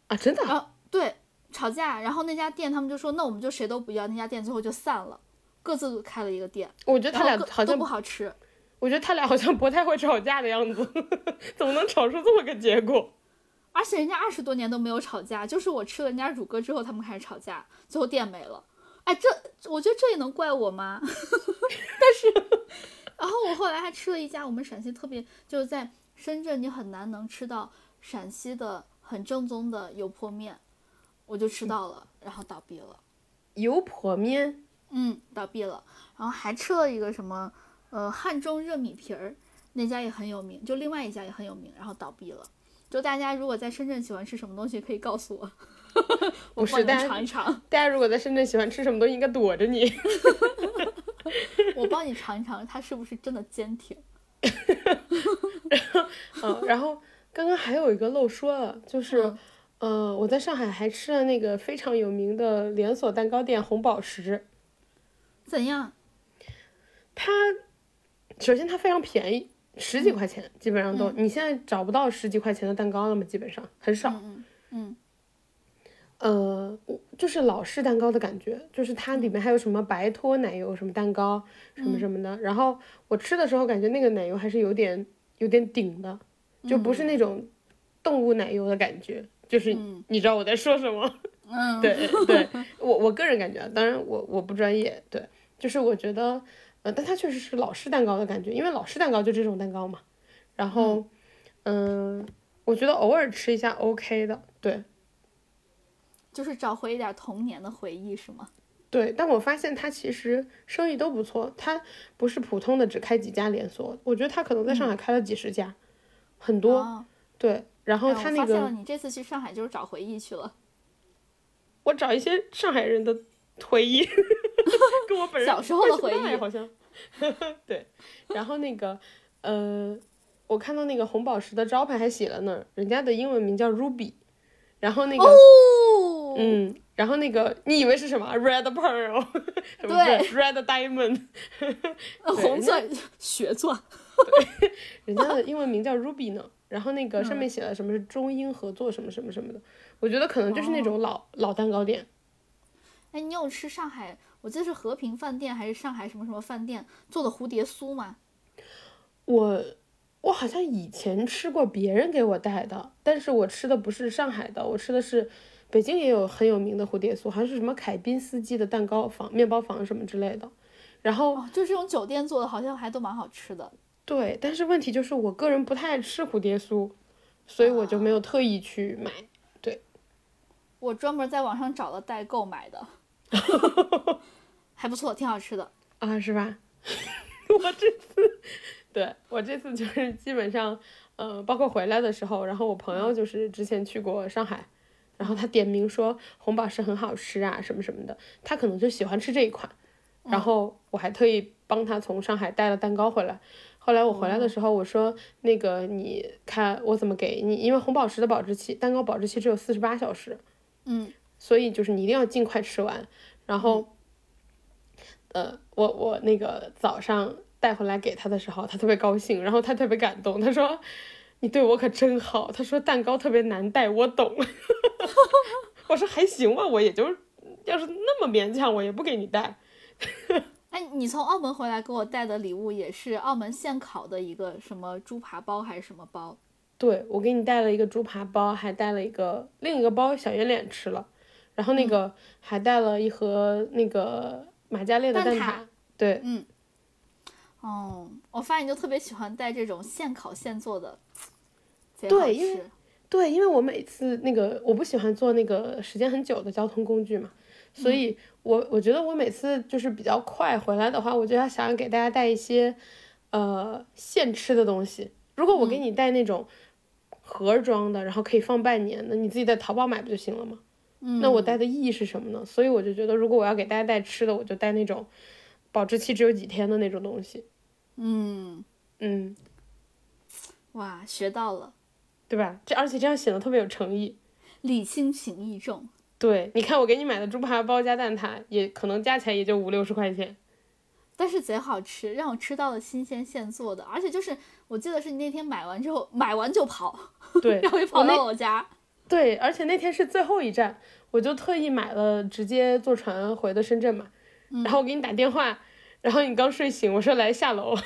啊，真的啊？对。吵架，然后那家店他们就说，那我们就谁都不要，那家店最后就散了，各自开了一个店。我觉得他俩好像不好吃。我觉得他俩好像不太会吵架的样子，怎么能吵出这么个结果？而且人家二十多年都没有吵架，就是我吃了人家乳鸽之后，他们开始吵架，最后店没了。哎，这我觉得这也能怪我吗？但是，然后我后来还吃了一家我们陕西特别就是在深圳，你很难能吃到陕西的很正宗的油泼面。我就吃到了，然后倒闭了。油泼面，嗯，倒闭了。然后还吃了一个什么，呃，汉中热米皮儿，那家也很有名，就另外一家也很有名，然后倒闭了。就大家如果在深圳喜欢吃什么东西，可以告诉我，我帮你尝一尝。大家如果在深圳喜欢吃什么东西，应该躲着你。我帮你尝一尝，它是不是真的坚挺？然后，嗯，然后刚刚还有一个漏说了，就是。呃，我在上海还吃了那个非常有名的连锁蛋糕店红宝石。怎样？它首先它非常便宜，十几块钱基本上都，你现在找不到十几块钱的蛋糕了嘛？基本上很少。嗯嗯。呃，就是老式蛋糕的感觉，就是它里面还有什么白脱奶油什么蛋糕什么什么的。然后我吃的时候感觉那个奶油还是有点有点顶的，就不是那种动物奶油的感觉。就是你知道我在说什么？嗯，对对，我我个人感觉，当然我我不专业，对，就是我觉得，呃，但它确实是老式蛋糕的感觉，因为老式蛋糕就这种蛋糕嘛。然后，嗯，我觉得偶尔吃一下 OK 的，对。就是找回一点童年的回忆是吗？对，但我发现它其实生意都不错，它不是普通的只开几家连锁，我觉得它可能在上海开了几十家，很多，对。然后他那个，你这次去上海就是找回忆去了。我找一些上海人的回忆，跟我本人小时候的回忆好像。对，然后那个，呃，我看到那个红宝石的招牌还写了呢，人家的英文名叫 Ruby，然后那个，哦嗯，然后那个你以为是什么？Red Pearl，对，Red Diamond，红钻、血钻，对，人家的英文名叫 Ruby 呢。然后那个上面写了什么是中英合作什么什么什么的，我觉得可能就是那种老老蛋糕店。哎，你有吃上海？我记得是和平饭店还是上海什么什么饭店做的蝴蝶酥吗？我我好像以前吃过别人给我带的，但是我吃的不是上海的，我吃的是北京也有很有名的蝴蝶酥，好像是什么凯宾斯基的蛋糕房、面包房什么之类的。然后就这种酒店做的，好像还都蛮好吃的。对，但是问题就是我个人不太爱吃蝴蝶酥，所以我就没有特意去买。对，我专门在网上找了代购买的，还不错，挺好吃的啊，是吧？我这次，对我这次就是基本上，呃，包括回来的时候，然后我朋友就是之前去过上海，然后他点名说红宝石很好吃啊，什么什么的，他可能就喜欢吃这一款，然后我还特意帮他从上海带了蛋糕回来。后来我回来的时候，我说那个你看我怎么给你，因为红宝石的保质期，蛋糕保质期只有四十八小时，嗯，所以就是你一定要尽快吃完。然后，呃，我我那个早上带回来给他的时候，他特别高兴，然后他特别感动，他说你对我可真好。他说蛋糕特别难带，我懂。我说还行吧，我也就要是那么勉强，我也不给你带。哎，你从澳门回来给我带的礼物也是澳门现烤的一个什么猪扒包还是什么包？对，我给你带了一个猪扒包，还带了一个另一个包，小圆脸吃了，然后那个还带了一盒那个马加列的蛋挞。对，嗯，哦，我发现你就特别喜欢带这种现烤现做的，对，因为对，因为我每次那个我不喜欢坐那个时间很久的交通工具嘛，所以。我我觉得我每次就是比较快回来的话，我就要想给大家带一些呃现吃的东西。如果我给你带那种盒装的，然后可以放半年的，你自己在淘宝买不就行了吗？嗯，那我带的意义是什么呢？所以我就觉得，如果我要给大家带吃的，我就带那种保质期只有几天的那种东西。嗯嗯，哇，学到了，对吧？这而且这样显得特别有诚意，礼轻情意重。对，你看我给你买的猪扒包加蛋挞，也可能加起来也就五六十块钱，但是贼好吃，让我吃到了新鲜现做的，而且就是我记得是你那天买完之后买完就跑，对，然后就跑到我家，对，而且那天是最后一站，我就特意买了直接坐船回的深圳嘛，然后我给你打电话，然后你刚睡醒，我说来下楼，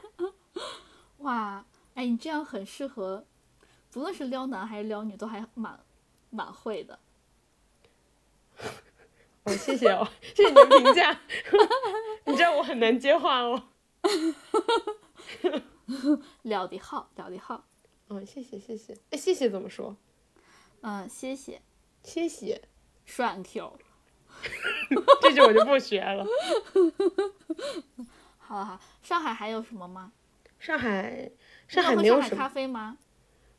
哇，哎，你这样很适合，不论是撩男还是撩女都还蛮蛮会的。哦，谢谢哦，谢谢你的评价。你知道我很难接话哦。了的好，了的好。嗯，谢谢谢谢。哎，谢谢怎么说？嗯，谢谢，谢谢。栓 Q。这句我就不学了。好好，上海还有什么吗？上海，上海没有什么咖啡吗？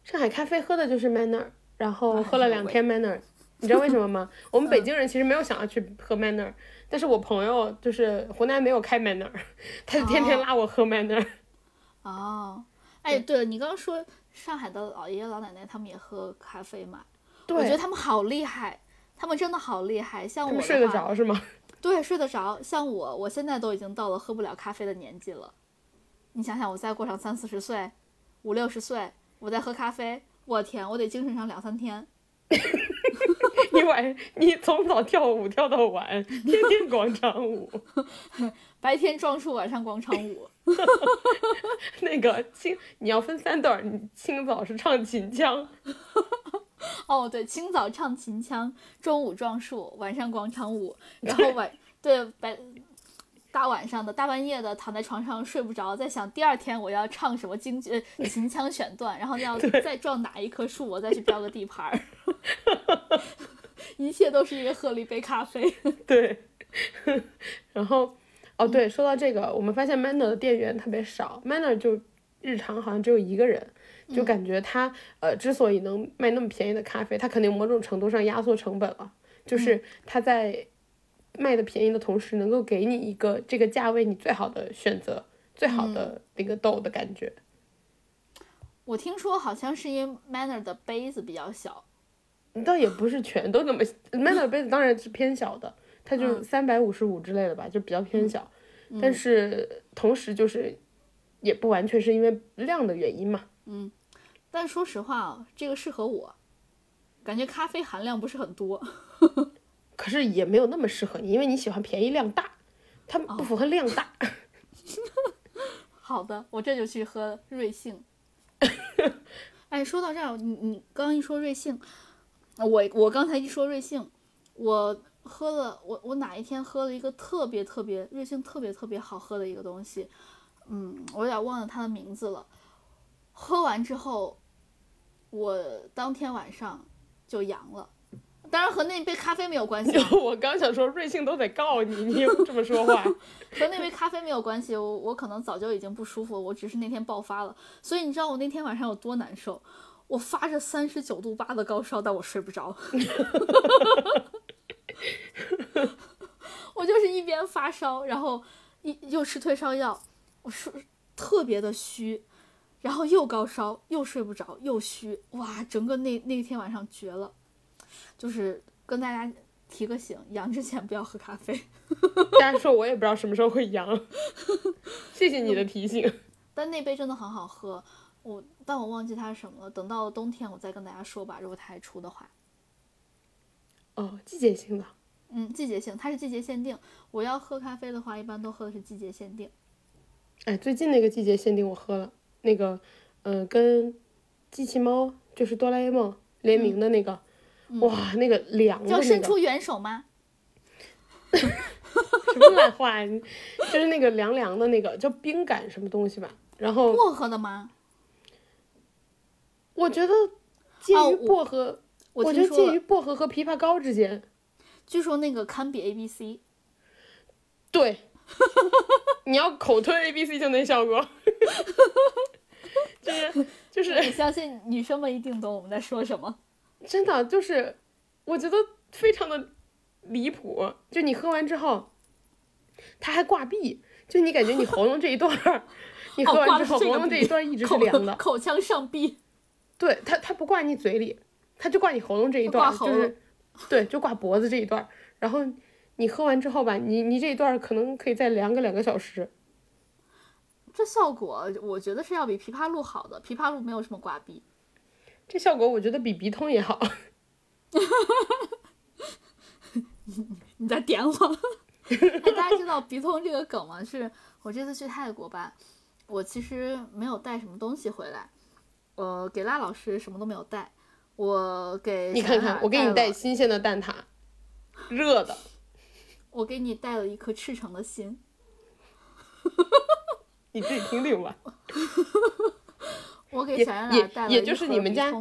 上海咖啡喝的就是 Manner，然后喝了两天 Manner。你知道为什么吗？我们北京人其实没有想要去喝 Manner，但是我朋友就是湖南没有开 Manner，他就天天拉我喝 Manner。哦，哎，对了，你刚刚说上海的老爷爷老奶奶他们也喝咖啡嘛？对，我觉得他们好厉害，他们真的好厉害。像我睡得着是吗？对，睡得着。像我，我现在都已经到了喝不了咖啡的年纪了。你想想，我再过上三四十岁、五六十岁，我再喝咖啡，我天，我得精神上两三天。你晚你从早跳舞跳到晚，天天广场舞，白天撞树，晚上广场舞。那个清你要分三段，你清早是唱秦腔。哦，对，清早唱秦腔，中午撞树，晚上广场舞，然后晚对白大晚上的大半夜的躺在床上睡不着，在想第二天我要唱什么京剧秦腔选段，然后要再撞哪一棵树，我再去标个地盘儿。一切都是因为喝了一杯咖啡。对，然后，哦对，说到这个，我们发现 Manner 的店员特别少，Manner 就日常好像只有一个人，就感觉他呃之所以能卖那么便宜的咖啡，他肯定某种程度上压缩成本了，就是他在卖的便宜的同时，能够给你一个这个价位你最好的选择，最好的那个豆的感觉。我听说好像是因为 Manner 的杯子比较小。倒也不是全都那么，Manner 杯子当然是偏小的，它就三百五十五之类的吧，就比较偏小。但是同时就是，也不完全是因为量的原因嘛。嗯，但说实话啊，这个适合我，感觉咖啡含量不是很多。可是也没有那么适合你，因为你喜欢便宜量大，它不符合量大。好的，我这就去喝瑞幸。哎，说到这儿，你你刚刚一说瑞幸。我我刚才一说瑞幸，我喝了我我哪一天喝了一个特别特别瑞幸特别特别好喝的一个东西，嗯，我有点忘了它的名字了。喝完之后，我当天晚上就阳了，当然和那杯咖啡没有关系。我刚想说瑞幸都得告你，你这么说话，和那杯咖啡没有关系。我我可能早就已经不舒服，我只是那天爆发了。所以你知道我那天晚上有多难受？我发着三十九度八的高烧，但我睡不着。我就是一边发烧，然后一又吃退烧药，我是特别的虚，然后又高烧，又睡不着，又虚，哇，整个那那天晚上绝了。就是跟大家提个醒，阳之前不要喝咖啡。大家说我也不知道什么时候会阳，谢谢你的提醒。但那杯真的很好喝。我，但我忘记它是什么了。等到冬天我再跟大家说吧。如果它还出的话。哦，季节性的。嗯，季节性，它是季节限定。我要喝咖啡的话，一般都喝的是季节限定。哎，最近那个季节限定我喝了，那个，呃，跟机器猫就是哆啦 A 梦联名的那个，哇，那个凉的。叫伸出援手吗？什么烂话？就是那个凉凉的那个叫冰感什么东西吧？然后薄荷的吗？我觉得介于薄荷，我觉得介于薄荷和枇杷膏之间。据说那个堪比 A B C。对，你要口吞 A B C 就能效果。就 是就是，我相信女生们一定懂我们在说什么。真的就是，我觉得非常的离谱。就你喝完之后，它还挂壁，就你感觉你喉咙这一段儿，你喝完之后喉咙这一段一直是凉的，口腔上壁。对，它它不挂你嘴里，它就挂你喉咙这一段，就是，对，就挂脖子这一段。然后你喝完之后吧，你你这一段可能可以再凉个两个小时。这效果我觉得是要比枇杷露好的，枇杷露没有什么挂壁。这效果我觉得比鼻通也好。你在点我？哎，大家知道鼻通这个梗吗？是我这次去泰国吧，我其实没有带什么东西回来。呃，给辣老师什么都没有带，我给你看看，我给你带新鲜的蛋挞，热的。我给你带了一颗赤诚的心。你自己听听吧。我给小圆脸带了也就是你们家，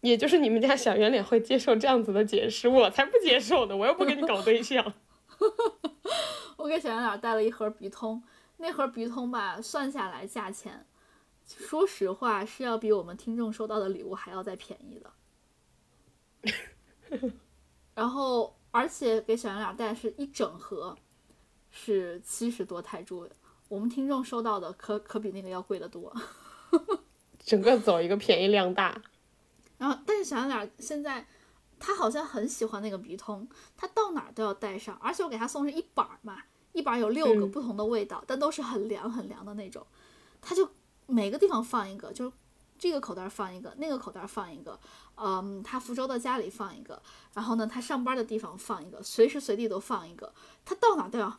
也就是你们家小圆脸会接受这样子的解释，我才不接受呢！我又不跟你搞对象。我给小圆脸带了一盒鼻通，那盒鼻通吧，算下来价钱，说实话是要比我们听众收到的礼物还要再便宜的。然后，而且给小圆脸带是一整盒，是七十多泰铢，我们听众收到的可可比那个要贵得多。整个走一个便宜量大，然后但是小圆脸现在他好像很喜欢那个鼻通，他到哪儿都要带上，而且我给他送是一板儿嘛，一板有六个不同的味道，但都是很凉很凉的那种，他就每个地方放一个，就是这个口袋放一个，那个口袋放一个，嗯，他福州的家里放一个，然后呢他上班的地方放一个，随时随地都放一个，他到哪都要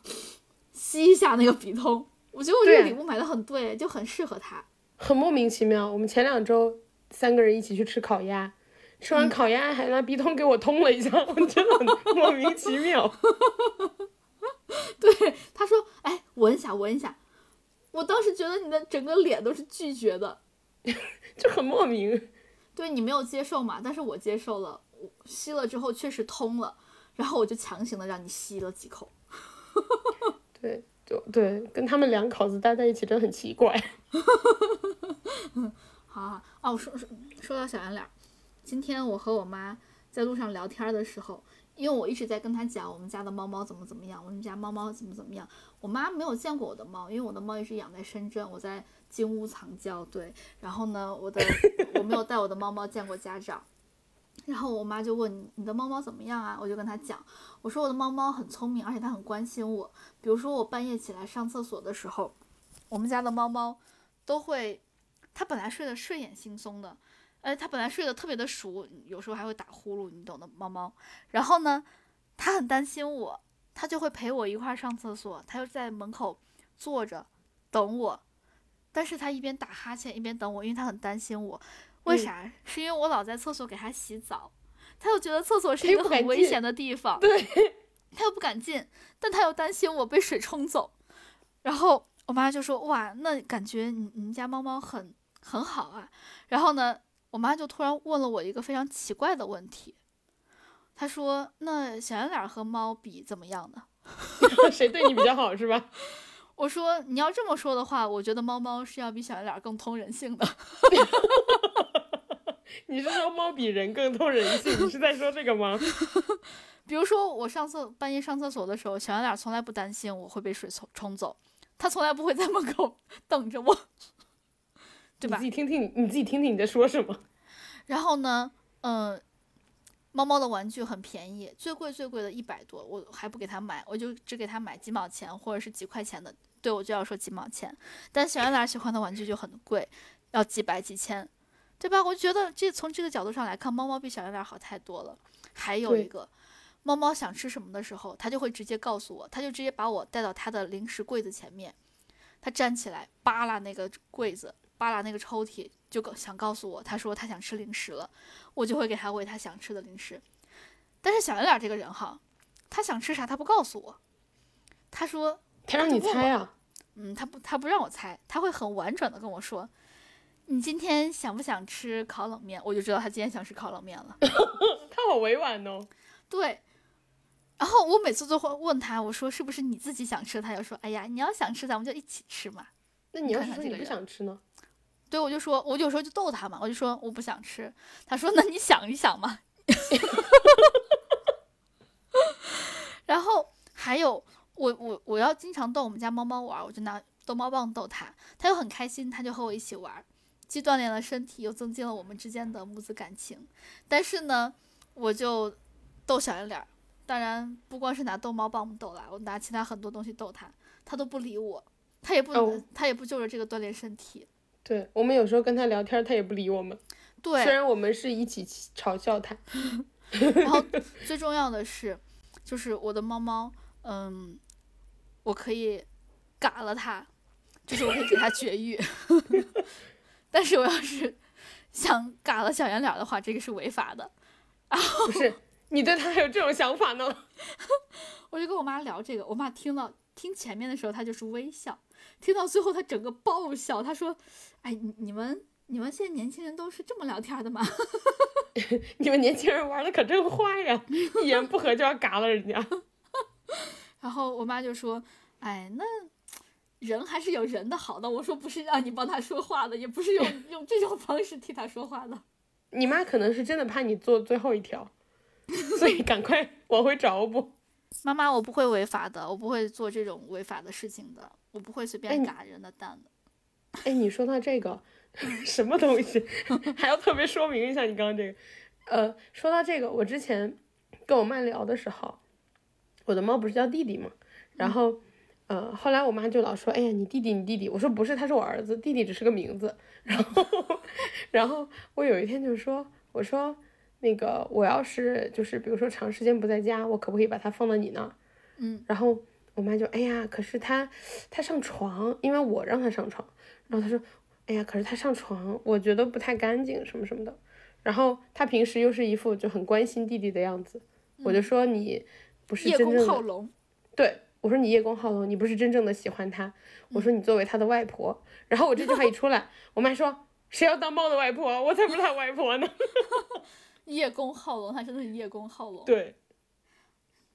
吸一下那个鼻通，我觉得我这个礼物买的很对，就很适合他。很莫名其妙，我们前两周三个人一起去吃烤鸭，吃完烤鸭还拿鼻通给我通了一下，我真的很莫名其妙。对，他说：“哎，闻一下，闻一下。”我当时觉得你的整个脸都是拒绝的，就很莫名。对你没有接受嘛？但是我接受了，吸了之后确实通了，然后我就强行的让你吸了几口。对。就对，跟他们两口子待在一起真的很奇怪。好，哦，说说说到小圆脸，今天我和我妈在路上聊天的时候，因为我一直在跟她讲我们家的猫猫怎么怎么样，我们家猫猫怎么怎么样。我妈没有见过我的猫，因为我的猫一直养在深圳，我在金屋藏娇。对，然后呢，我的我没有带我的猫猫见过家长。然后我妈就问你你的猫猫怎么样啊？我就跟她讲，我说我的猫猫很聪明，而且它很关心我。比如说我半夜起来上厕所的时候，我们家的猫猫都会，它本来睡得睡眼惺忪的，哎，它本来睡得特别的熟，有时候还会打呼噜，你懂的，猫猫。然后呢，它很担心我，它就会陪我一块儿上厕所，它就在门口坐着等我，但是它一边打哈欠一边等我，因为它很担心我。为啥？是因为我老在厕所给它洗澡，它又觉得厕所是一个很危险的地方，对，它又不敢进，但它又担心我被水冲走。然后我妈就说：“哇，那感觉你你们家猫猫很很好啊。”然后呢，我妈就突然问了我一个非常奇怪的问题，她说：“那小圆脸和猫比怎么样呢？谁对你比较好是吧？”我说：“你要这么说的话，我觉得猫猫是要比小圆脸更通人性的。”你是说猫比人更通人性？你是在说这个吗？比如说我上厕半夜上厕所的时候，小圆脸从来不担心我会被水冲冲走，它从来不会在门口等着我，对吧？你自己听听，你自己听听你在说什么。然后呢，嗯，猫猫的玩具很便宜，最贵最贵的一百多，我还不给它买，我就只给它买几毛钱或者是几块钱的，对我就要说几毛钱。但小圆脸喜欢的玩具就很贵，要几百几千。对吧？我觉得这从这个角度上来看，猫猫比小圆脸好太多了。还有一个，猫猫想吃什么的时候，它就会直接告诉我，它就直接把我带到它的零食柜子前面，它站起来扒拉那个柜子，扒拉那个抽屉，就想告诉我，他说他想吃零食了，我就会给他喂他想吃的零食。但是小圆脸这个人哈，他想吃啥他不告诉我，他说他让你猜啊，嗯，他不他不让我猜，他会很婉转的跟我说。你今天想不想吃烤冷面？我就知道他今天想吃烤冷面了。他好委婉哦。对，然后我每次都会问他，我说是不是你自己想吃？他就说，哎呀，你要想吃，咱们就一起吃嘛。那你要是说你不想吃呢？对，我就说，我有时候就逗他嘛，我就说我不想吃。他说，那你想一想嘛。然后还有，我我我要经常逗我们家猫猫玩，我就拿逗猫棒逗它，它又很开心，它就和我一起玩，既锻炼了身体，又增进了我们之间的母子感情。但是呢，我就逗小圆脸，当然不光是拿逗猫棒逗啦，我拿其他很多东西逗它，它都不理我，它也不它也不就着这个锻炼身体。对我们有时候跟他聊天，他也不理我们。对，虽然我们是一起嘲笑他。然后最重要的是，就是我的猫猫，嗯，我可以嘎了它，就是我可以给它绝育。但是我要是想嘎了小圆脸的话，这个是违法的。然后不是你对它还有这种想法呢？我就跟我妈聊这个，我妈听了听前面的时候，她就是微笑。听到最后，他整个爆笑。他说：“哎，你你们你们现在年轻人都是这么聊天的吗？你们年轻人玩的可真坏呀！一言不合就要嘎了人家。”然后我妈就说：“哎，那人还是有人的好的。”我说：“不是让你帮他说话的，也不是用用这种方式替他说话的。”你妈可能是真的怕你做最后一条，所以赶快往回找不。妈妈，我不会违法的，我不会做这种违法的事情的。我不会随便嘎人的蛋的。哎，你说到这个，什么东西还要特别说明一下？你刚刚这个，呃，说到这个，我之前跟我妈聊的时候，我的猫不是叫弟弟嘛，然后，呃，后来我妈就老说，哎呀，你弟弟，你弟弟。我说不是，他是我儿子，弟弟只是个名字。然后，然后我有一天就说，我说那个我要是就是比如说长时间不在家，我可不可以把它放到你那儿？嗯，然后。我妈就哎呀，可是他他上床，因为我让他上床，然后他说，哎呀，可是他上床，我觉得不太干净什么什么的。然后他平时又是一副就很关心弟弟的样子，我就说你不是真正的，对我说你叶公好龙，你不是真正的喜欢他。我说你作为他的外婆，然后我这句话一出来，我妈说谁要当猫的外婆？我才不是他外婆呢。叶公好龙，他真的是叶公好龙。对。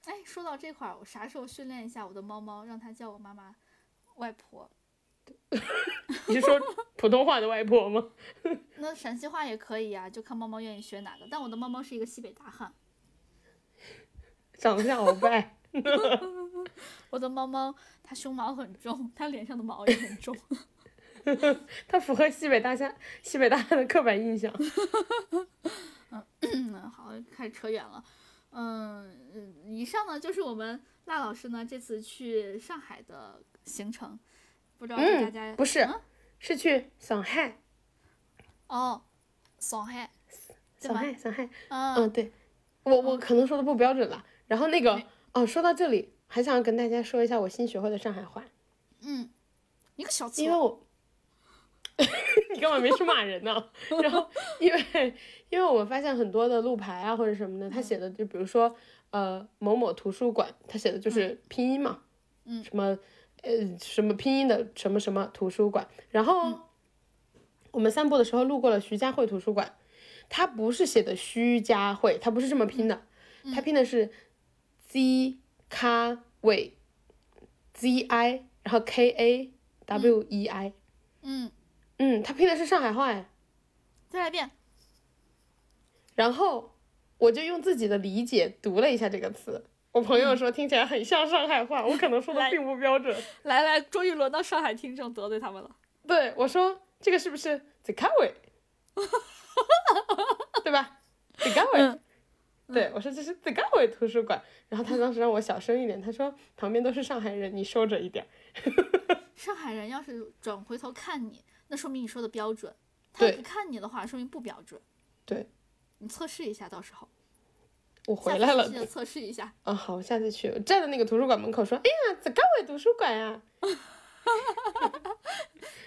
哎，说到这块儿，我啥时候训练一下我的猫猫，让它叫我妈妈外婆？你是说普通话的外婆吗？那陕西话也可以啊，就看猫猫愿意学哪个。但我的猫猫是一个西北大汉，长得像鳌拜。我的猫猫它胸毛很重，它脸上的毛也很重。它符合西北大汉西北大汉的刻板印象。嗯，好，开始扯远了。嗯嗯，以上呢就是我们辣老师呢这次去上海的行程，不知道大家不是是去上海。哦，上海，上海上海，嗯。对，我我可能说的不标准了。然后那个哦，说到这里还想跟大家说一下我新学会的上海话。嗯，一个小词，因为我。你干嘛没事骂人呢？然后因为因为我们发现很多的路牌啊或者什么的，他写的就比如说呃某某图书馆，他写的就是拼音嘛，嗯，什么呃什么拼音的什么什么图书馆。然后我们散步的时候路过了徐家汇图书馆，它不是写的徐家汇，它不是这么拼的，它拼的是 Z 卡伟 Z I 然后 K A W E I，嗯。嗯，他拼的是上海话哎，再来一遍。然后我就用自己的理解读了一下这个词，我朋友说听起来很像上海话，我可能说的并不标准。来来，终于轮到上海听众得罪他们了。对，我说这个是不是 The c a w 对吧？The c a w 对，我说这是 The c a w 图书馆。然后他当时让我小声一点，他说旁边都是上海人，你收着一点。上海人要是转回头看你。那说明你说的标准，他不看你的话，说明不标准。对，你测试一下，到时候。我回来了。记得测试一下。啊，好，下次去，站在那个图书馆门口说：“哎呀，在高伟图书馆呀。”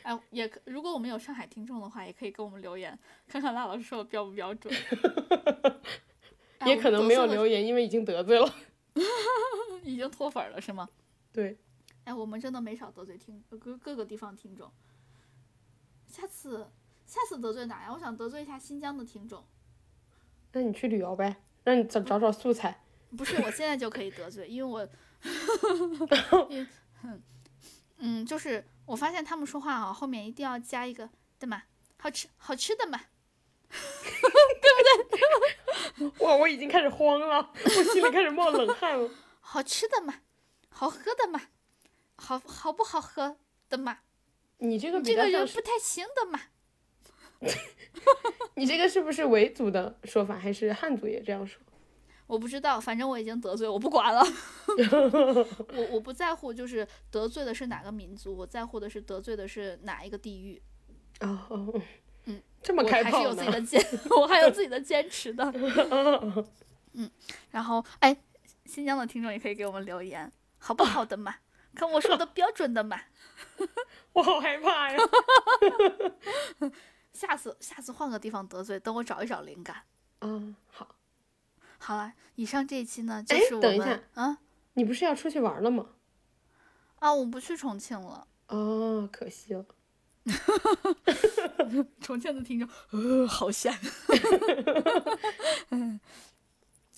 哎，也可，如果我们有上海听众的话，也可以跟我们留言，看看赖老师说的标不标准。也可能没有留言，因为已经得罪了。已经脱粉了是吗？对。哎，我们真的没少得罪听各各个地方听众。下次，下次得罪哪呀？我想得罪一下新疆的听众。那你去旅游呗，让你找找找素材。不是，我现在就可以得罪，因为我，嗯嗯，就是我发现他们说话啊，后面一定要加一个对吗？好吃好吃的嘛，对不对？哇，我已经开始慌了，我心里开始冒冷汗了。好吃的嘛，好喝的嘛，好好不好喝的嘛？你这个这个人不太行的嘛。你这个是不是维族的说法，还是汉族也这样说？我不知道，反正我已经得罪，我不管了。我我不在乎，就是得罪的是哪个民族，我在乎的是得罪的是哪一个地域。哦，嗯，这么开放还是有自己的坚，我还有自己的坚持的。嗯，然后哎，新疆的听众也可以给我们留言，好不好的嘛？看我说的标准的嘛？我好害怕呀。下次下次换个地方得罪，等我找一找灵感。嗯，好，好了，以上这一期呢，就是我们。等一下，啊，你不是要出去玩了吗？啊，我不去重庆了。哦，可惜了。重庆的听众，呃，好吓。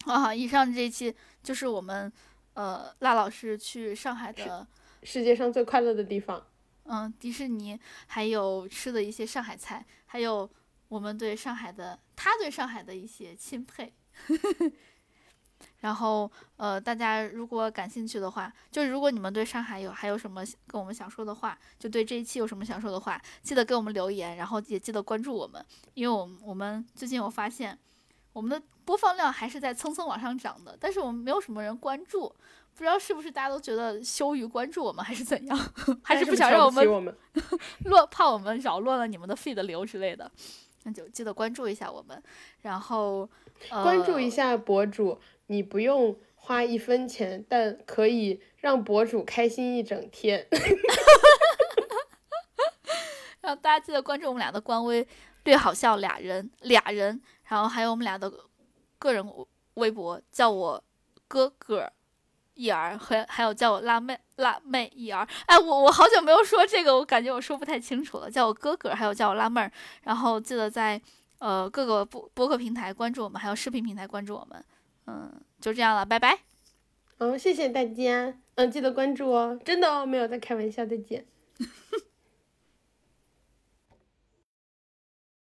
啊，以上这一期就是我们呃，辣老师去上海的世界上最快乐的地方。嗯，迪士尼，还有吃的一些上海菜，还有我们对上海的，他对上海的一些钦佩。然后，呃，大家如果感兴趣的话，就如果你们对上海有还有什么跟我们想说的话，就对这一期有什么想说的话，记得给我们留言，然后也记得关注我们，因为我们我们最近我发现，我们的播放量还是在蹭蹭往上涨的，但是我们没有什么人关注。不知道是不是大家都觉得羞于关注我们，还是怎样？还是不想让我们 乱，怕我们扰乱了你们的 feed 流之类的？那就记得关注一下我们，然后关注一下博主，你不用花一分钱，但可以让博主开心一整天。然后大家记得关注我们俩的官微“略好笑俩人”俩人，然后还有我们俩的个人微博，叫我哥哥。一儿和还有叫我辣妹辣妹一儿，哎，我我好久没有说这个，我感觉我说不太清楚了。叫我哥哥，还有叫我辣妹儿，然后记得在呃各个播播客平台关注我们，还有视频平台关注我们。嗯，就这样了，拜拜。嗯，谢谢大家。嗯，记得关注哦，真的哦，没有在开玩笑。再见。